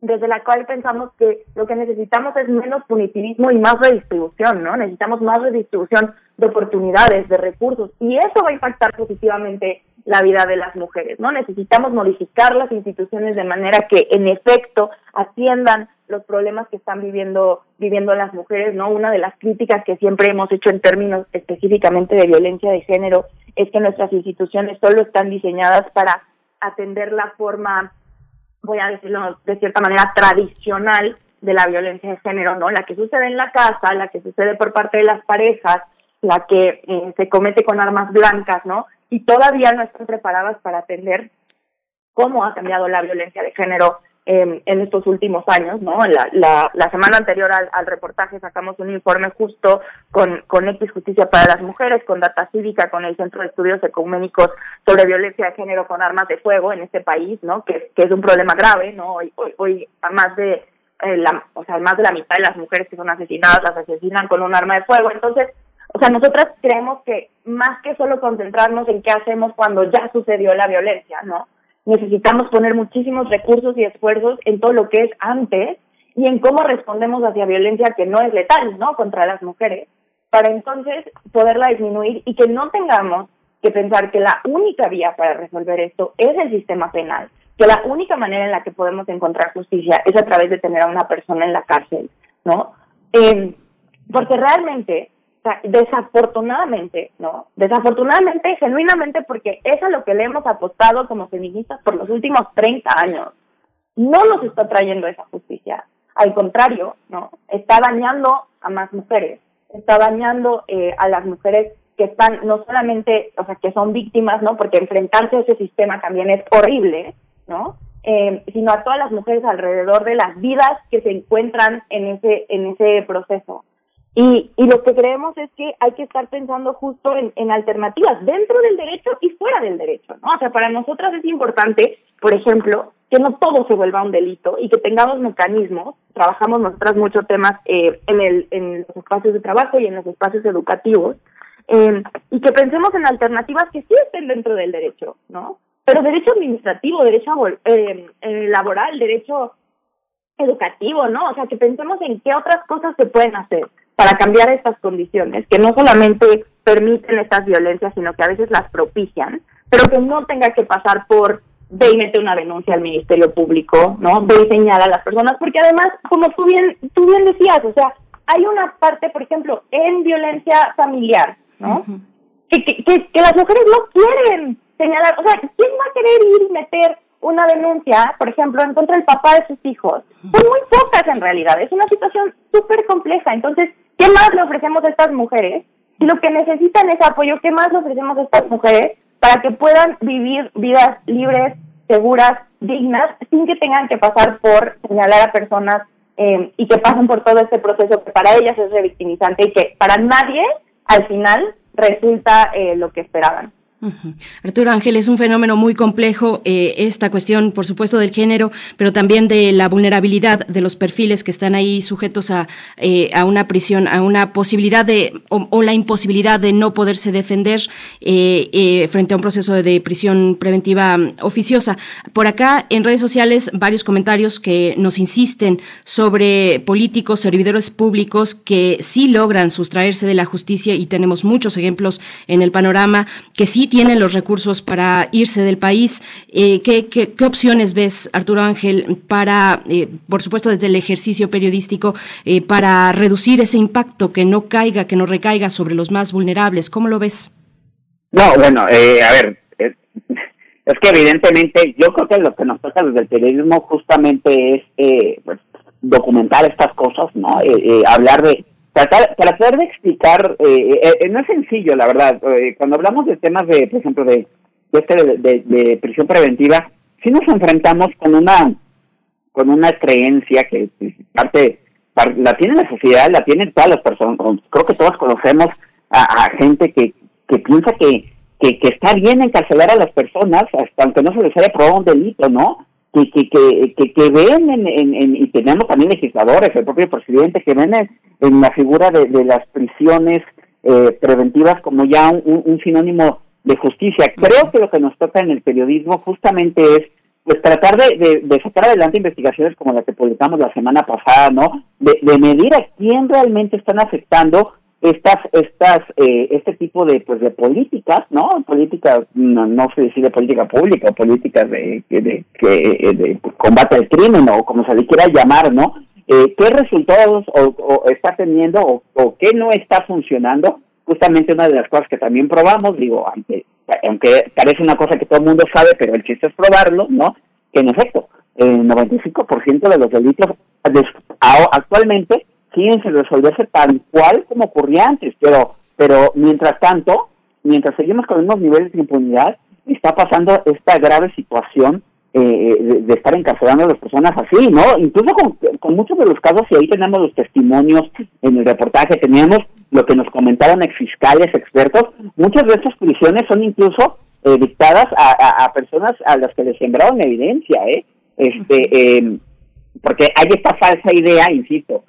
desde la cual pensamos que lo que necesitamos es menos punitivismo y más redistribución, ¿no? Necesitamos más redistribución de oportunidades, de recursos, y eso va a impactar positivamente la vida de las mujeres, ¿no? Necesitamos modificar las instituciones de manera que, en efecto, atiendan los problemas que están viviendo viviendo las mujeres, ¿no? Una de las críticas que siempre hemos hecho en términos específicamente de violencia de género es que nuestras instituciones solo están diseñadas para atender la forma voy a decirlo de cierta manera, tradicional de la violencia de género, ¿no? La que sucede en la casa, la que sucede por parte de las parejas, la que eh, se comete con armas blancas, ¿no? Y todavía no están preparadas para atender cómo ha cambiado la violencia de género en estos últimos años, ¿no? La, la, la semana anterior al, reportaje sacamos un informe justo con, con X Justicia para las Mujeres, con Data Cívica, con el Centro de Estudios Ecuménicos sobre Violencia de Género con Armas de Fuego en este país, ¿no? Que, que es un problema grave, ¿no? Hoy, hoy, hoy más de eh, la, o sea, más de la mitad de las mujeres que son asesinadas las asesinan con un arma de fuego. Entonces, o sea, nosotras creemos que más que solo concentrarnos en qué hacemos cuando ya sucedió la violencia, ¿no? Necesitamos poner muchísimos recursos y esfuerzos en todo lo que es antes y en cómo respondemos hacia violencia que no es letal, ¿no? Contra las mujeres, para entonces poderla disminuir y que no tengamos que pensar que la única vía para resolver esto es el sistema penal, que la única manera en la que podemos encontrar justicia es a través de tener a una persona en la cárcel, ¿no? Eh, porque realmente desafortunadamente, ¿no? Desafortunadamente, genuinamente, porque es a lo que le hemos apostado como feministas por los últimos 30 años, no nos está trayendo esa justicia. Al contrario, ¿no? Está dañando a más mujeres, está dañando eh, a las mujeres que están no solamente, o sea, que son víctimas, ¿no? Porque enfrentarse a ese sistema también es horrible, ¿no? Eh, sino a todas las mujeres alrededor de las vidas que se encuentran en ese en ese proceso. Y, y lo que creemos es que hay que estar pensando justo en, alternativas dentro del derecho y fuera del derecho, ¿no? O sea, para nosotras es importante, por ejemplo, que no todo se vuelva un delito y que tengamos mecanismos, trabajamos nosotras muchos temas eh, en, el, en los espacios de trabajo y en los espacios educativos, eh, y que pensemos en alternativas que sí estén dentro del derecho, ¿no? Pero derecho administrativo, derecho eh, eh, laboral, derecho educativo, ¿no? O sea, que pensemos en qué otras cosas se pueden hacer para cambiar estas condiciones, que no solamente permiten estas violencias, sino que a veces las propician, pero que no tenga que pasar por ve y mete una denuncia al Ministerio Público, ¿no? Ve y señala a las personas, porque además, como tú bien, tú bien decías, o sea, hay una parte, por ejemplo, en violencia familiar, ¿no? que, que, que, las mujeres no quieren señalar, o sea, ¿quién va a querer ir y meter una denuncia, por ejemplo, en contra del papá de sus hijos? Son muy pocas en realidad, es una situación súper compleja, entonces ¿Qué más le ofrecemos a estas mujeres? Lo que necesitan es apoyo, ¿qué más le ofrecemos a estas mujeres para que puedan vivir vidas libres, seguras, dignas, sin que tengan que pasar por señalar a personas eh, y que pasen por todo este proceso que para ellas es revictimizante y que para nadie al final resulta eh, lo que esperaban? Arturo Ángel, es un fenómeno muy complejo eh, esta cuestión, por supuesto, del género, pero también de la vulnerabilidad de los perfiles que están ahí sujetos a, eh, a una prisión, a una posibilidad de, o, la imposibilidad de no poderse defender eh, frente a un proceso de prisión preventiva mm, oficiosa. Por acá, en redes sociales, varios comentarios que nos insisten sobre políticos, servidores públicos que sí logran sustraerse de la justicia y tenemos muchos ejemplos en el panorama que sí tienen los recursos para irse del país. Eh, ¿qué, qué, opciones ves, Arturo Ángel, para, eh, por supuesto, desde el ejercicio periodístico, eh, para reducir ese impacto, que no caiga, que no recaiga sobre los más vulnerables? ¿Cómo lo ves? No, bueno, a ver, es que evidentemente yo creo que lo que nos toca desde el periodismo justamente es pues, documentar estas cosas, ¿no? hablar de tratar, tratar de explicar, eh, eh, eh, no es sencillo, la verdad. cuando hablamos de temas de, por ejemplo, de, de, este, de, prisión preventiva, sí nos enfrentamos con una con una creencia que parte, la tiene la sociedad, la tienen todas las personas. Creo que todos conocemos a, gente que, que piensa que, que, que está bien encarcelar a las personas hasta aunque no se les haya probado un delito, ¿no? Que, que, que, que, ven en, en, y tenemos también legisladores, el propio presidente, que ven en, la figura de, de las prisiones eh, preventivas como ya un, un, sinónimo de justicia. Creo que lo que nos toca en el periodismo justamente es pues tratar de, de, sacar adelante investigaciones como la que publicamos la semana pasada, ¿no? De, de medir a quién realmente están afectando estas estas eh, este tipo de pues de políticas no políticas no, no sé decir de política pública políticas de, de, de, combate al crimen o como se le quiera llamar no eh, qué resultados o, está teniendo o, o, qué no está funcionando justamente una de las cosas que también probamos digo aunque aunque parece una cosa que todo el mundo sabe pero el chiste es probarlo no que en efecto el 95% de los delitos actualmente siguen sin resolverse tal cual como ocurría antes, pero, pero mientras tanto, mientras seguimos con los mismos niveles de impunidad, está pasando esta grave situación eh, de, estar encarcelando a las personas así, ¿no? Incluso con, muchos de los casos, y ahí tenemos los testimonios en el reportaje, teníamos lo que nos comentaron ex fiscales, expertos, muchas de estas prisiones son incluso eh, dictadas a, a, personas a las que les sembraron evidencia, ¿eh? Este, eh, porque hay esta falsa idea, insisto,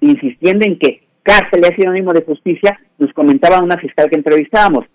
insistiendo en que cárcel es sinónimo de justicia, nos comentaba una fiscal que entrevistábamos.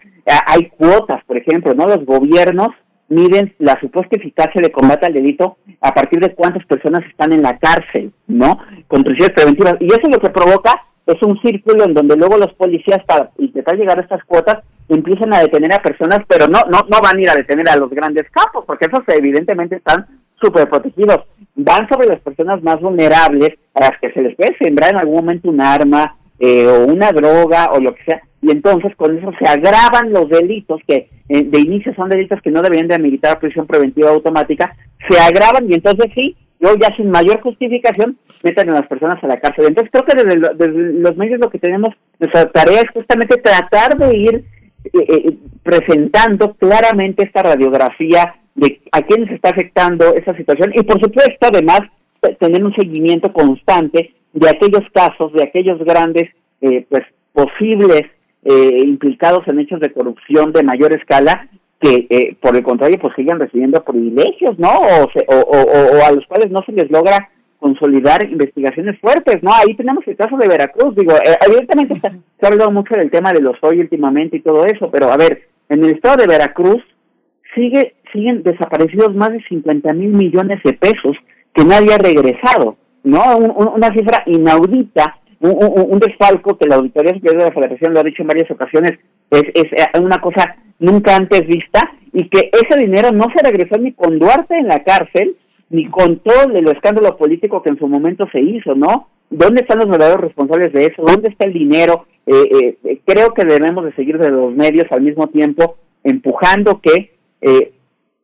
Hay cuotas, por ejemplo, ¿no? Los gobiernos miden la supuesta eficacia de combate al delito a partir de cuántas personas están en la cárcel, ¿no? Con prisiones preventivas. Y eso lo que provoca es un círculo en donde luego los policías, para intentar llegar a estas cuotas, empiezan a detener a personas, pero no, no, no van a ir a detener a los grandes campos, porque esos evidentemente están súper protegidos. Van sobre las personas más vulnerables, a las que se les puede sembrar en algún momento un arma eh, o una droga o lo que sea, y entonces con eso se agravan los delitos que eh, de inicio son delitos que no deberían de ameritar prisión preventiva automática, se agravan y entonces sí, luego ya sin mayor justificación meten a las personas a la cárcel. Entonces creo que desde, desde los medios lo que tenemos, nuestra tarea es justamente tratar de ir eh, presentando claramente esta radiografía de a quiénes está afectando esa situación y por supuesto además tener un seguimiento constante de aquellos casos, de aquellos grandes eh, pues posibles eh, implicados en hechos de corrupción de mayor escala que eh, por el contrario pues sigan recibiendo privilegios, ¿no? O, o, o, a los cuales no se les logra consolidar investigaciones fuertes, ¿no? Ahí tenemos el caso de Veracruz, digo, evidentemente se ha hablado mucho del tema de los hoy últimamente y todo eso, pero a ver, en el estado de Veracruz sigue siguen desaparecidos más de 50 mil millones de pesos que nadie ha regresado, ¿no? una cifra inaudita, un, desfalco que la Auditoría Superior de la Federación lo ha dicho en varias ocasiones, es, es una cosa nunca antes vista y que ese dinero no se regresó ni con Duarte en la cárcel, ni con todo el escándalo político que en su momento se hizo, ¿no? ¿Dónde están los verdaderos responsables de eso? ¿Dónde está el dinero? Eh, eh, creo que debemos de seguir de los medios al mismo tiempo empujando que eh,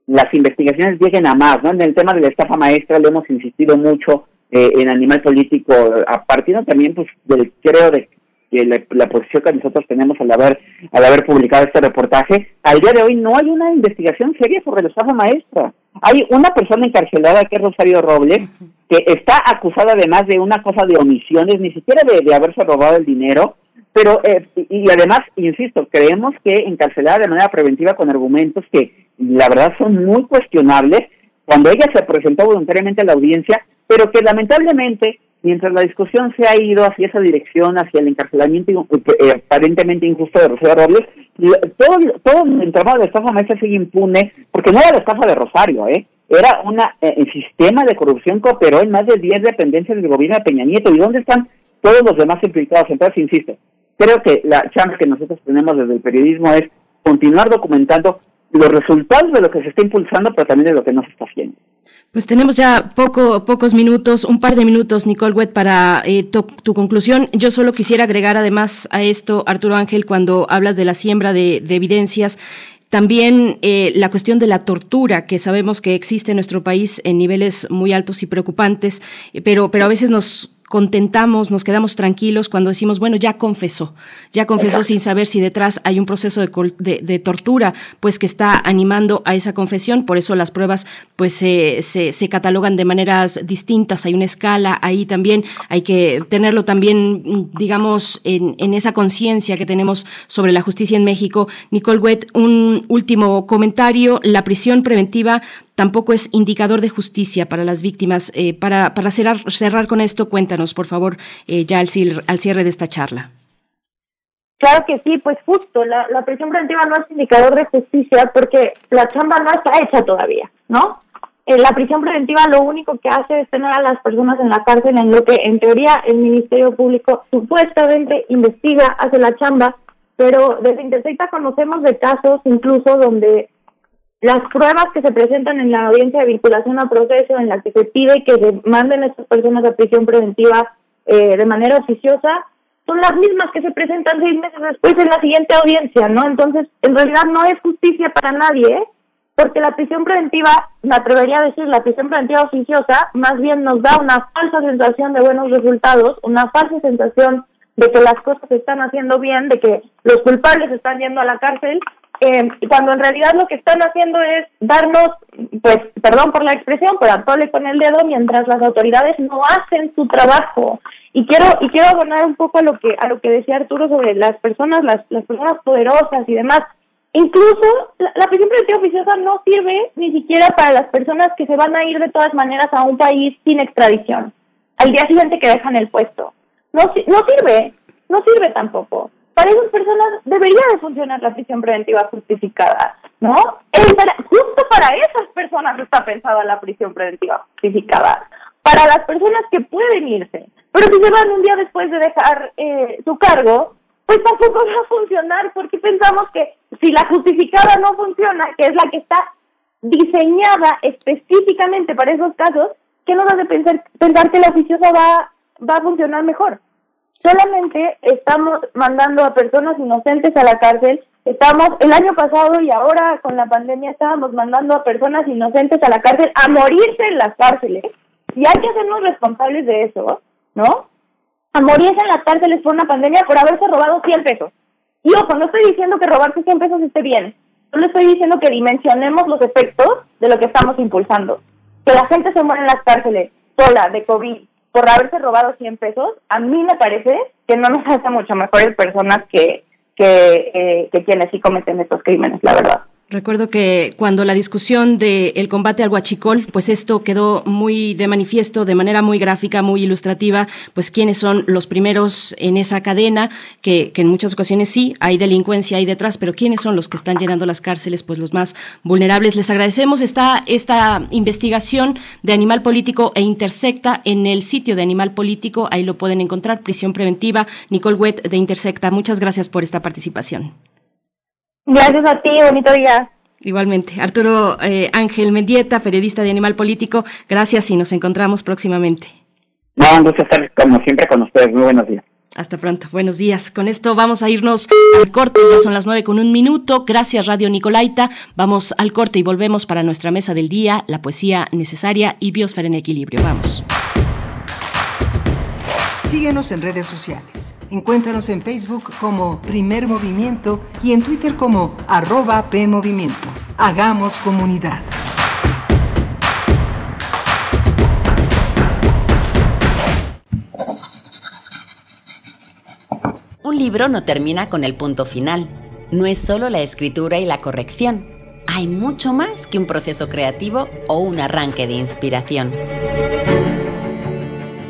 las investigaciones lleguen a más, ¿no? En el tema de la estafa maestra lo hemos insistido mucho eh, en Animal Político, a partir también, pues, del, creo, de que la, posición que nosotros tenemos al haber, al haber publicado este reportaje, al día de hoy no hay una investigación seria sobre la estafa maestra. Hay una persona encarcelada que es Rosario Robles, que está acusada además de una cosa de omisiones, ni siquiera de, de haberse robado el dinero, pero, eh, y además, insisto, creemos que encarcelada de manera preventiva con argumentos que la verdad son muy cuestionables, cuando ella se presentó voluntariamente a la audiencia, pero que lamentablemente, mientras la discusión se ha ido hacia esa dirección, hacia el encarcelamiento eh, aparentemente injusto de Rosario Robles, todo, todo el entramado de la estafa maestra sigue impune, porque no era la estafa de Rosario, ¿eh? Era una, eh, sistema de corrupción que operó en más de 10 dependencias del gobierno de Peña Nieto. ¿Y dónde están todos los demás implicados? Entonces, insisto, creo que la chance que nosotros tenemos desde el periodismo es continuar documentando los resultados de lo que se está impulsando, pero también de lo que no se está haciendo. Pues tenemos ya poco, pocos minutos, un par de minutos, Nicole Wett, para eh, tu, conclusión. Yo solo quisiera agregar además a esto, Arturo Ángel, cuando hablas de la siembra de, evidencias, también eh, la cuestión de la tortura, que sabemos que existe en nuestro país en niveles muy altos y preocupantes, eh, pero, pero a veces nos contentamos, nos quedamos tranquilos cuando decimos, bueno, ya confesó, ya confesó sin saber si detrás hay un proceso de, tortura, pues que está animando a esa confesión, por eso las pruebas pues se, se, catalogan de maneras distintas, hay una escala, ahí también. Hay que tenerlo también, digamos, en, en esa conciencia que tenemos sobre la justicia en México. Nicole Wett, un último comentario, la prisión preventiva tampoco es indicador de justicia para las víctimas. Eh, para para cerrar, cerrar con esto, cuéntanos, por favor, eh, ya al, al cierre de esta charla. Claro que sí, pues justo, la, prisión preventiva no es indicador de justicia porque la chamba no está hecha todavía, ¿no? Eh, la prisión preventiva lo único que hace es tener a las personas en la cárcel en lo que en teoría el Ministerio Público supuestamente investiga, hace la chamba, pero desde Intersecta conocemos de casos incluso donde las pruebas que se presentan en la audiencia de vinculación a proceso, en la que se pide que se manden a estas personas a prisión preventiva eh, de manera oficiosa, son las mismas que se presentan seis meses después en la siguiente audiencia, ¿no? Entonces, en realidad no es justicia para nadie, ¿eh? porque la prisión preventiva, me atrevería a decir, la prisión preventiva oficiosa, más bien nos da una falsa sensación de buenos resultados, una falsa sensación de que las cosas se están haciendo bien, de que los culpables están yendo a la cárcel, eh, cuando en realidad lo que están haciendo es darnos, pues, perdón por la expresión, pero atole con el dedo mientras las autoridades no hacen su trabajo. Y quiero y quiero abonar un poco a lo que a lo que decía Arturo sobre las personas, las, las personas poderosas y demás. Incluso la, la prisión preventiva oficiosa no sirve ni siquiera para las personas que se van a ir de todas maneras a un país sin extradición, al día siguiente que dejan el puesto. No, no sirve, no sirve tampoco. Para esas personas debería de funcionar la prisión preventiva justificada, ¿no? justo para esas personas está pensada la prisión preventiva justificada. Para las personas que pueden irse, pero si se van un día después de dejar eh, su cargo, pues tampoco va a funcionar porque pensamos que si la justificada no funciona, que es la que está diseñada específicamente para esos casos, ¿qué nos hace pensar, pensar que la oficiosa va, va a funcionar mejor? Solamente estamos mandando a personas inocentes a la cárcel. Estamos, el año pasado y ahora con la pandemia estábamos mandando a personas inocentes a la cárcel a morirse en las cárceles. Y hay que hacernos responsables de eso, ¿no? a morirse en las cárceles por una pandemia por haberse robado 100 pesos. Y ojo, no estoy diciendo que robarse 100 pesos esté bien, solo estoy diciendo que dimensionemos los efectos de lo que estamos impulsando. Que la gente se muera en las cárceles sola, de COVID, por haberse robado 100 pesos, a mí me parece que no nos hace mucho mejores personas que, que, eh, que quienes sí cometen estos crímenes, la verdad. Recuerdo que cuando la discusión del combate al huachicol, pues esto quedó muy de manifiesto, de manera muy gráfica, muy ilustrativa, pues quiénes son los primeros en esa cadena, que, que, en muchas ocasiones sí, hay delincuencia ahí detrás, pero quiénes son los que están llenando las cárceles, pues los más vulnerables. Les agradecemos esta, esta investigación de Animal Político e Intersecta en el sitio de Animal Político, ahí lo pueden encontrar, prisión preventiva, Nicole Wett de Intersecta. Muchas gracias por esta participación. Gracias a ti, bonito día. Igualmente. Arturo eh, Ángel Mendieta, periodista de Animal Político, gracias y nos encontramos próximamente. No, un gusto estar como siempre con ustedes. Muy buenos días. Hasta pronto, buenos días. Con esto vamos a irnos al corte, ya son las nueve con un minuto. Gracias Radio Nicolaita. Vamos al corte y volvemos para nuestra mesa del día, la poesía necesaria y biosfera en equilibrio. Vamos. Síguenos en redes sociales. Encuéntranos en Facebook como Primer Movimiento y en Twitter como arroba PMovimiento. Hagamos comunidad. Un libro no termina con el punto final. No es solo la escritura y la corrección. Hay mucho más que un proceso creativo o un arranque de inspiración.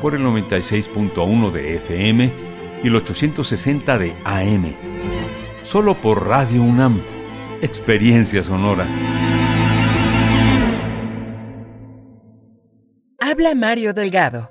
por el 96.1 de FM y el 860 de AM. Solo por Radio UNAM. Experiencia sonora. Habla Mario Delgado.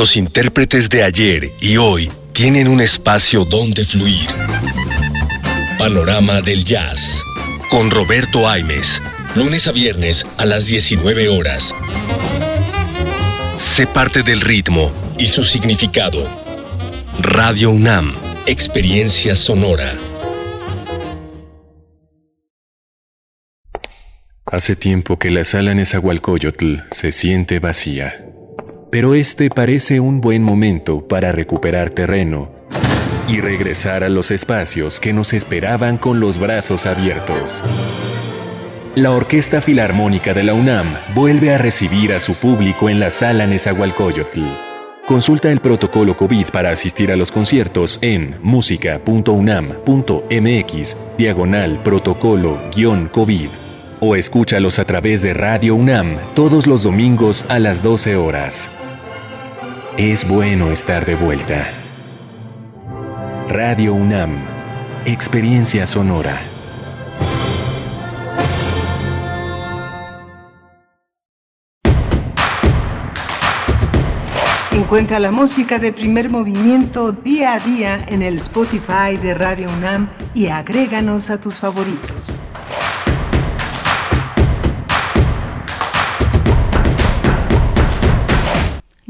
Los intérpretes de ayer y hoy tienen un espacio donde fluir. Panorama del Jazz. Con Roberto Aimes. Lunes a viernes a las 19 horas. Sé parte del ritmo y su significado. Radio UNAM. Experiencia sonora. Hace tiempo que la sala Nezahualcóyotl se siente vacía. Pero este parece un buen momento para recuperar terreno y regresar a los espacios que nos esperaban con los brazos abiertos. La Orquesta Filarmónica de la UNAM vuelve a recibir a su público en la sala Nezahualcóyotl. Consulta el protocolo COVID para asistir a los conciertos en música.unam.mx diagonal protocolo-COVID o escúchalos a través de Radio UNAM todos los domingos a las 12 horas. Es bueno estar de vuelta. Radio UNAM, Experiencia Sonora. Encuentra la música de primer movimiento día a día en el Spotify de Radio UNAM y agréganos a tus favoritos.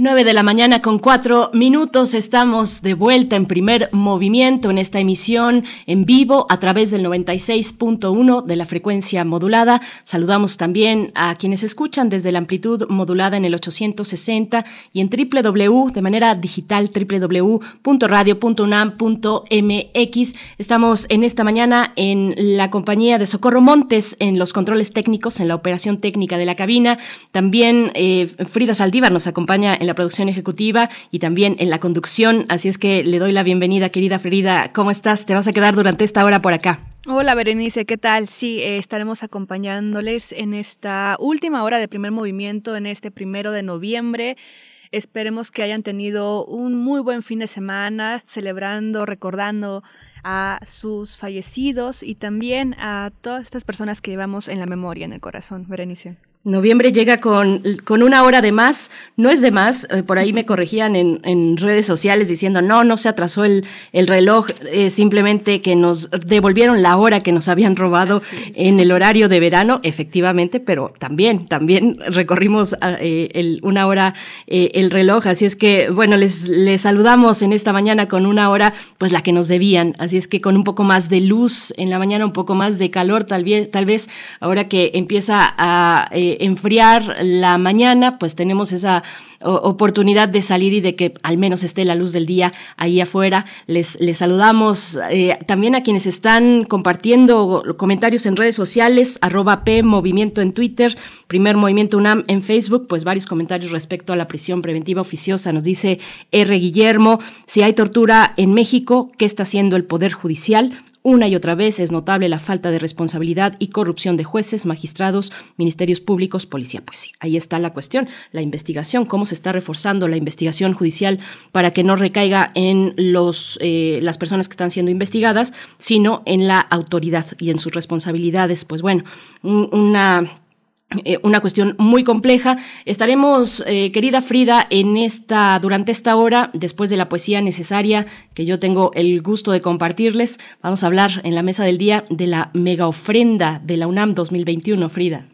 9 de la mañana con cuatro minutos. Estamos de vuelta en primer movimiento en esta emisión en vivo a través del 96.1 de la frecuencia modulada. Saludamos también a quienes escuchan desde la amplitud modulada en el 860 y en www de manera digital www.radio.unam.mx. Estamos en esta mañana en la compañía de Socorro Montes en los controles técnicos, en la operación técnica de la cabina. También eh, Frida Saldívar nos acompaña en la producción ejecutiva y también en la conducción. Así es que le doy la bienvenida, querida Frida. ¿Cómo estás? ¿Te vas a quedar durante esta hora por acá? Hola Berenice, ¿qué tal? Sí, eh, estaremos acompañándoles en esta última hora de primer movimiento, en este primero de noviembre. Esperemos que hayan tenido un muy buen fin de semana, celebrando, recordando a sus fallecidos y también a todas estas personas que llevamos en la memoria, en el corazón, Berenice. Noviembre llega con, con, una hora de más, no es de más, eh, por ahí me corregían en, en, redes sociales diciendo, no, no se atrasó el, el reloj, eh, simplemente que nos devolvieron la hora que nos habían robado en el horario de verano, efectivamente, pero también, también recorrimos eh, el, una hora el reloj, así es que, bueno, les, les saludamos en esta mañana con una hora, pues la que nos debían, así es que con un poco más de luz en la mañana, un poco más de calor, tal vez, tal vez ahora que empieza a enfriar la mañana, pues tenemos esa oportunidad de salir y de que al menos esté la luz del día ahí afuera. Les, les saludamos eh, también a quienes están compartiendo comentarios en redes sociales, arroba P Movimiento en Twitter, Primer Movimiento UNAM en Facebook, pues varios comentarios respecto a la prisión preventiva oficiosa. Nos dice R. Guillermo, si hay tortura en México, ¿qué está haciendo el Poder Judicial? Una y otra vez es notable la falta de responsabilidad y corrupción de jueces, magistrados, ministerios públicos, policía. Pues sí, ahí está la cuestión, la investigación, cómo se está reforzando la investigación judicial para que no recaiga en los, eh, las personas que están siendo investigadas, sino en la autoridad y en sus responsabilidades. Pues bueno, una eh, una cuestión muy compleja. Estaremos, eh, querida Frida, en esta, durante esta hora, después de la poesía necesaria que yo tengo el gusto de compartirles, vamos a hablar en la mesa del día de la mega ofrenda de la UNAM 2021, Frida.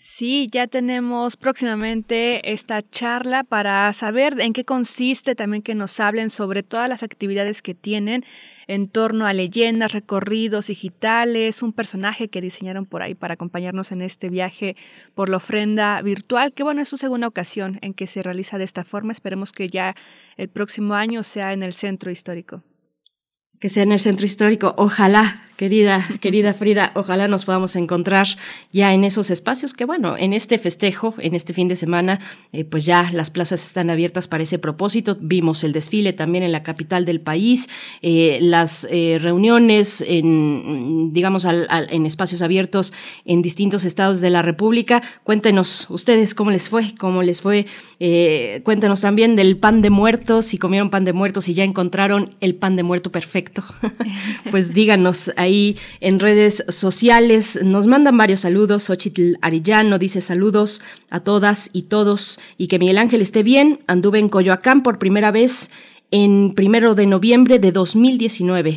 Sí, ya tenemos próximamente esta charla para saber en qué consiste, también que nos hablen sobre todas las actividades que tienen en torno a leyendas, recorridos digitales, un personaje que diseñaron por ahí para acompañarnos en este viaje por la ofrenda virtual, que bueno, es su segunda ocasión en que se realiza de esta forma. Esperemos que ya el próximo año sea en el centro histórico. Que sea en el centro histórico, ojalá, Querida, querida Frida, ojalá nos podamos encontrar ya en esos espacios que, bueno, en este festejo, en este fin de semana, eh, pues ya las plazas están abiertas para ese propósito. Vimos el desfile también en la capital del país, eh, las eh, reuniones en, digamos, en espacios abiertos en distintos estados de la República. Cuéntenos ustedes cómo les fue, cómo les fue. cuéntenos también del pan de muertos, si comieron pan de muertos y ya encontraron el pan de muerto perfecto. pues díganos ahí ahí en redes sociales. Nos mandan varios saludos. Xochitl Arillano dice saludos a todas y todos y que Miguel Ángel esté bien. Anduve en Coyoacán por primera vez en primero de noviembre de 2019.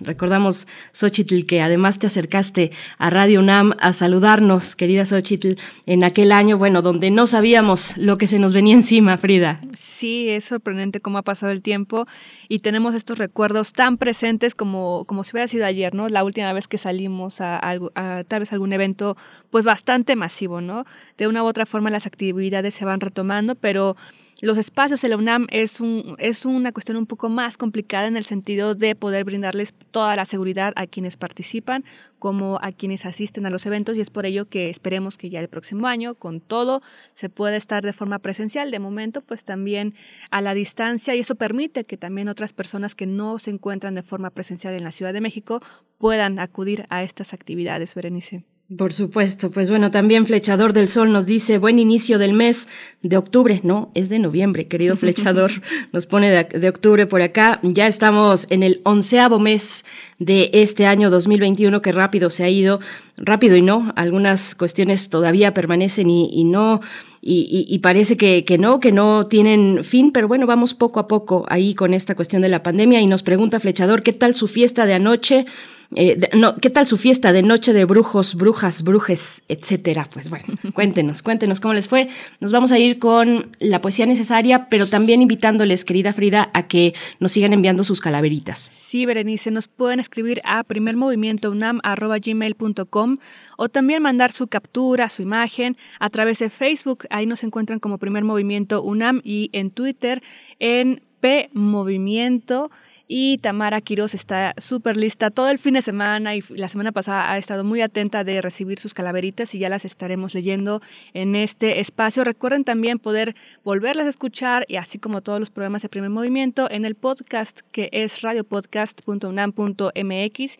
recordamos, Xochitl, que además te acercaste a Radio UNAM a saludarnos, querida Xochitl, en aquel año, bueno, donde no sabíamos lo que se nos venía encima, Frida. Sí, es sorprendente cómo ha pasado el tiempo y tenemos estos recuerdos tan presentes como, como si hubiera sido ayer, ¿no? La última vez que salimos a, a tal vez algún evento, pues bastante masivo, ¿no? De una u otra forma las actividades se van retomando, pero los espacios de la UNAM es, un, es una cuestión un poco más complicada en el sentido de poder brindarles toda la seguridad a quienes participan como a quienes asisten a los eventos y es por ello que esperemos que ya el próximo año con todo se pueda estar de forma presencial. De momento pues también a la distancia y eso permite que también otras personas que no se encuentran de forma presencial en la Ciudad de México puedan acudir a estas actividades, Berenice. Por supuesto, pues bueno, también Flechador del Sol nos dice buen inicio del mes de octubre, no, es de noviembre, querido Flechador, nos pone de, octubre por acá, ya estamos en el onceavo mes de este año 2021, que rápido se ha ido, rápido y no, algunas cuestiones todavía permanecen y, no, y, parece que, que, no, que no tienen fin, pero bueno, vamos poco a poco ahí con esta cuestión de la pandemia y nos pregunta Flechador, ¿qué tal su fiesta de anoche? Eh, no, ¿Qué tal su fiesta de noche de brujos, brujas, brujes, etcétera? Pues bueno, cuéntenos, cuéntenos cómo les fue. Nos vamos a ir con la poesía necesaria, pero también invitándoles, querida Frida, a que nos sigan enviando sus calaveritas. Sí, Berenice, nos pueden escribir a primermovimientounam.gmail.com o también mandar su captura, su imagen a través de Facebook. Ahí nos encuentran como Primer Movimiento UNAM y en Twitter en P Movimiento y Tamara Quiroz está súper lista todo el fin de semana y la semana pasada ha estado muy atenta de recibir sus calaveritas y ya las estaremos leyendo en este espacio. Recuerden también poder volverlas a escuchar y así como todos los programas de primer movimiento en el podcast que es radiopodcast.unam.mx.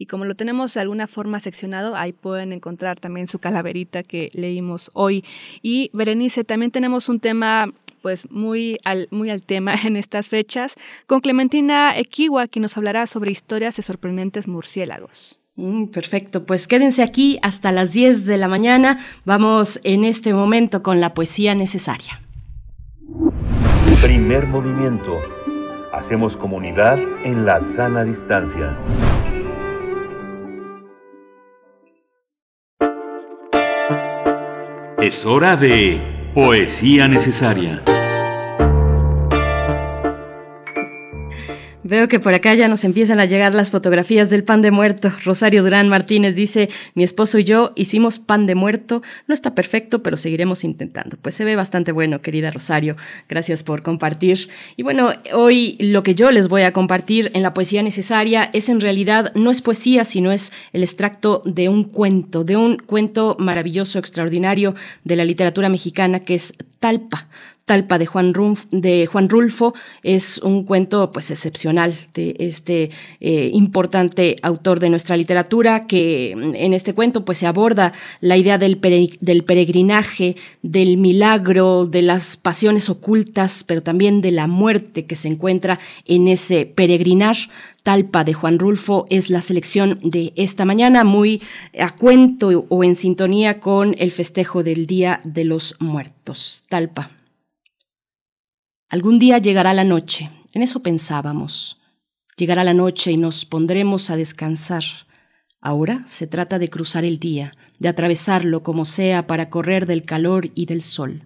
Y como lo tenemos de alguna forma seccionado, ahí pueden encontrar también su calaverita que leímos hoy. Y Berenice, también tenemos un tema pues muy al, muy al tema en estas fechas, con Clementina Equiwa, quien nos hablará sobre historias de sorprendentes murciélagos. Mm, perfecto, pues quédense aquí hasta las 10 de la mañana. Vamos en este momento con la poesía necesaria. Primer movimiento. Hacemos comunidad en la sana distancia. Es hora de Poesía necesaria. Veo que por acá ya nos empiezan a llegar las fotografías del pan de muerto. Rosario Durán Martínez dice, mi esposo y yo hicimos pan de muerto. No está perfecto, pero seguiremos intentando. Pues se ve bastante bueno, querida Rosario. Gracias por compartir. Y bueno, hoy lo que yo les voy a compartir en la poesía necesaria es en realidad, no es poesía, sino es el extracto de un cuento, de un cuento maravilloso, extraordinario de la literatura mexicana que es Talpa. Talpa de Juan, de Juan Rulfo es un cuento pues excepcional de este eh, importante autor de nuestra literatura que mm, en este cuento pues se aborda la idea del, del peregrinaje, del milagro, de las pasiones ocultas, pero también de la muerte que se encuentra en ese peregrinar. Talpa de Juan Rulfo es la selección de esta mañana, muy a cuento o en sintonía con el festejo del Día de los Muertos. Talpa. Algún día llegará la noche, en eso pensábamos. Llegará la noche y nos pondremos a descansar. Ahora se trata de cruzar el día, de atravesarlo como sea para correr del calor y del sol.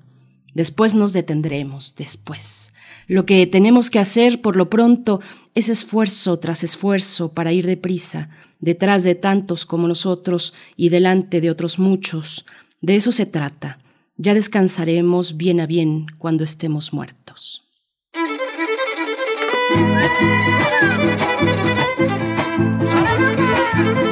Después nos detendremos, después. Lo que tenemos que hacer por lo pronto es esfuerzo tras esfuerzo para ir deprisa, detrás de tantos como nosotros y delante de otros muchos. De eso se trata, ya descansaremos bien a bien cuando estemos muertos.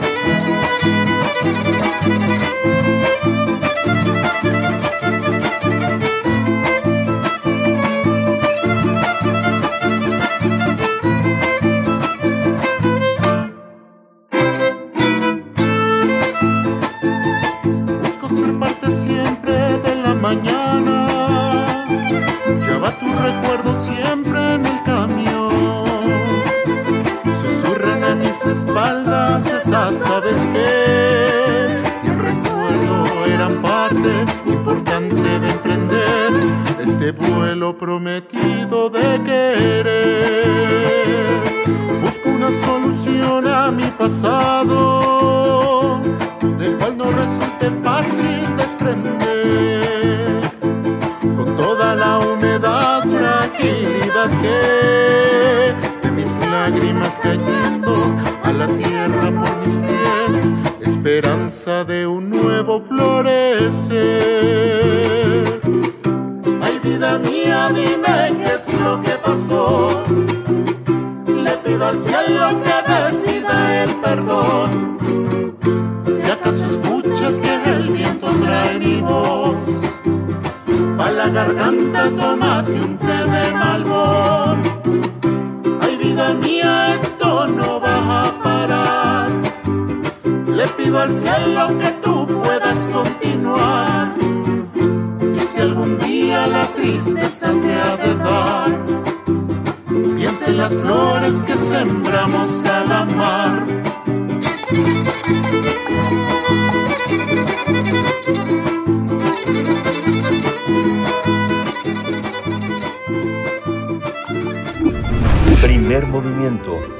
¿sabes qué? Y el recuerdo eran parte importante de emprender este vuelo prometido de querer. Busco una solución a mi pasado, del cual no resulte fácil desprender. Con toda la humedad, fragilidad que de mis lágrimas cayendo a la tierra de un nuevo florecer vida mía, dime qué es lo que pasó. Le pido al cielo que decida el perdón. Si acaso escuchas que el viento trae mi voz, pa' la garganta tómate un té de malbón. Ay, vida mía, esto no va a. Le pido al cielo que tú puedas continuar algún día la tristeza te ha de dar. Piensa en las flores que sembramos al amar. Primer movimiento.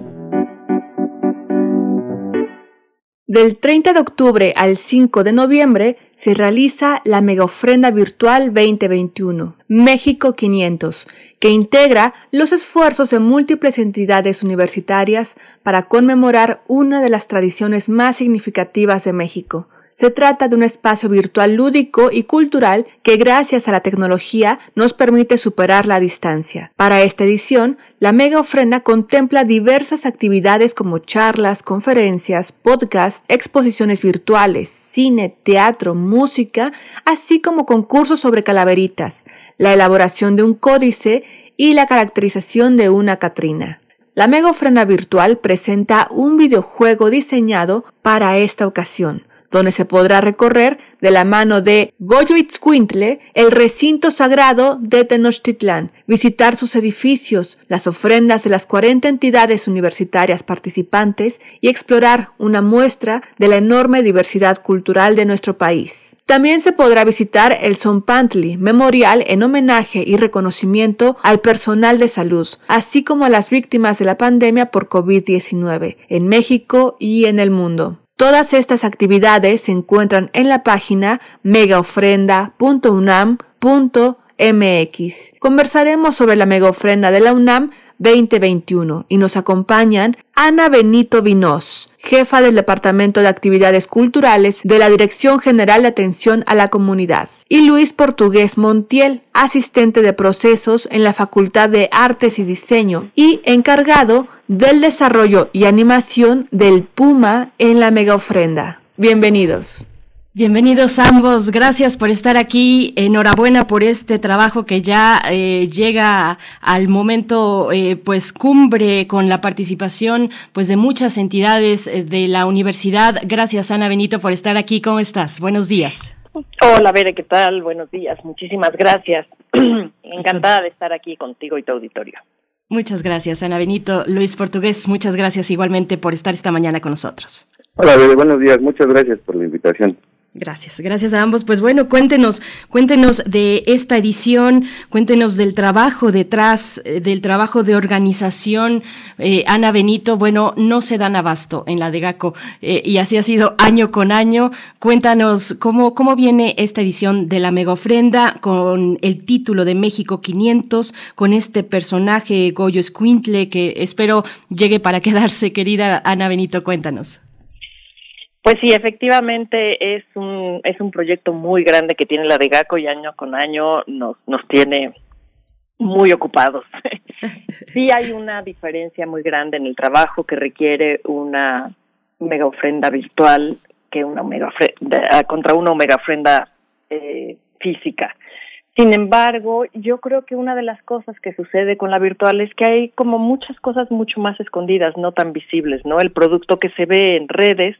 Del 30 de octubre al 5 de noviembre se realiza la Mega Ofrenda Virtual 2021, México 500, que integra los esfuerzos de múltiples entidades universitarias para conmemorar una de las tradiciones más significativas de México, se trata de un espacio virtual lúdico y cultural que gracias a la tecnología nos permite superar la distancia. Para esta edición, la mega ofrenda contempla diversas actividades como charlas, conferencias, podcasts, exposiciones virtuales, cine, teatro, música, así como concursos sobre calaveritas, la elaboración de un códice y la caracterización de una Catrina. La mega ofrenda virtual presenta un videojuego diseñado para esta ocasión, donde se podrá recorrer de la mano de Goyo Itzcuintle el recinto sagrado de Tenochtitlán, visitar sus edificios, las ofrendas de las 40 entidades universitarias participantes y explorar una muestra de la enorme diversidad cultural de nuestro país. También se podrá visitar el Zompantli, memorial en homenaje y reconocimiento al personal de salud, así como a las víctimas de la pandemia por COVID-19 en México y en el mundo. Todas estas actividades se encuentran en la página megaofrenda.unam.mx. Conversaremos sobre la megaofrenda de la UNAM 2021 y nos acompañan Ana Benito Vinos, jefa del Departamento de Actividades Culturales de la Dirección General de Atención a la Comunidad, y Luis Portugués Montiel, asistente de procesos en la Facultad de Artes y Diseño y encargado del desarrollo y animación del Puma en la mega ofrenda. Bienvenidos. Bienvenidos ambos, gracias por estar aquí, enhorabuena por este trabajo que ya eh, llega al momento eh, pues cumbre con la participación pues de muchas entidades eh, de la universidad. Gracias Ana Benito por estar aquí, ¿cómo estás? Buenos días. Hola Bere, ¿qué tal? Buenos días, muchísimas gracias. Encantada de estar aquí contigo y tu auditorio. Muchas gracias Ana Benito. Luis Portugués, muchas gracias igualmente por estar esta mañana con nosotros. Hola Bere, buenos días, muchas gracias por la invitación. Gracias, gracias a ambos. Pues bueno, cuéntenos, cuéntenos de esta edición, cuéntenos del trabajo detrás, eh, del trabajo de organización. Eh, Ana Benito, bueno, no se dan abasto en la de GACO eh, y así ha sido año con año. Cuéntanos cómo, cómo viene esta edición de la mega ofrenda con el título de México 500, con este personaje Goyo Squintle que espero llegue para quedarse. Querida Ana Benito, cuéntanos. Pues sí, efectivamente es un es un proyecto muy grande que tiene la de GACO y año con año nos nos tiene muy ocupados. sí hay una diferencia muy grande en el trabajo que requiere una mega ofrenda virtual que una mega ofrenda, contra una mega ofrenda eh, física. Sin embargo, yo creo que una de las cosas que sucede con la virtual es que hay como muchas cosas mucho más escondidas, no tan visibles, ¿no? El producto que se ve en redes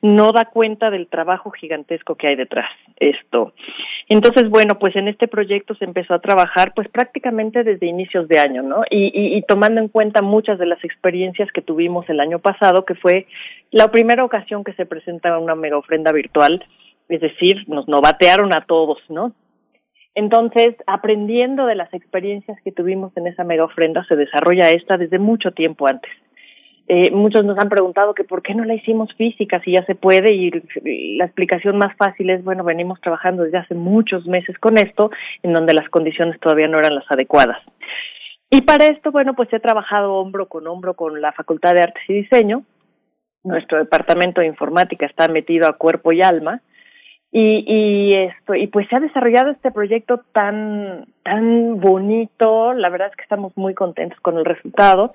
no da cuenta del trabajo gigantesco que hay detrás esto. Entonces, bueno, pues en este proyecto se empezó a trabajar pues prácticamente desde inicios de año, ¿no? Y, y, y tomando en cuenta muchas de las experiencias que tuvimos el año pasado, que fue la primera ocasión que se presenta una mega ofrenda virtual, es decir, nos novatearon a todos, ¿no? Entonces, aprendiendo de las experiencias que tuvimos en esa mega ofrenda, se desarrolla esta desde mucho tiempo antes. Eh, muchos nos han preguntado que por qué no la hicimos física si ya se puede y, y la explicación más fácil es, bueno, venimos trabajando desde hace muchos meses con esto, en donde las condiciones todavía no eran las adecuadas. Y para esto, bueno, pues he trabajado hombro con hombro con la Facultad de Artes y Diseño. Nuestro departamento de informática está metido a cuerpo y alma y, y esto y pues se ha desarrollado este proyecto tan tan bonito. La verdad es que estamos muy contentos con el resultado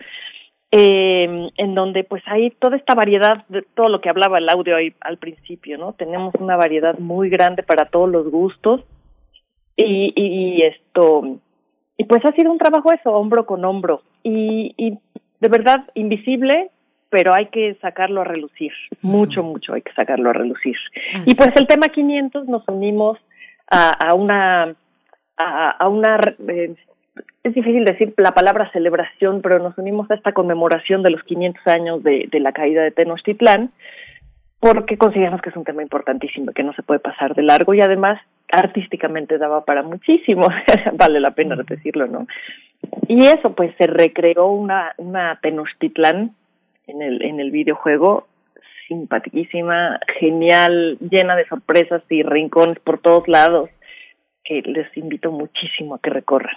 eh, en donde pues hay toda esta variedad de todo lo que hablaba el audio ahí al principio no tenemos una variedad muy grande para todos los gustos. Y, y, y esto y pues ha sido un trabajo eso hombro con hombro. Y, y de verdad invisible pero hay que sacarlo a relucir, mucho, mucho hay que sacarlo a relucir. Así. Y pues el tema 500 nos unimos a, a una, a, a una, eh, es difícil decir la palabra celebración, pero nos unimos a esta conmemoración de los 500 años de, de la caída de Tenochtitlán, porque consideramos que es un tema importantísimo, que no se puede pasar de largo y además artísticamente daba para muchísimo, vale la pena decirlo, ¿no? Y eso, pues se recreó una, una Tenochtitlán en el, en el videojuego, simpaticísima, genial, llena de sorpresas y rincones por todos lados, que les invito muchísimo a que recorran.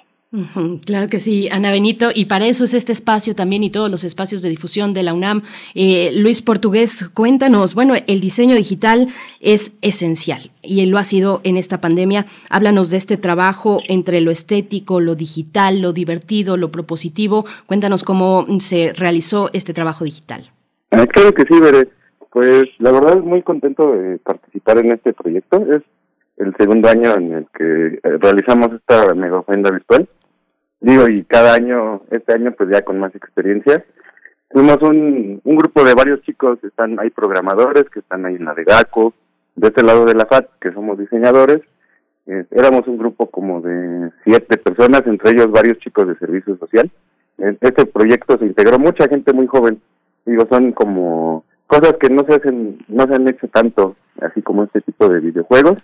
Claro que sí, Ana Benito, y para eso es este espacio también y todos los espacios de difusión de la UNAM. Eh, Luis Portugués, cuéntanos, bueno, el diseño digital es esencial y lo ha sido en esta pandemia. Háblanos de este trabajo entre lo estético, lo digital, lo divertido, lo propositivo. Cuéntanos cómo se realizó este trabajo digital. Ah, claro que sí, Bere. Pues la verdad muy contento de participar en este proyecto. Es el segundo año en el que realizamos esta mega ofrenda virtual digo, y cada año, este año pues ya con más experiencia, fuimos un, un grupo de varios chicos, están hay programadores que están ahí en la de GACO, de este lado de la FAT, que somos diseñadores, eh, éramos un grupo como de siete personas, entre ellos varios chicos de servicio social. En este proyecto se integró mucha gente muy joven, digo, son como cosas que no se hacen, no se han hecho tanto, así como este tipo de videojuegos.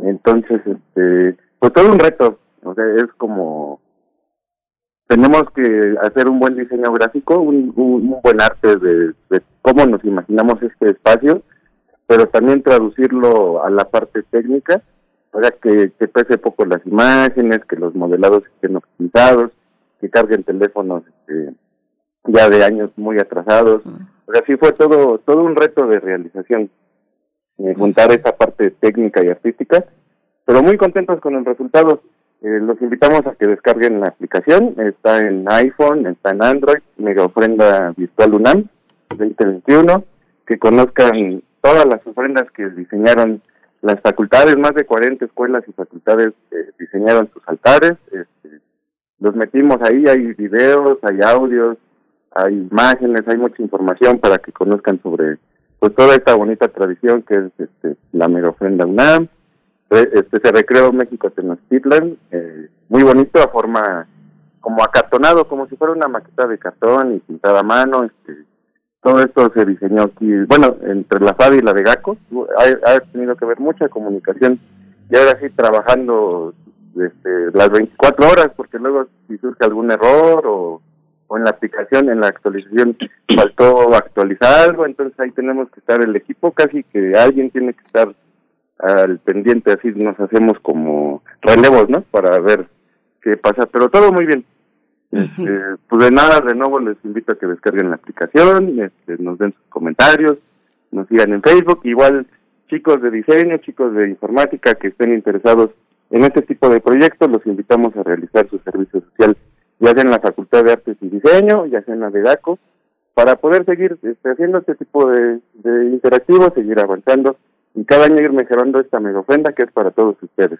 Entonces, este, pues todo un reto, o sea, es como tenemos que hacer un buen diseño gráfico, un, un, un buen arte de, de, cómo nos imaginamos este espacio, pero también traducirlo a la parte técnica, para que, que pese poco las imágenes, que los modelados estén optimizados, que carguen teléfonos este, ya de años muy atrasados. O sea, sí fue todo, todo un reto de realización, eh, juntar esa parte técnica y artística, pero muy contentos con el resultado. Eh, los invitamos a que descarguen la aplicación, está en iPhone, está en Android, Mega Ofrenda Virtual UNAM 2021, que conozcan todas las ofrendas que diseñaron las facultades, más de 40 escuelas y facultades eh, diseñaron sus altares, este, los metimos ahí, hay videos, hay audios, hay imágenes, hay mucha información para que conozcan sobre pues toda esta bonita tradición que es este, la Mega Ofrenda UNAM, este se recreó México Tenochtitlan, eh, muy bonito a forma como acartonado, como si fuera una maqueta de cartón y pintada a mano, este, todo esto se diseñó aquí, bueno, entre la FAD y la de GACO, ha, tenido que ver mucha comunicación y ahora sí trabajando este, las 24 horas, porque luego si surge algún error o en la aplicación, en la actualización faltó actualizar algo, entonces ahí tenemos que estar el equipo, casi que alguien tiene que estar al pendiente, así nos hacemos como relevos, ¿no? Para ver qué pasa, pero todo muy bien. Este, pues de nada, de nuevo les invito a que descarguen la aplicación, este, nos den sus comentarios, nos sigan en Facebook, igual chicos de diseño, chicos de informática que estén interesados en este tipo de proyectos, los invitamos a realizar su servicio social, ya sea en la Facultad de Artes y Diseño, ya sea en la de DACO, para poder seguir este, haciendo este tipo de, de interactivos, seguir avanzando y cada año ir mejorando esta mega ofrenda que es para todos ustedes.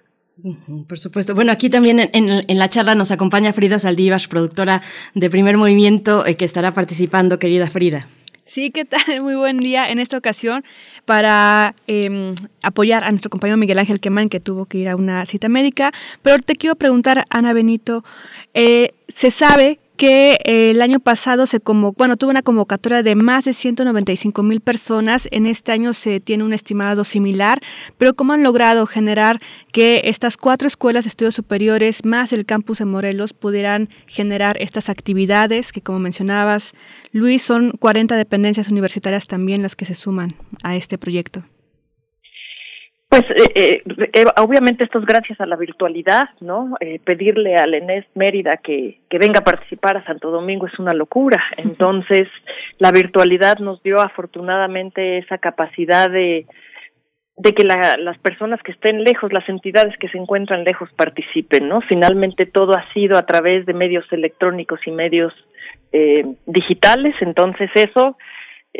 Por supuesto. Bueno, aquí también en, la charla nos acompaña Frida Saldívar, productora de Primer Movimiento, eh, que estará participando, querida Frida. Sí, ¿qué tal? Muy buen día en esta ocasión para em, apoyar a nuestro compañero Miguel Ángel Quemán, que tuvo que ir a una cita médica. Pero te quiero preguntar, Ana Benito, eh, se sabe que eh, el año pasado se como, bueno, tuvo una convocatoria de más de 195 mil personas. En este año se tiene un estimado similar, pero ¿cómo han logrado generar que estas cuatro escuelas de estudios superiores más el campus de Morelos pudieran generar estas actividades que, como mencionabas, Luis, son 40 dependencias universitarias también las que se suman a este proyecto? Pues eh, eh, eh, obviamente esto es gracias a la virtualidad, ¿no? Eh, pedirle al Enes Mérida que, que venga a participar a Santo Domingo es una locura. Entonces, la virtualidad nos dio afortunadamente esa capacidad de, de que la, las personas que estén lejos, las entidades que se encuentran lejos participen, ¿no? Finalmente todo ha sido a través de medios electrónicos y medios eh, digitales, entonces eso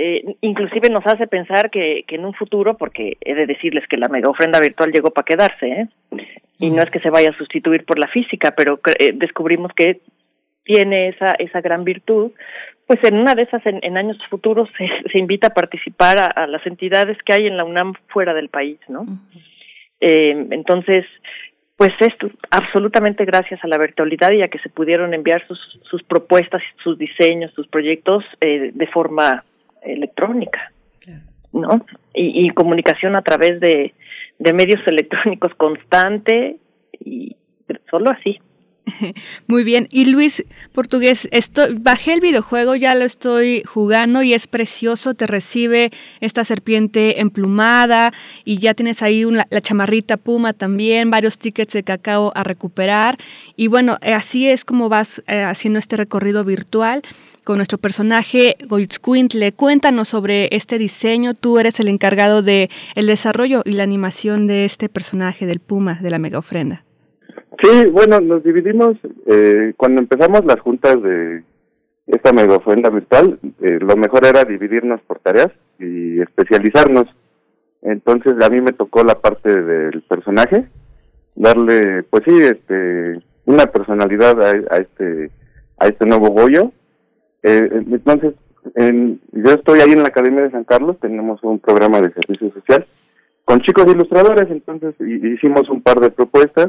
eh, inclusive nos hace pensar que, que en un futuro, porque he de decirles que la mega ofrenda virtual llegó para quedarse, ¿eh? y no es que se vaya a sustituir por la física, pero eh, descubrimos que tiene esa, esa gran virtud, pues en una de esas, en, años futuros, se, se, invita a participar a, las entidades que hay en la UNAM fuera del país, ¿no? eh, entonces, pues esto, absolutamente gracias a la virtualidad y a que se pudieron enviar sus, sus propuestas, sus diseños, sus proyectos eh, de forma electrónica, ¿no? Y, y, comunicación a través de, de medios electrónicos constante y solo así. Muy bien. Y Luis, portugués, esto, bajé el videojuego, ya lo estoy jugando y es precioso. Te recibe esta serpiente emplumada y ya tienes ahí una, la chamarrita puma también, varios tickets de cacao a recuperar. Y bueno, así es como vas eh, haciendo este recorrido virtual con nuestro personaje Goitzquintle. Cuéntanos sobre este diseño. Tú eres el encargado de el desarrollo y la animación de este personaje del Puma de la mega ofrenda. Sí, bueno, nos dividimos eh, cuando empezamos las juntas de esta mega ofrenda virtual. Eh, lo mejor era dividirnos por tareas y especializarnos. Entonces a mí me tocó la parte del personaje, darle, pues sí, este, una personalidad a, a este a este nuevo Goyo eh, entonces, en, yo estoy ahí en la Academia de San Carlos, tenemos un programa de servicio social con chicos ilustradores, entonces hicimos un par de propuestas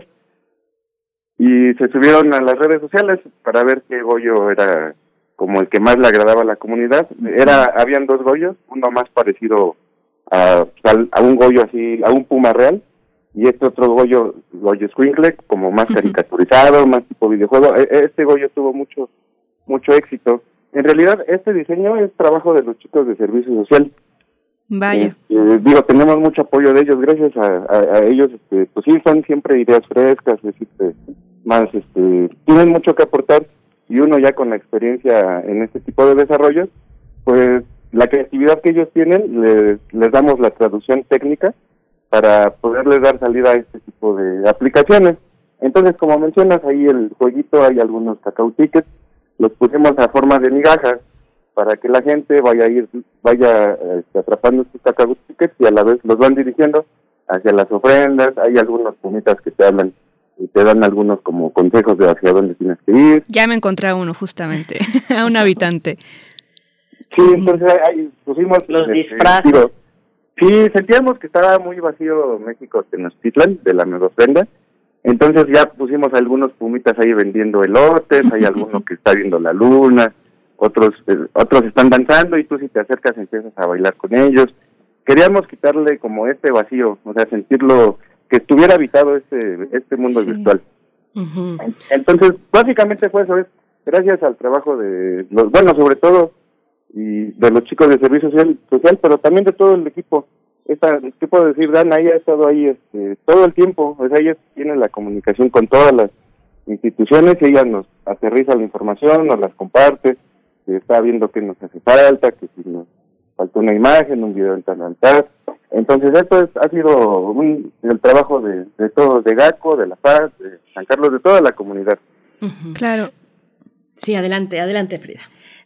y se subieron a las redes sociales para ver qué Goyo era como el que más le agradaba a la comunidad. Era, habían dos Goyos, uno más parecido a, a, un Goyo así, a un Puma real, y este otro Goyo, Goyo Squinkle, como más caricaturizado, más tipo videojuego. E, este Goyo tuvo mucho, mucho éxito. En realidad, este diseño es trabajo de los chicos de servicio social. Vaya. Eh, digo, tenemos mucho apoyo de ellos, gracias a, ellos, este, pues sí, son siempre ideas frescas, este, más, este, tienen mucho que aportar y uno ya con la experiencia en este tipo de desarrollos, pues la creatividad que ellos tienen, les, les damos la traducción técnica para poderles dar salida a este tipo de aplicaciones. Entonces, como mencionas, ahí el jueguito hay algunos cacao tickets los pusimos a forma de migajas para que la gente vaya a ir, vaya este, atrapando sus cacao tickets y a la vez los van dirigiendo hacia las ofrendas. Hay algunos pumitas que te hablan y te dan algunos como consejos de hacia dónde tienes que ir. Ya me encontré a uno justamente, a un habitante. Sí, entonces ahí pusimos los este, disfraces. sí, sentíamos que estaba muy vacío México Tenochtitlan de la nueva ofrenda entonces ya pusimos algunos pumitas ahí vendiendo elotes, hay alguno que está viendo la luna, otros eh, otros están danzando y tú si te acercas empiezas a bailar con ellos. Queríamos quitarle como este vacío, o sea, sentirlo que estuviera habitado este este mundo virtual. Entonces, básicamente fue eso, es gracias al trabajo de los, bueno, sobre todo y de los chicos de servicio social, social pero también de todo el equipo esta, ¿qué puedo decir? Dan ahí ha estado ahí este, todo el tiempo, o sea, ella tiene la comunicación con todas las instituciones y ella nos aterriza la información, nos las comparte, está viendo qué nos hace falta, que si nos falta una imagen, un video en tal Entonces, esto es, ha sido un, el trabajo de, de todos, de GACO, de La Paz, de San Carlos, de toda la comunidad. Claro. Sí, adelante, adelante, Frida.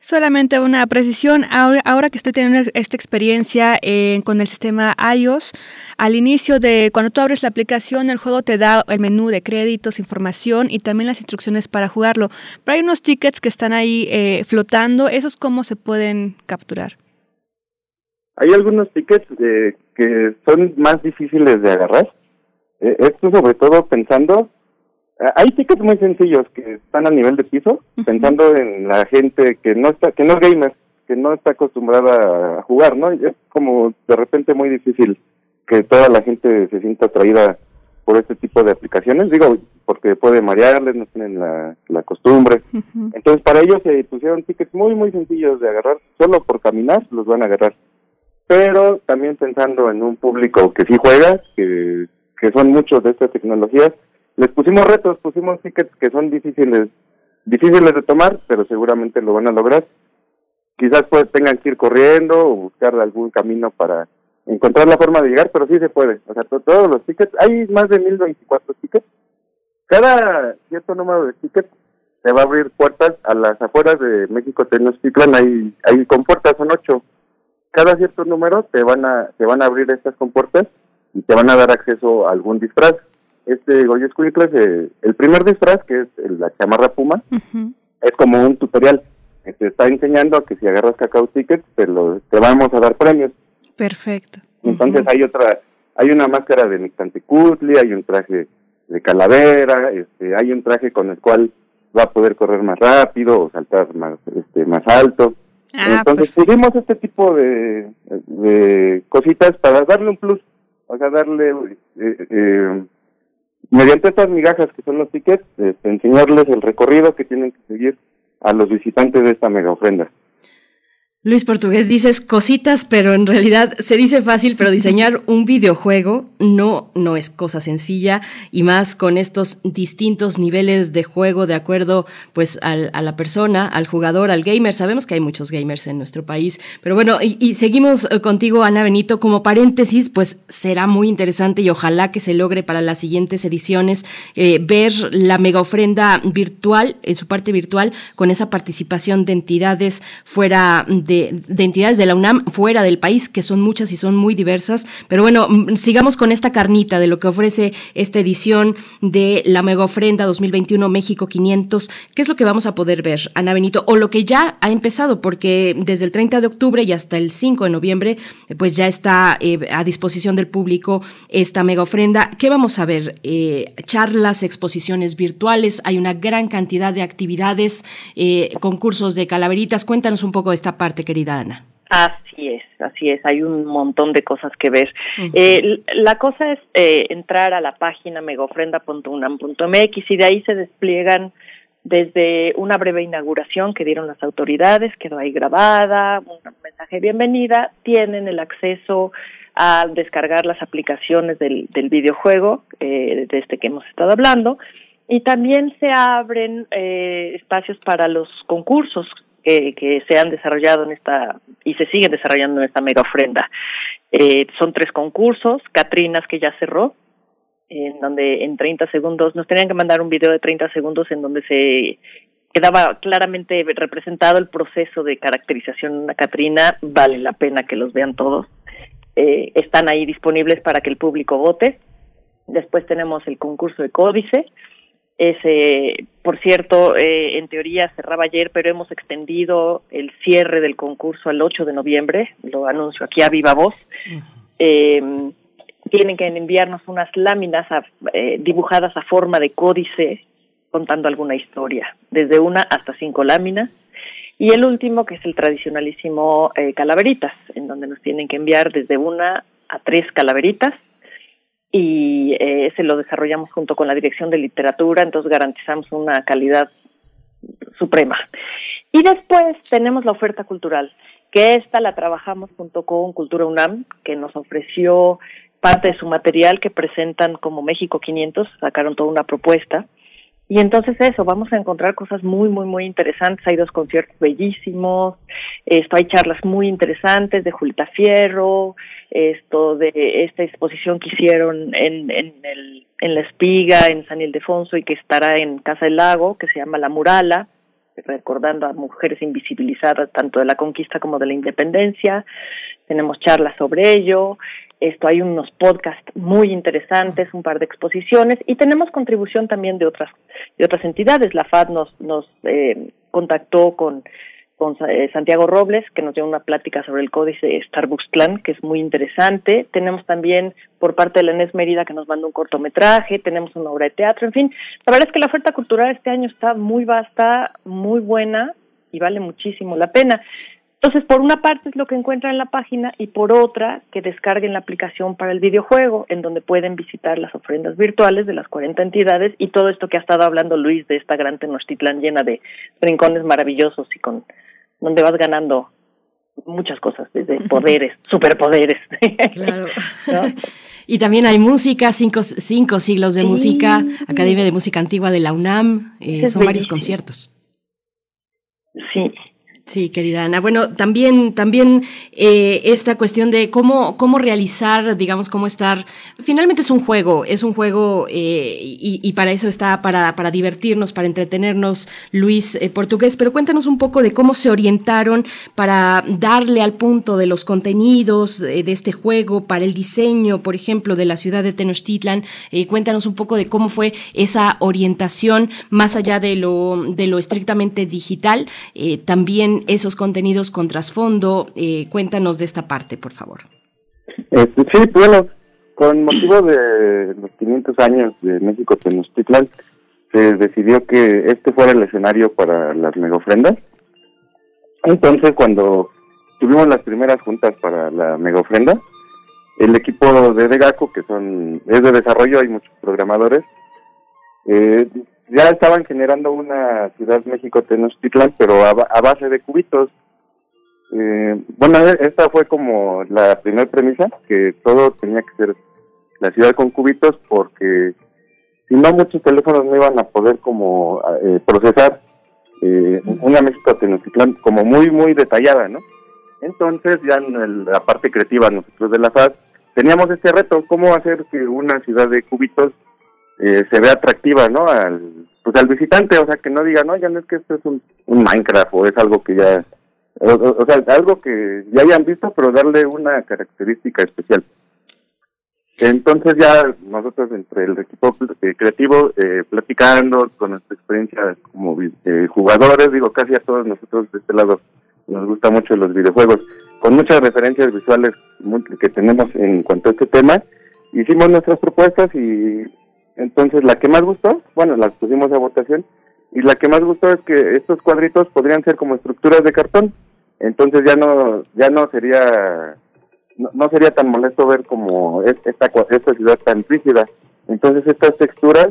Solamente una precisión, ahora, que estoy teniendo esta experiencia eh, con el sistema iOS, al inicio de cuando tú abres la aplicación, el juego te da el menú de créditos, información y también las instrucciones para jugarlo. Pero hay unos tickets que están ahí eh, flotando, ¿esos cómo se pueden capturar? Hay algunos tickets eh, que son más difíciles de agarrar. esto sobre todo pensando hay tickets muy sencillos que están a nivel de piso, pensando en la gente que no está, que no es gamer, que no está acostumbrada a jugar, ¿no? Es como de repente muy difícil que toda la gente se sienta atraída por este tipo de aplicaciones, digo, porque puede marearles, no tienen la, la costumbre. Entonces, para ellos se pusieron tickets muy, muy sencillos de agarrar, solo por caminar los van a agarrar. Pero también pensando en un público que sí juega, que, que son muchos de estas tecnologías, les pusimos retos, pusimos tickets que son difíciles, difíciles de tomar, pero seguramente lo van a lograr. Quizás pues tengan que ir corriendo o buscar algún camino para encontrar la forma de llegar, pero sí se puede. O sea, todos los tickets, hay más de 1024 tickets. Cada cierto número de tickets se va a abrir puertas a las afueras de México Tenochtitlan, hay, hay compuertas, son ocho. Cada cierto número te van a, te van a abrir estas compuertas y te van a dar acceso a algún disfraz este Goyo Escuintla eh, el primer disfraz, que es la chamarra puma, es como un tutorial. Te está enseñando a que si agarras cacao tickets, te, lo, te vamos a dar premios. Perfecto. Entonces hay otra, hay una máscara de Mictantecutli, hay un traje de calavera, este, hay un traje con el cual va a poder correr más rápido o saltar más, este, más alto. Ah, Entonces pusimos este tipo de, de cositas para darle un plus, o sea, darle eh, eh, mediante estas migajas que son los tickets, este, enseñarles el recorrido que tienen que seguir a los visitantes de esta mega ofrenda. Luis Portugués, dices cositas, pero en realidad se dice fácil, pero diseñar un videojuego no, no es cosa sencilla y más con estos distintos niveles de juego de acuerdo pues al, a la persona, al jugador, al gamer. Sabemos que hay muchos gamers en nuestro país, pero bueno, y, seguimos eh, contigo, Ana Benito, como paréntesis, pues será muy interesante y ojalá que se logre para las siguientes ediciones eh, ver la mega ofrenda virtual, en su parte virtual, con esa participación de entidades fuera de de, entidades de la UNAM fuera del país, que son muchas y son muy diversas. Pero bueno, mm, sigamos con esta carnita de lo que ofrece esta edición de la Mega Ofrenda 2021 México 500. ¿Qué es lo que vamos a poder ver, Ana Benito? O lo que ya ha empezado, porque desde el 30 de octubre y hasta el 5 de noviembre, eh, pues ya está eh, a disposición del público esta Mega Ofrenda. ¿Qué vamos a ver? Eh, charlas, exposiciones virtuales, hay una gran cantidad de actividades, concursos de calaveritas. Cuéntanos un poco de esta parte querida Ana. Así es, así es, hay un montón de cosas que ver. eh, la cosa es eh, entrar a la página megofrenda.unam.mx y de ahí se despliegan desde una breve inauguración que dieron las autoridades, quedó ahí grabada, un mensaje de bienvenida, tienen el acceso a descargar las aplicaciones del, del videojuego eh, de este que hemos estado hablando y también se abren eh, espacios para los concursos que, se han desarrollado en esta y se siguen desarrollando en esta mega ofrenda. Eh, son tres concursos, Catrinas que ya cerró, en donde en 30 segundos nos tenían que mandar un video de 30 segundos en donde se quedaba claramente representado el proceso de caracterización de una Catrina, vale la pena que los vean todos. Eh, están ahí disponibles para que el público vote. Después tenemos el concurso de códice, ese, por cierto, eh, en teoría cerraba ayer, pero hemos extendido el cierre del concurso al 8 de noviembre, lo anuncio aquí a viva voz. eh, tienen que enviarnos unas láminas eh, dibujadas a forma de códice contando alguna historia, desde una hasta cinco láminas. Y el último, que es el tradicionalísimo eh, calaveritas, en donde nos tienen que enviar desde una a tres calaveritas y eh, ese lo desarrollamos junto con la Dirección de Literatura, entonces garantizamos una calidad suprema. Y después tenemos la oferta cultural, que esta la trabajamos junto con Cultura UNAM, que nos ofreció parte de su material que presentan como México 500, sacaron toda una propuesta y entonces eso, vamos a encontrar cosas muy, muy, muy interesantes. Hay dos conciertos bellísimos, esto hay charlas muy interesantes de Julita Fierro, esto de esta exposición que hicieron en, en, el, en La Espiga, en San Ildefonso y que estará en Casa del Lago, que se llama La Murala. recordando a mujeres invisibilizadas tanto de la conquista como de la independencia. Tenemos charlas sobre ello. Esto hay unos podcasts muy interesantes, un par de exposiciones y tenemos contribución también de otras de otras entidades. La FAD nos nos eh, contactó con con eh, Santiago Robles, que nos dio una plática sobre el códice Starbucks Clan, que es muy interesante. Tenemos también por parte de la ENES Mérida, que nos mandó un cortometraje, tenemos una obra de teatro, en fin. La verdad es que la oferta cultural este año está muy vasta, muy buena y vale muchísimo la pena. Entonces, por una parte es lo que encuentran en la página y por otra que descarguen la aplicación para el videojuego, en donde pueden visitar las ofrendas virtuales de las 40 entidades y todo esto que ha estado hablando Luis de esta gran Tenochtitlán llena de rincones maravillosos y con donde vas ganando muchas cosas, desde poderes, superpoderes. Claro. Y también hay música, cinco, cinco siglos de música, Academia de Música Antigua de la UNAM, eh, son varios conciertos. Sí, Sí, querida Ana. Bueno, también, también eh, esta cuestión de cómo, cómo realizar, digamos, cómo estar. Finalmente es un juego, es un juego eh, y, para eso está, para, para divertirnos, para entretenernos, Luis eh, Portugués. Pero cuéntanos un poco de cómo se orientaron para darle al punto de los contenidos de este juego, para el diseño, por ejemplo, de la ciudad de Tenochtitlan. cuéntanos un poco de cómo fue esa orientación, más allá de lo, de lo estrictamente digital, también esos contenidos con trasfondo. Eh, cuéntanos de esta parte, por favor. Este, sí, bueno, con motivo de los 500 años de México Tenochtitlan, se decidió que este fuera el escenario para las megofrendas. Entonces, cuando tuvimos las primeras juntas para la megofrenda, el equipo de Degaco, que son es de desarrollo, hay muchos programadores, eh, ya estaban generando una ciudad México Tenochtitlan, pero a, base de cubitos. Eh, bueno, e, esta fue como la primera premisa, que todo tenía que ser la ciudad con cubitos, porque si no muchos teléfonos no iban a poder como eh, procesar eh, una México Tenochtitlan como muy, muy detallada, ¿no? Entonces ya en la parte creativa nosotros de la FAD teníamos este reto, cómo hacer que una ciudad de cubitos eh, se ve atractiva, ¿no? Al, pues al visitante, o sea, que no diga, no, ya no es que esto es un, Minecraft o es algo que ya, o, sea, algo que ya hayan visto, pero darle una característica especial. Entonces ya nosotros entre el equipo eh, creativo, eh, platicando con nuestra experiencia como eh, jugadores, digo, casi a todos nosotros de este lado nos gusta mucho los videojuegos, con muchas referencias visuales que tenemos en cuanto a este tema, hicimos nuestras propuestas y entonces, la que más gustó, bueno, las pusimos a votación, y la que más gustó es que estos cuadritos podrían ser como estructuras de cartón. Entonces ya no ya no sería no, sería tan molesto ver como esta esta ciudad tan rígida. Entonces estas texturas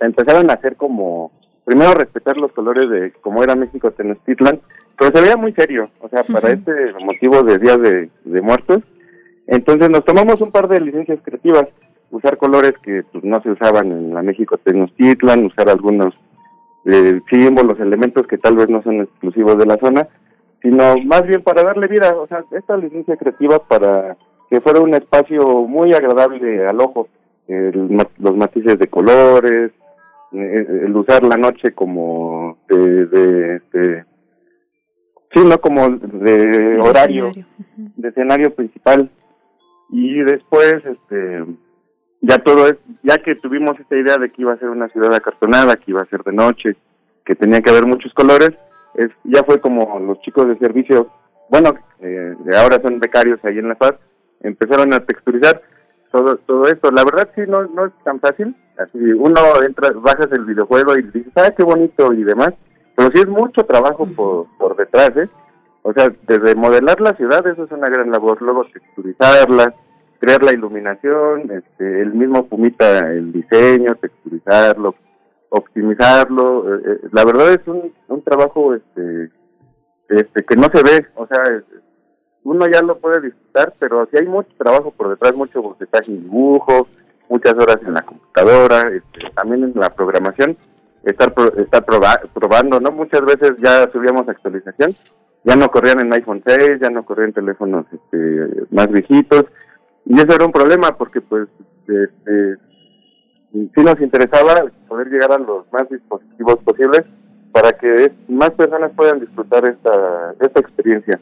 empezaron a hacer como primero respetar los colores de como era México Tenochtitlan, pero se veía muy serio, o sea, para este motivo de Día de, de Muertos. Entonces nos tomamos un par de licencias creativas usar colores que pues, no se usaban en la México Tenochtitlan, usar algunos eh, símbolos, elementos que tal vez no son exclusivos de la zona, sino más bien para darle vida, o sea, esta licencia creativa para que fuera un espacio muy agradable al ojo, los matices de colores, eh, el usar la noche como de, de, de sí, no como de horario, de escenario principal. Y después, este, ya todo es, ya que tuvimos esta idea de que iba a ser una ciudad acartonada, que iba a ser de noche, que tenía que haber muchos colores, es, ya fue como los chicos de servicio, bueno, eh, ahora son becarios ahí en La Paz, empezaron a texturizar todo todo esto. La verdad sí no, no es tan fácil, así uno entra, bajas el videojuego y dices, ah, qué bonito y demás, pero sí es mucho trabajo por, por detrás, ¿eh? O sea, desde modelar la ciudad, eso es una gran labor, luego texturizarla, crear la iluminación, este, el mismo Pumita, el diseño, texturizarlo, optimizarlo. Eh, eh, la verdad es un, trabajo este, este, que no se ve, o sea, uno ya lo puede disfrutar, pero si hay mucho trabajo por detrás, mucho bocetaje y dibujo, muchas horas en la computadora, este, también en la programación, estar, estar probando, ¿no? Muchas veces ya subíamos actualización, ya no corrían en iPhone 6, ya no corrían teléfonos este, más viejitos, y eso era un problema porque pues este, sí nos interesaba poder llegar a los más dispositivos posibles para que más personas puedan disfrutar esta, esta experiencia.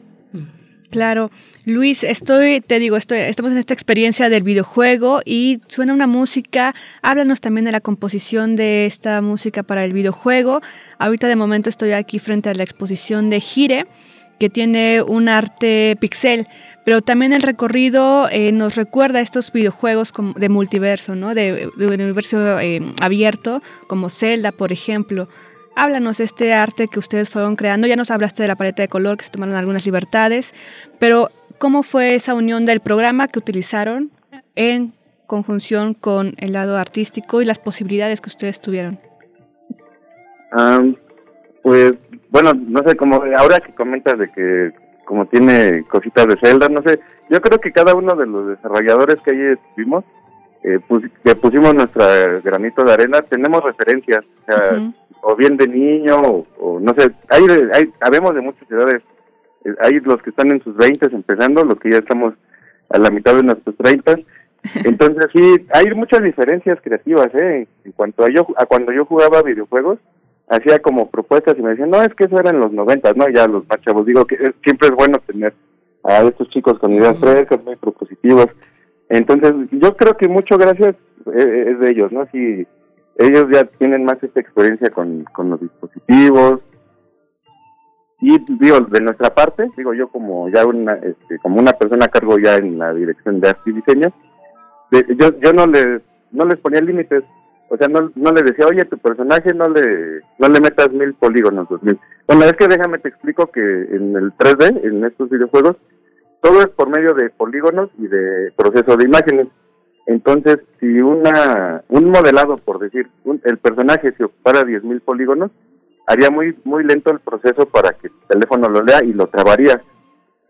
Claro, Luis, estoy, te digo, estoy, estamos en esta experiencia del videojuego y suena una música. Háblanos también de la composición de esta música para el videojuego. Ahorita de momento estoy aquí frente a la exposición de Gire, que tiene un arte pixel, pero también el recorrido eh, nos recuerda a estos videojuegos de multiverso, ¿no? De, de universo eh, abierto, como Zelda, por ejemplo. Háblanos de este arte que ustedes fueron creando. Ya nos hablaste de la paleta de color, que se tomaron algunas libertades, pero ¿cómo fue esa unión del programa que utilizaron en conjunción con el lado artístico y las posibilidades que ustedes tuvieron? Pues, bueno, no sé, como ahora que comentas de que como tiene cositas de Zelda, no sé, yo creo que cada uno de los desarrolladores que ahí estuvimos, eh, que pusimos nuestra granito de arena, tenemos referencias. O sea, o bien de niño, o, no sé, hay, hay, habemos de muchas edades, eh, hay los que están en sus 20 empezando, los que ya estamos a la mitad de nuestros 30, entonces sí, hay muchas diferencias creativas, ¿eh? En cuanto a yo, a cuando yo jugaba videojuegos, hacía como propuestas y me decían, no, es que eso era en los 90, ¿no? Ya los más chavos, digo que siempre es bueno tener a estos chicos con ideas frescas, muy propositivas. Entonces, yo creo que mucho gracias eh, es de ellos, ¿no? Sí, ellos ya tienen más esta experiencia con, con los dispositivos. Y digo, de nuestra parte, digo yo como ya una, este, como una persona a cargo ya en la dirección de arte y diseño, yo, yo no les, no les ponía límites, o sea, no, no le decía, oye, tu personaje no le, no le metas mil polígonos, dos mil. Bueno, es que déjame te explico que en el 3D, en estos videojuegos, todo es por medio de polígonos y de proceso de imágenes. Entonces, si una un modelado, por decir, el personaje se ocupara 10.000 polígonos, haría muy muy lento el proceso para que el teléfono lo lea y lo trabaría.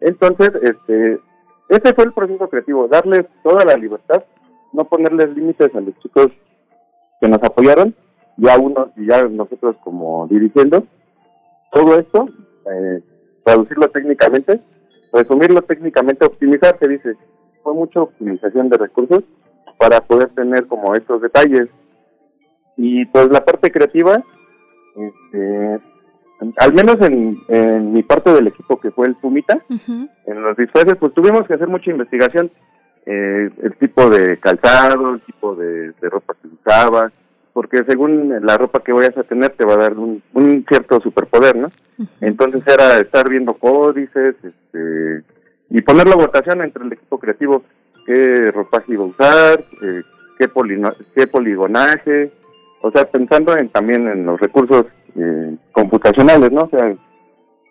Entonces, este ese fue el proceso creativo, darles toda la libertad, no ponerles límites a los chicos que nos apoyaron, ya uno y ya nosotros como dirigiendo, todo esto, eh, traducirlo técnicamente, resumirlo técnicamente, optimizar, se dice, fue mucha optimización de recursos para poder tener como estos detalles. Y pues la parte creativa, este, al menos en, mi parte del equipo que fue el Pumita, en los disfraces, pues tuvimos que hacer mucha investigación. Eh, el tipo de calzado, el tipo de, ropa que usaba, porque según la ropa que vayas a tener te va a dar un, cierto superpoder, ¿no? Entonces era estar viendo códices este, y poner la votación entre el equipo creativo qué ropaje iba a usar, eh, qué, qué poligonaje, o sea, pensando en, también en los recursos eh, computacionales, ¿no? O sea,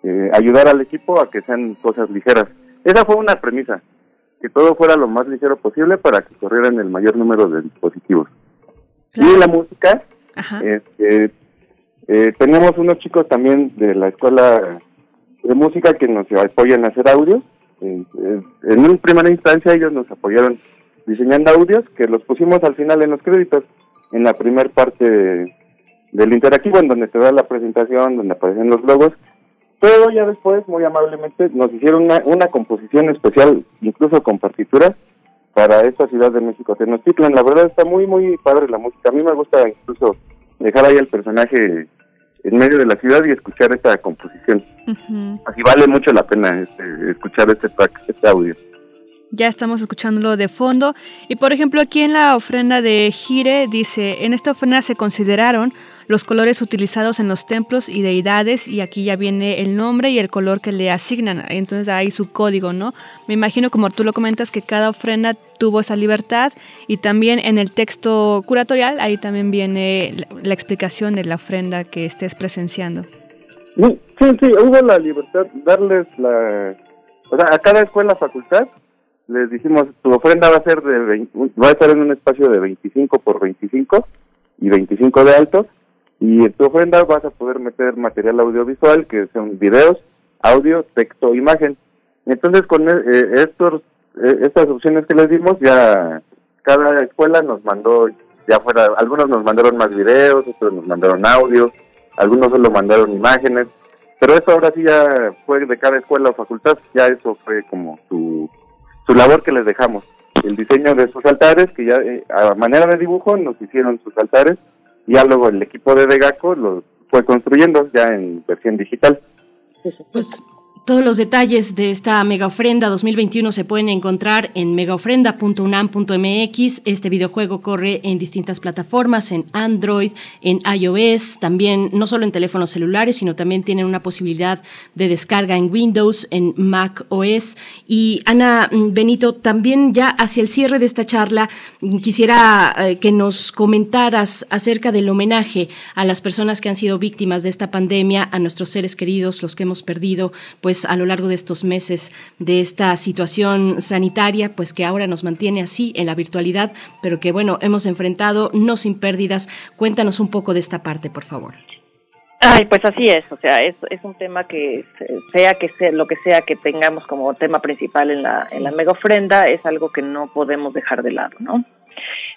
eh, ayudar al equipo a que sean cosas ligeras. Esa fue una premisa, que todo fuera lo más ligero posible para que corrieran el mayor número de dispositivos. Y la música, este, tenemos unos chicos también de la escuela de música que nos apoyan a hacer audios en una primera instancia ellos nos apoyaron diseñando audios que los pusimos al final en los créditos, en la primera parte del interactivo, en donde te da la presentación, donde aparecen los logos. Pero ya después, muy amablemente, nos hicieron una, una composición especial, incluso con partituras, para esta ciudad de México, Tenochtitlan. La verdad está muy, muy padre la música. A mí me gusta incluso dejar ahí el personaje en medio de la ciudad y escuchar esta composición. Así vale mucho la pena este, escuchar este track, este audio. Ya estamos escuchándolo de fondo. Y por ejemplo, aquí en la ofrenda de Gire dice, en esta ofrenda se consideraron los colores utilizados en los templos y deidades y aquí ya viene el nombre y el color que le asignan. Entonces hay su código, ¿no? Me imagino como tú lo comentas que cada ofrenda tuvo esa libertad y también en el texto curatorial ahí también viene la, explicación de la ofrenda que estés presenciando. Sí, sí, hubo la libertad, darles la... O sea, a cada escuela, facultad, les dijimos, tu ofrenda va a ser de va a estar en un espacio de 25 por 25 y 25 de alto y en tu ofrenda vas a poder meter material audiovisual, que son videos, audio, texto, imagen. Entonces, con eh, estos, eh, estas opciones que les dimos, ya cada escuela nos mandó, ya fuera, algunos nos mandaron más videos, otros nos mandaron audio, algunos solo mandaron imágenes, pero eso ahora sí ya fue de cada escuela o facultad, ya eso fue como su, su labor que les dejamos. El diseño de sus altares, que ya eh, a manera de dibujo nos hicieron sus altares, ya luego el equipo de Degaco los fue construyendo ya en versión digital. Pues todos los detalles de esta mega ofrenda 2021 se pueden encontrar en megaofrenda.unam.mx. Este videojuego corre en distintas plataformas, en Android, en iOS, también no solo en teléfonos celulares, sino también tienen una posibilidad de descarga en Windows, en Mac OS. Y Ana mm, Benito, también ya hacia el cierre de esta charla, mm, quisiera eh, que nos comentaras acerca del homenaje a las personas que han sido víctimas de esta pandemia, a nuestros seres queridos, los que hemos perdido, pues pues, a lo largo de estos meses de esta situación sanitaria, pues que ahora nos mantiene así en la virtualidad, pero que bueno, hemos enfrentado no sin pérdidas. Cuéntanos un poco de esta parte, por favor. Ay, pues así es, o sea, es, es un tema que sea que sea lo que sea que tengamos como tema principal en la, en la mega ofrenda, es algo que no podemos dejar de lado, ¿no?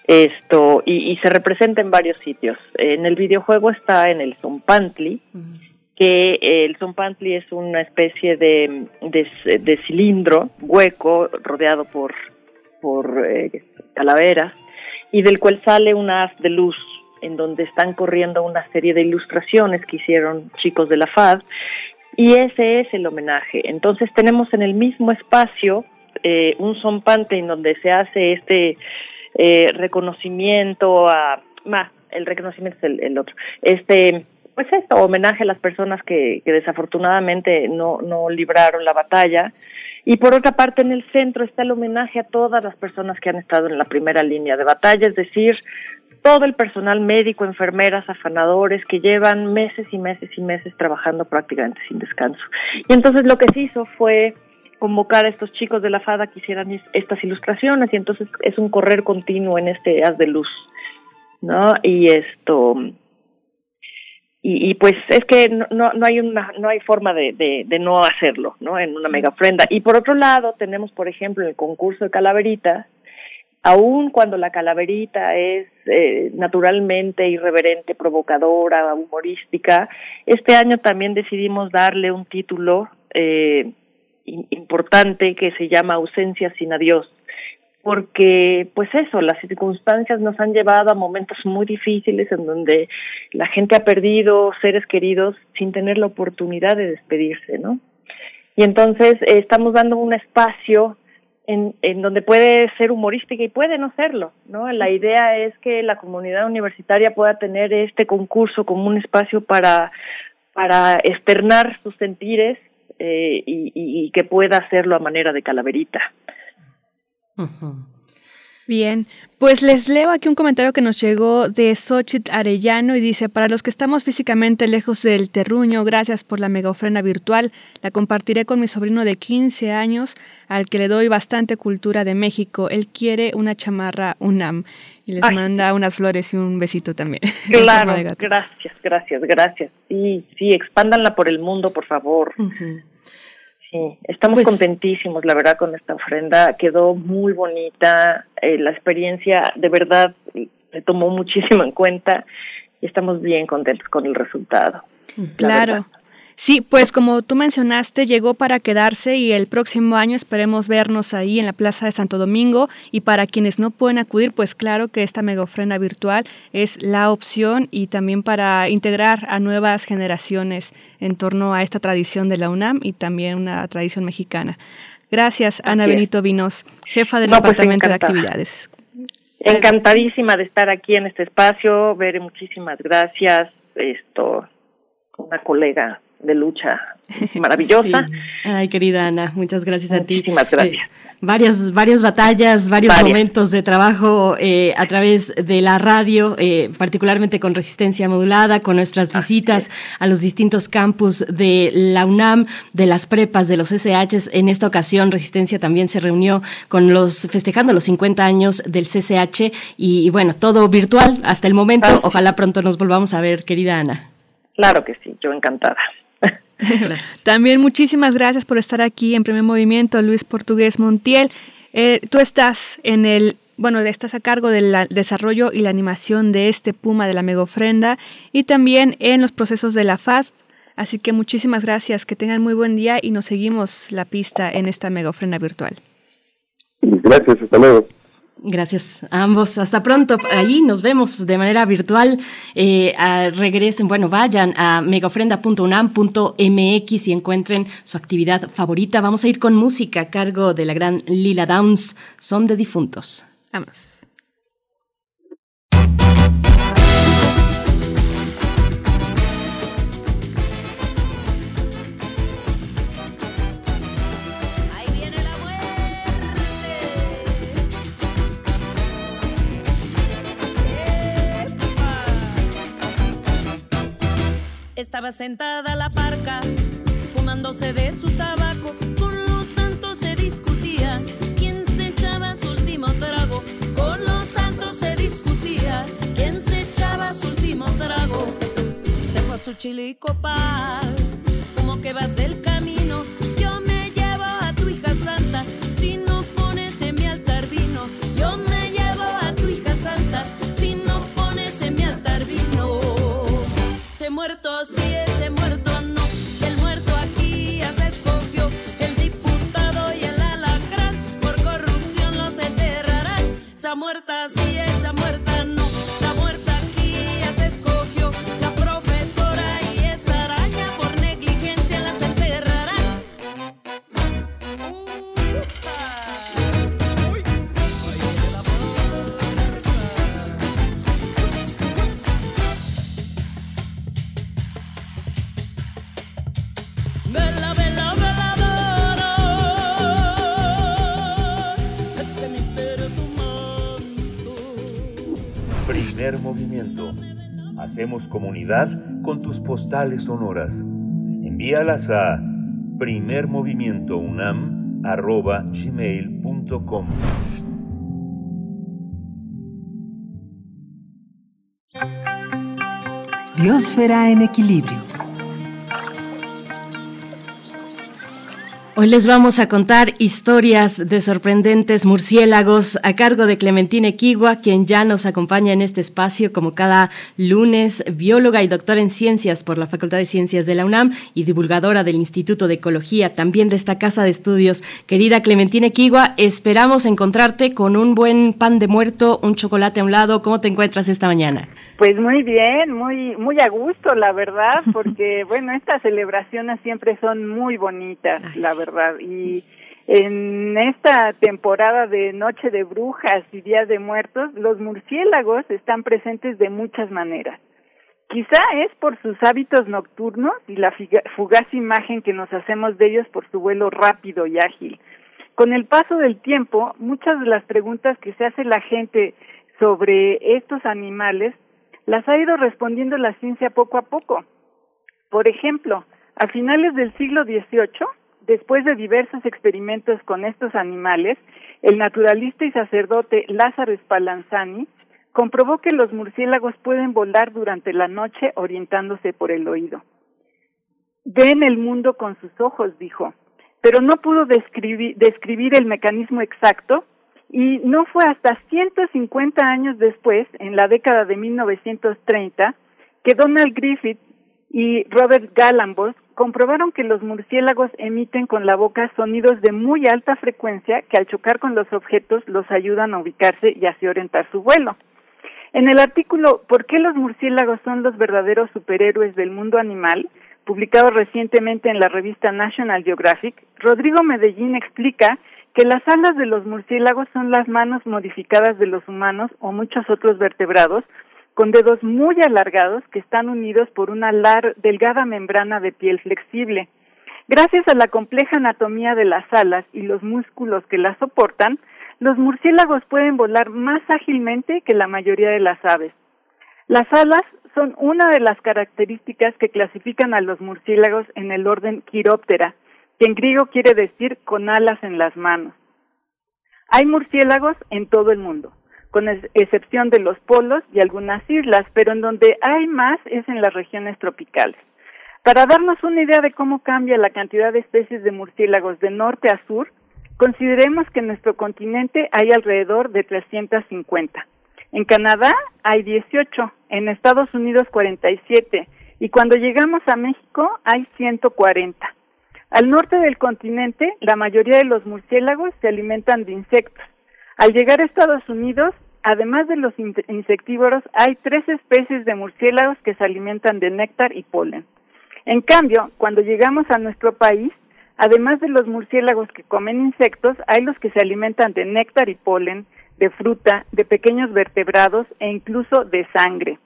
Esto, y, se representa en varios sitios. En el videojuego está en el Zompantli, que el zompantli es una especie de, de, cilindro hueco rodeado por, por eh, calaveras y del cual sale un haz de luz en donde están corriendo una serie de ilustraciones que hicieron chicos de la FAD y ese es el homenaje. Entonces tenemos en el mismo espacio eh, un zompante en donde se hace este eh, reconocimiento a más el reconocimiento es el otro este pues esto, homenaje a las personas que, que desafortunadamente no, no libraron la batalla. Y por otra parte, en el centro está el homenaje a todas las personas que han estado en la primera línea de batalla, es decir, todo el personal médico, enfermeras, afanadores que llevan meses y meses y meses trabajando prácticamente sin descanso. Y entonces lo que se hizo fue convocar a estos chicos de la FADA que hicieran estas ilustraciones y entonces es un correr continuo en este haz de luz, ¿no? Y esto y, pues es que no, no hay una no hay forma de, de, no hacerlo no en una mega ofrenda. Y por otro lado tenemos por ejemplo el concurso de calaveritas. Aun cuando la calaverita es eh, naturalmente irreverente provocadora humorística este año también decidimos darle un título eh, importante que se llama ausencia sin adiós porque pues eso, las circunstancias nos han llevado a momentos muy difíciles en donde la gente ha perdido seres queridos sin tener la oportunidad de despedirse, ¿no? Y entonces eh, estamos dando un espacio en, en donde puede ser humorística y puede no serlo, ¿no? La idea es que la comunidad universitaria pueda tener este concurso como un espacio para, para externar sus sentires eh, y, y que pueda hacerlo a manera de calaverita. Bien, pues les leo aquí un comentario que nos llegó de Xochitl Arellano y dice, para los que estamos físicamente lejos del terruño, gracias por la megafrena virtual, la compartiré con mi sobrino de 15 años, al que le doy bastante cultura de México. Él quiere una chamarra UNAM y les manda unas flores y un besito también. Claro, gracias, gracias, gracias. Sí, sí, expándanla por el mundo, por favor. Sí, estamos pues contentísimos, la verdad, con esta ofrenda. Quedó muy bonita. Eh, la experiencia, de verdad, se tomó muchísimo en cuenta y estamos bien contentos con el resultado. Claro. Sí, pues como tú mencionaste, llegó para quedarse y el próximo año esperemos vernos ahí en la Plaza de Santo Domingo. Y para quienes no pueden acudir, pues claro que esta megofrena virtual es la opción y también para integrar a nuevas generaciones en torno a esta tradición de la UNAM y también una tradición mexicana. Gracias, Ana Benito Vinos, jefa del pues, Departamento de Actividades. Encantadísima de estar aquí en este espacio, Ver, muchísimas gracias. Esto, una colega de lucha maravillosa. Ay, querida Ana, muchas gracias a ti. Muchísimas gracias. Eh, varias, varias batallas, varios momentos de trabajo eh, a través de la radio, eh, particularmente con resistencia modulada, con nuestras visitas a los distintos campus de la UNAM, de las prepas, de los SHs. En esta ocasión, Resistencia también se reunió con los, festejando los 50 años del CCH y, bueno, todo virtual hasta el momento. Ojalá pronto nos volvamos a ver, querida Ana. Claro que sí, yo encantada. También muchísimas gracias por estar aquí en Primer Movimiento, Luis Portugués Montiel. Eh, tú estás en el, bueno, estás a cargo del desarrollo y la animación de este Puma de la Mega Ofrenda y también en los procesos de la FAST. Así que muchísimas gracias, que tengan muy buen día y nos seguimos la pista en esta Mega Ofrenda virtual. Gracias, hasta luego. Gracias a ambos. Hasta pronto. Ahí nos vemos de manera virtual. Eh, regresen, bueno, vayan a megafrenda.unam.mx y encuentren su actividad favorita. Vamos a ir con música a cargo de la gran Lila Downs. Son de difuntos. Vamos. Estaba sentada la parca, fumándose de su tabaco. Con los santos se discutía quién se echaba su último trago. Con los santos se discutía quién se echaba su último trago. Se fue a su chilico pal, como que vas del camino. Yo me llevo a tu hija santa, si no pones en mi altar vino. Yo me llevo a tu hija santa, si no pones en mi altar vino. Se muerto enterrarán. Esa muerta Movimiento. Hacemos comunidad con tus postales sonoras. Envíalas a primermovimientounam.gmail.com Biosfera en equilibrio. Hoy les vamos a contar historias de sorprendentes murciélagos a cargo de Clementina Equigua, quien ya nos acompaña en este espacio como cada lunes, bióloga y doctora en ciencias por la Facultad de Ciencias de la UNAM y divulgadora del Instituto de Ecología, también de esta casa de estudios. Querida Clementina Equigua, esperamos encontrarte con un buen pan de muerto, un chocolate a un lado. ¿Cómo te encuentras esta mañana? Pues muy bien, muy muy a gusto, la verdad, porque bueno, estas celebraciones siempre son muy bonitas, la verdad. Y en esta temporada de Noche de Brujas y Días de Muertos, los murciélagos están presentes de muchas maneras. Quizá es por sus hábitos nocturnos y la fugaz imagen que nos hacemos de ellos por su vuelo rápido y ágil. Con el paso del tiempo, muchas de las preguntas que se hace la gente sobre estos animales las ha ido respondiendo la ciencia poco a poco. Por ejemplo, a finales del siglo XVIII, después de diversos experimentos con estos animales, el naturalista y sacerdote Lázaro Spallanzani comprobó que los murciélagos pueden volar durante la noche orientándose por el oído. Ven el mundo con sus ojos, dijo, pero no pudo describir, el mecanismo exacto y no fue hasta 150 años después, en la década de 1930, que Donald Griffith y Robert Galambos comprobaron que los murciélagos emiten con la boca sonidos de muy alta frecuencia que al chocar con los objetos los ayudan a ubicarse y así orientar su vuelo. En el artículo ¿Por qué los murciélagos son los verdaderos superhéroes del mundo animal? publicado recientemente en la revista National Geographic, Rodrigo Medellín explica que las alas de los murciélagos son las manos modificadas de los humanos o muchos otros vertebrados con dedos muy alargados que están unidos por una delgada membrana de piel flexible. Gracias a la compleja anatomía de las alas y los músculos que las soportan, los murciélagos pueden volar más ágilmente que la mayoría de las aves. Las alas son una de las características que clasifican a los murciélagos en el orden Chiroptera, que en griego quiere decir con alas en las manos. Hay murciélagos en todo el mundo, con ex- excepción de los polos y algunas islas, pero en donde hay más es en las regiones tropicales. Para darnos una idea de cómo cambia la cantidad de especies de murciélagos de norte a sur, consideremos que en nuestro continente hay alrededor de 350. En Canadá hay 18, en Estados Unidos 47 y cuando llegamos a México hay 140. Al norte del continente, la mayoría de los murciélagos se alimentan de insectos. Al llegar a Estados Unidos, además de los insectívoros, hay tres especies de murciélagos que se alimentan de néctar y polen. En cambio, cuando llegamos a nuestro país, además de los murciélagos que comen insectos, hay los que se alimentan de néctar y polen, de fruta, de pequeños vertebrados e incluso de sangre.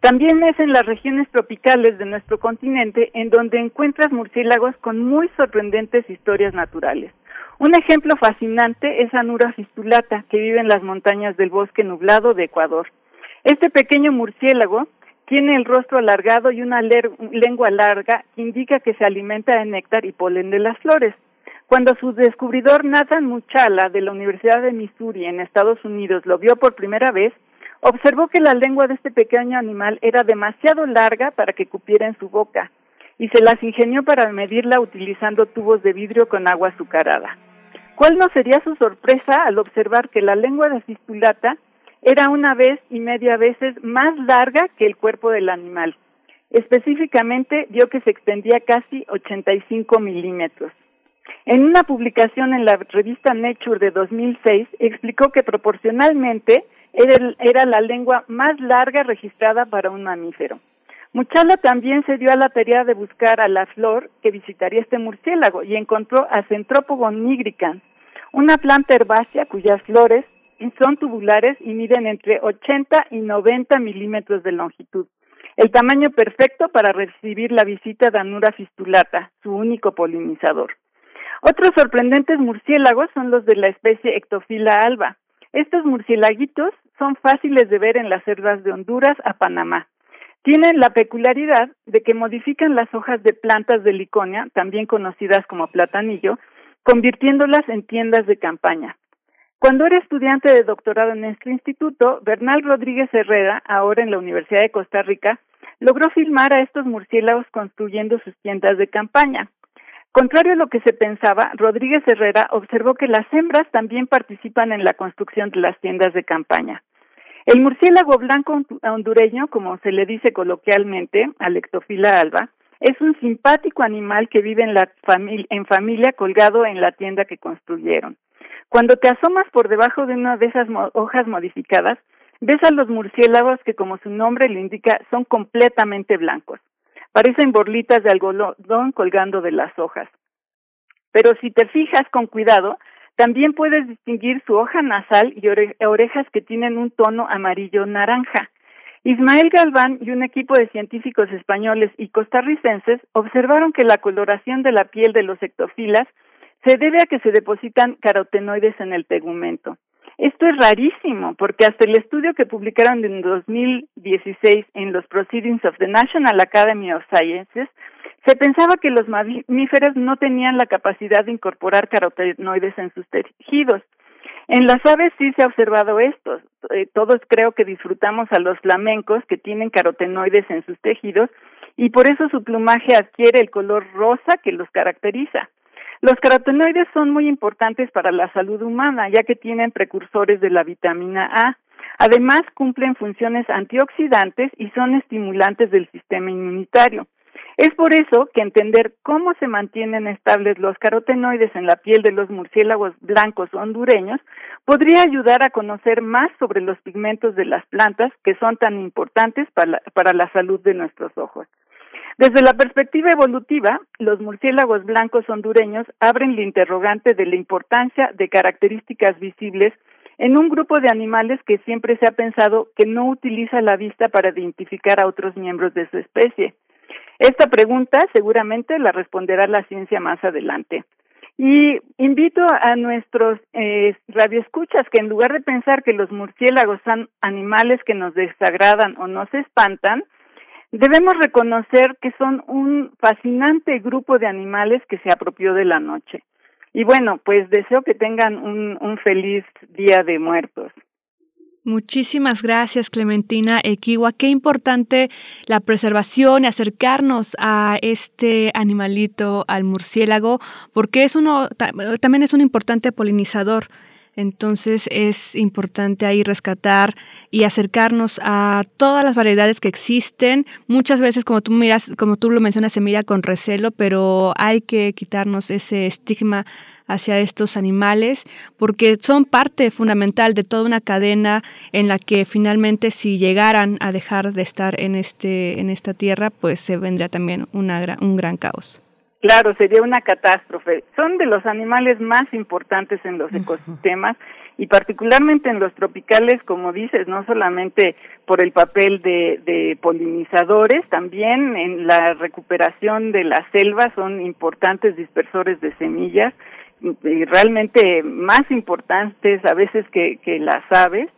También es en las regiones tropicales de nuestro continente en donde encuentras murciélagos con muy sorprendentes historias naturales. Un ejemplo fascinante es Anura fistulata, que vive en las montañas del bosque nublado de Ecuador. Este pequeño murciélago tiene el rostro alargado y una lengua larga que indica que se alimenta de néctar y polen de las flores. Cuando su descubridor Nathan Muchala de la Universidad de Missouri en Estados Unidos lo vio por primera vez, observó que la lengua de este pequeño animal era demasiado larga para que cupiera en su boca y se las ingenió para medirla utilizando tubos de vidrio con agua azucarada. ¿Cuál no sería su sorpresa al observar que la lengua de fistulata era una vez y media veces más larga que el cuerpo del animal? Específicamente vio que se extendía casi 85 milímetros. En una publicación en la revista Nature de 2006 explicó que proporcionalmente era, era la lengua más larga registrada para un mamífero. Muchala también se dio a la tarea de buscar a la flor que visitaría este murciélago y encontró a Centropogon nigricans, una planta herbácea cuyas flores son tubulares y miden entre 80 y 90 milímetros de longitud, el tamaño perfecto para recibir la visita de Anura fistulata, su único polinizador. Otros sorprendentes murciélagos son los de la especie Ectofila alba. Estos murciélaguitos son fáciles de ver en las selvas de Honduras a Panamá. Tienen la peculiaridad de que modifican las hojas de plantas de liconia, también conocidas como platanillo, convirtiéndolas en tiendas de campaña. Cuando era estudiante de doctorado en este instituto, Bernal Rodríguez Herrera, ahora en la Universidad de Costa Rica, logró filmar a estos murciélagos construyendo sus tiendas de campaña. Contrario a lo que se pensaba, Rodríguez Herrera observó que las hembras también participan en la construcción de las tiendas de campaña. El murciélago blanco hondureño, como se le dice coloquialmente, Alectofila alba, es un simpático animal que vive en, la en familia colgado en la tienda que construyeron. Cuando te asomas por debajo de una de esas hojas modificadas, ves a los murciélagos que, como su nombre le indica, son completamente blancos. Parecen borlitas de algodón colgando de las hojas. Pero si te fijas con cuidado, también puedes distinguir su hoja nasal y orejas que tienen un tono amarillo naranja. Ismael Galván y un equipo de científicos españoles y costarricenses observaron que la coloración de la piel de los ectofilas se debe a que se depositan carotenoides en el tegumento. Esto es rarísimo porque hasta el estudio que publicaron en 2016 en los Proceedings of the National Academy of Sciences se pensaba que los mamíferos no tenían la capacidad de incorporar carotenoides en sus tejidos. En las aves sí se ha observado esto. Eh, todos creo que disfrutamos a los flamencos que tienen carotenoides en sus tejidos y por eso su plumaje adquiere el color rosa que los caracteriza. Los carotenoides son muy importantes para la salud humana ya que tienen precursores de la vitamina A. Además, cumplen funciones antioxidantes y son estimulantes del sistema inmunitario. Es por eso que entender cómo se mantienen estables los carotenoides en la piel de los murciélagos blancos hondureños podría ayudar a conocer más sobre los pigmentos de las plantas que son tan importantes para la, para la salud de nuestros ojos. Desde la perspectiva evolutiva, los murciélagos blancos hondureños abren el interrogante de la importancia de características visibles en un grupo de animales que siempre se ha pensado que no utiliza la vista para identificar a otros miembros de su especie. Esta pregunta seguramente la responderá la ciencia más adelante. Y invito a nuestros eh, radioescuchas que en lugar de pensar que los murciélagos son animales que nos desagradan o nos espantan, debemos reconocer que son un fascinante grupo de animales que se apropió de la noche. Y bueno, pues deseo que tengan un feliz Día de Muertos. Muchísimas gracias, Clementina Equiwa. Qué importante la preservación y acercarnos a este animalito, al murciélago, porque es uno, también es un importante polinizador. Entonces es importante ahí rescatar y acercarnos a todas las variedades que existen. Muchas veces, como tú miras, como tú lo mencionas, se mira con recelo, pero hay que quitarnos ese estigma hacia estos animales porque son parte fundamental de toda una cadena en la que finalmente si llegaran a dejar de estar en este en esta tierra pues se vendría también una, un gran caos. Claro, sería una catástrofe. Son de los animales más importantes en los ecosistemas y particularmente en los tropicales, como dices, no solamente por el papel de, de polinizadores, también en la recuperación de las selvas son importantes dispersores de semillas y realmente más importantes a veces que, que las aves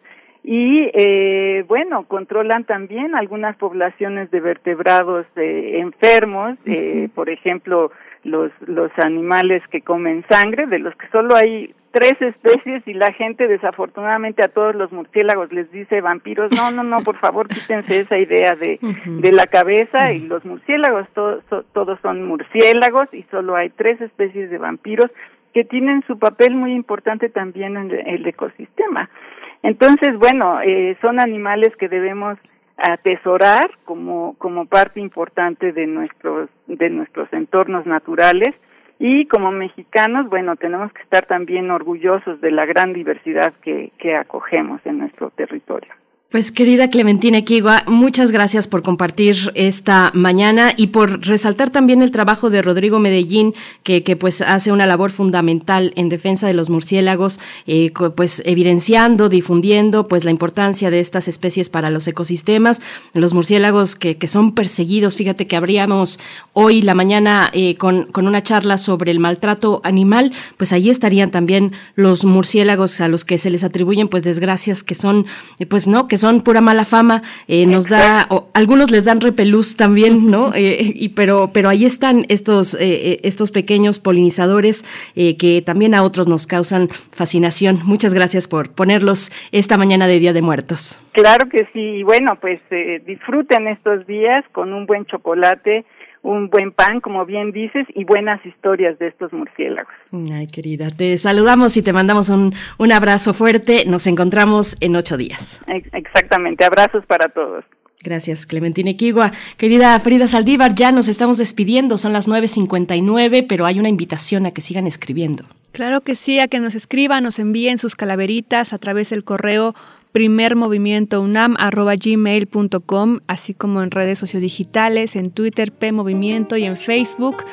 y eh, bueno controlan también algunas poblaciones de vertebrados eh, enfermos eh, por ejemplo los los animales que comen sangre de los que solo hay tres especies y la gente desafortunadamente a todos los murciélagos les dice vampiros no no no por favor quítense esa idea de de la cabeza y los murciélagos todos todos son murciélagos y solo hay tres especies de vampiros que tienen su papel muy importante también en el ecosistema. Entonces, bueno, eh, son animales que debemos atesorar como, como parte importante de nuestros, de nuestros entornos naturales y como mexicanos, bueno, tenemos que estar también orgullosos de la gran diversidad que, que acogemos en nuestro territorio. Pues querida Clementina Equigua, muchas gracias por compartir esta mañana y por resaltar también el trabajo de Rodrigo Medellín, que, que pues hace una labor fundamental en defensa de los murciélagos, eh, pues evidenciando, difundiendo pues la importancia de estas especies para los ecosistemas, los murciélagos que, que son perseguidos. Fíjate que habríamos hoy la mañana eh, con, con una charla sobre el maltrato animal, pues ahí estarían también los murciélagos a los que se les atribuyen pues desgracias que son, eh, pues no, que son pura mala fama, eh, nos da, o, algunos les dan repelús también, ¿no? Eh, y pero, pero ahí están estos, eh, estos pequeños polinizadores que también a otros nos causan fascinación. Muchas gracias por ponerlos esta mañana de Día de Muertos. Claro que sí, bueno, pues disfruten estos días con un buen chocolate un buen pan, como bien dices, y buenas historias de estos murciélagos. Ay, querida, te saludamos y te mandamos un, un abrazo fuerte. Nos encontramos en ocho días. Exactamente, abrazos para todos. Gracias, Clementina Equigua. Querida Frida Saldívar, ya nos estamos despidiendo, son las 9.59, pero hay una invitación a que sigan escribiendo. Claro que sí, a que nos escriban, nos envíen sus calaveritas a través del correo primermovimientounam.gmail.com, así como en redes sociodigitales, en Twitter, P Movimiento y en Facebook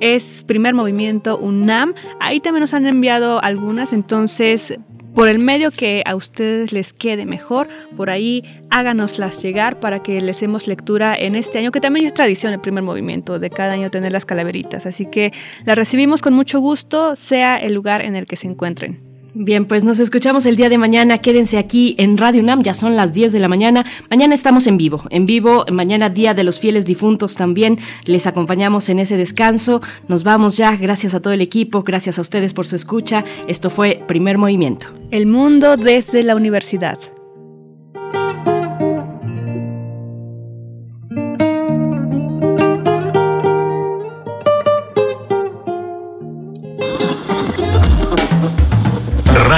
es Primer Movimiento UNAM. Ahí también nos han enviado algunas, entonces por el medio que a ustedes les quede mejor, por ahí háganoslas llegar para que les demos lectura en este año, que también es tradición el primer movimiento de cada año tener las calaveritas. Así que las recibimos con mucho gusto, sea el lugar en el que se encuentren. Bien, pues nos escuchamos el día de mañana. Quédense aquí en Radio UNAM, ya son las 10 de la mañana. Mañana estamos en vivo, en vivo, mañana Día de los Fieles Difuntos también. Les acompañamos en ese descanso. Nos vamos ya, gracias a todo el equipo, gracias a ustedes por su escucha. Esto fue Primer Movimiento. El mundo desde la universidad.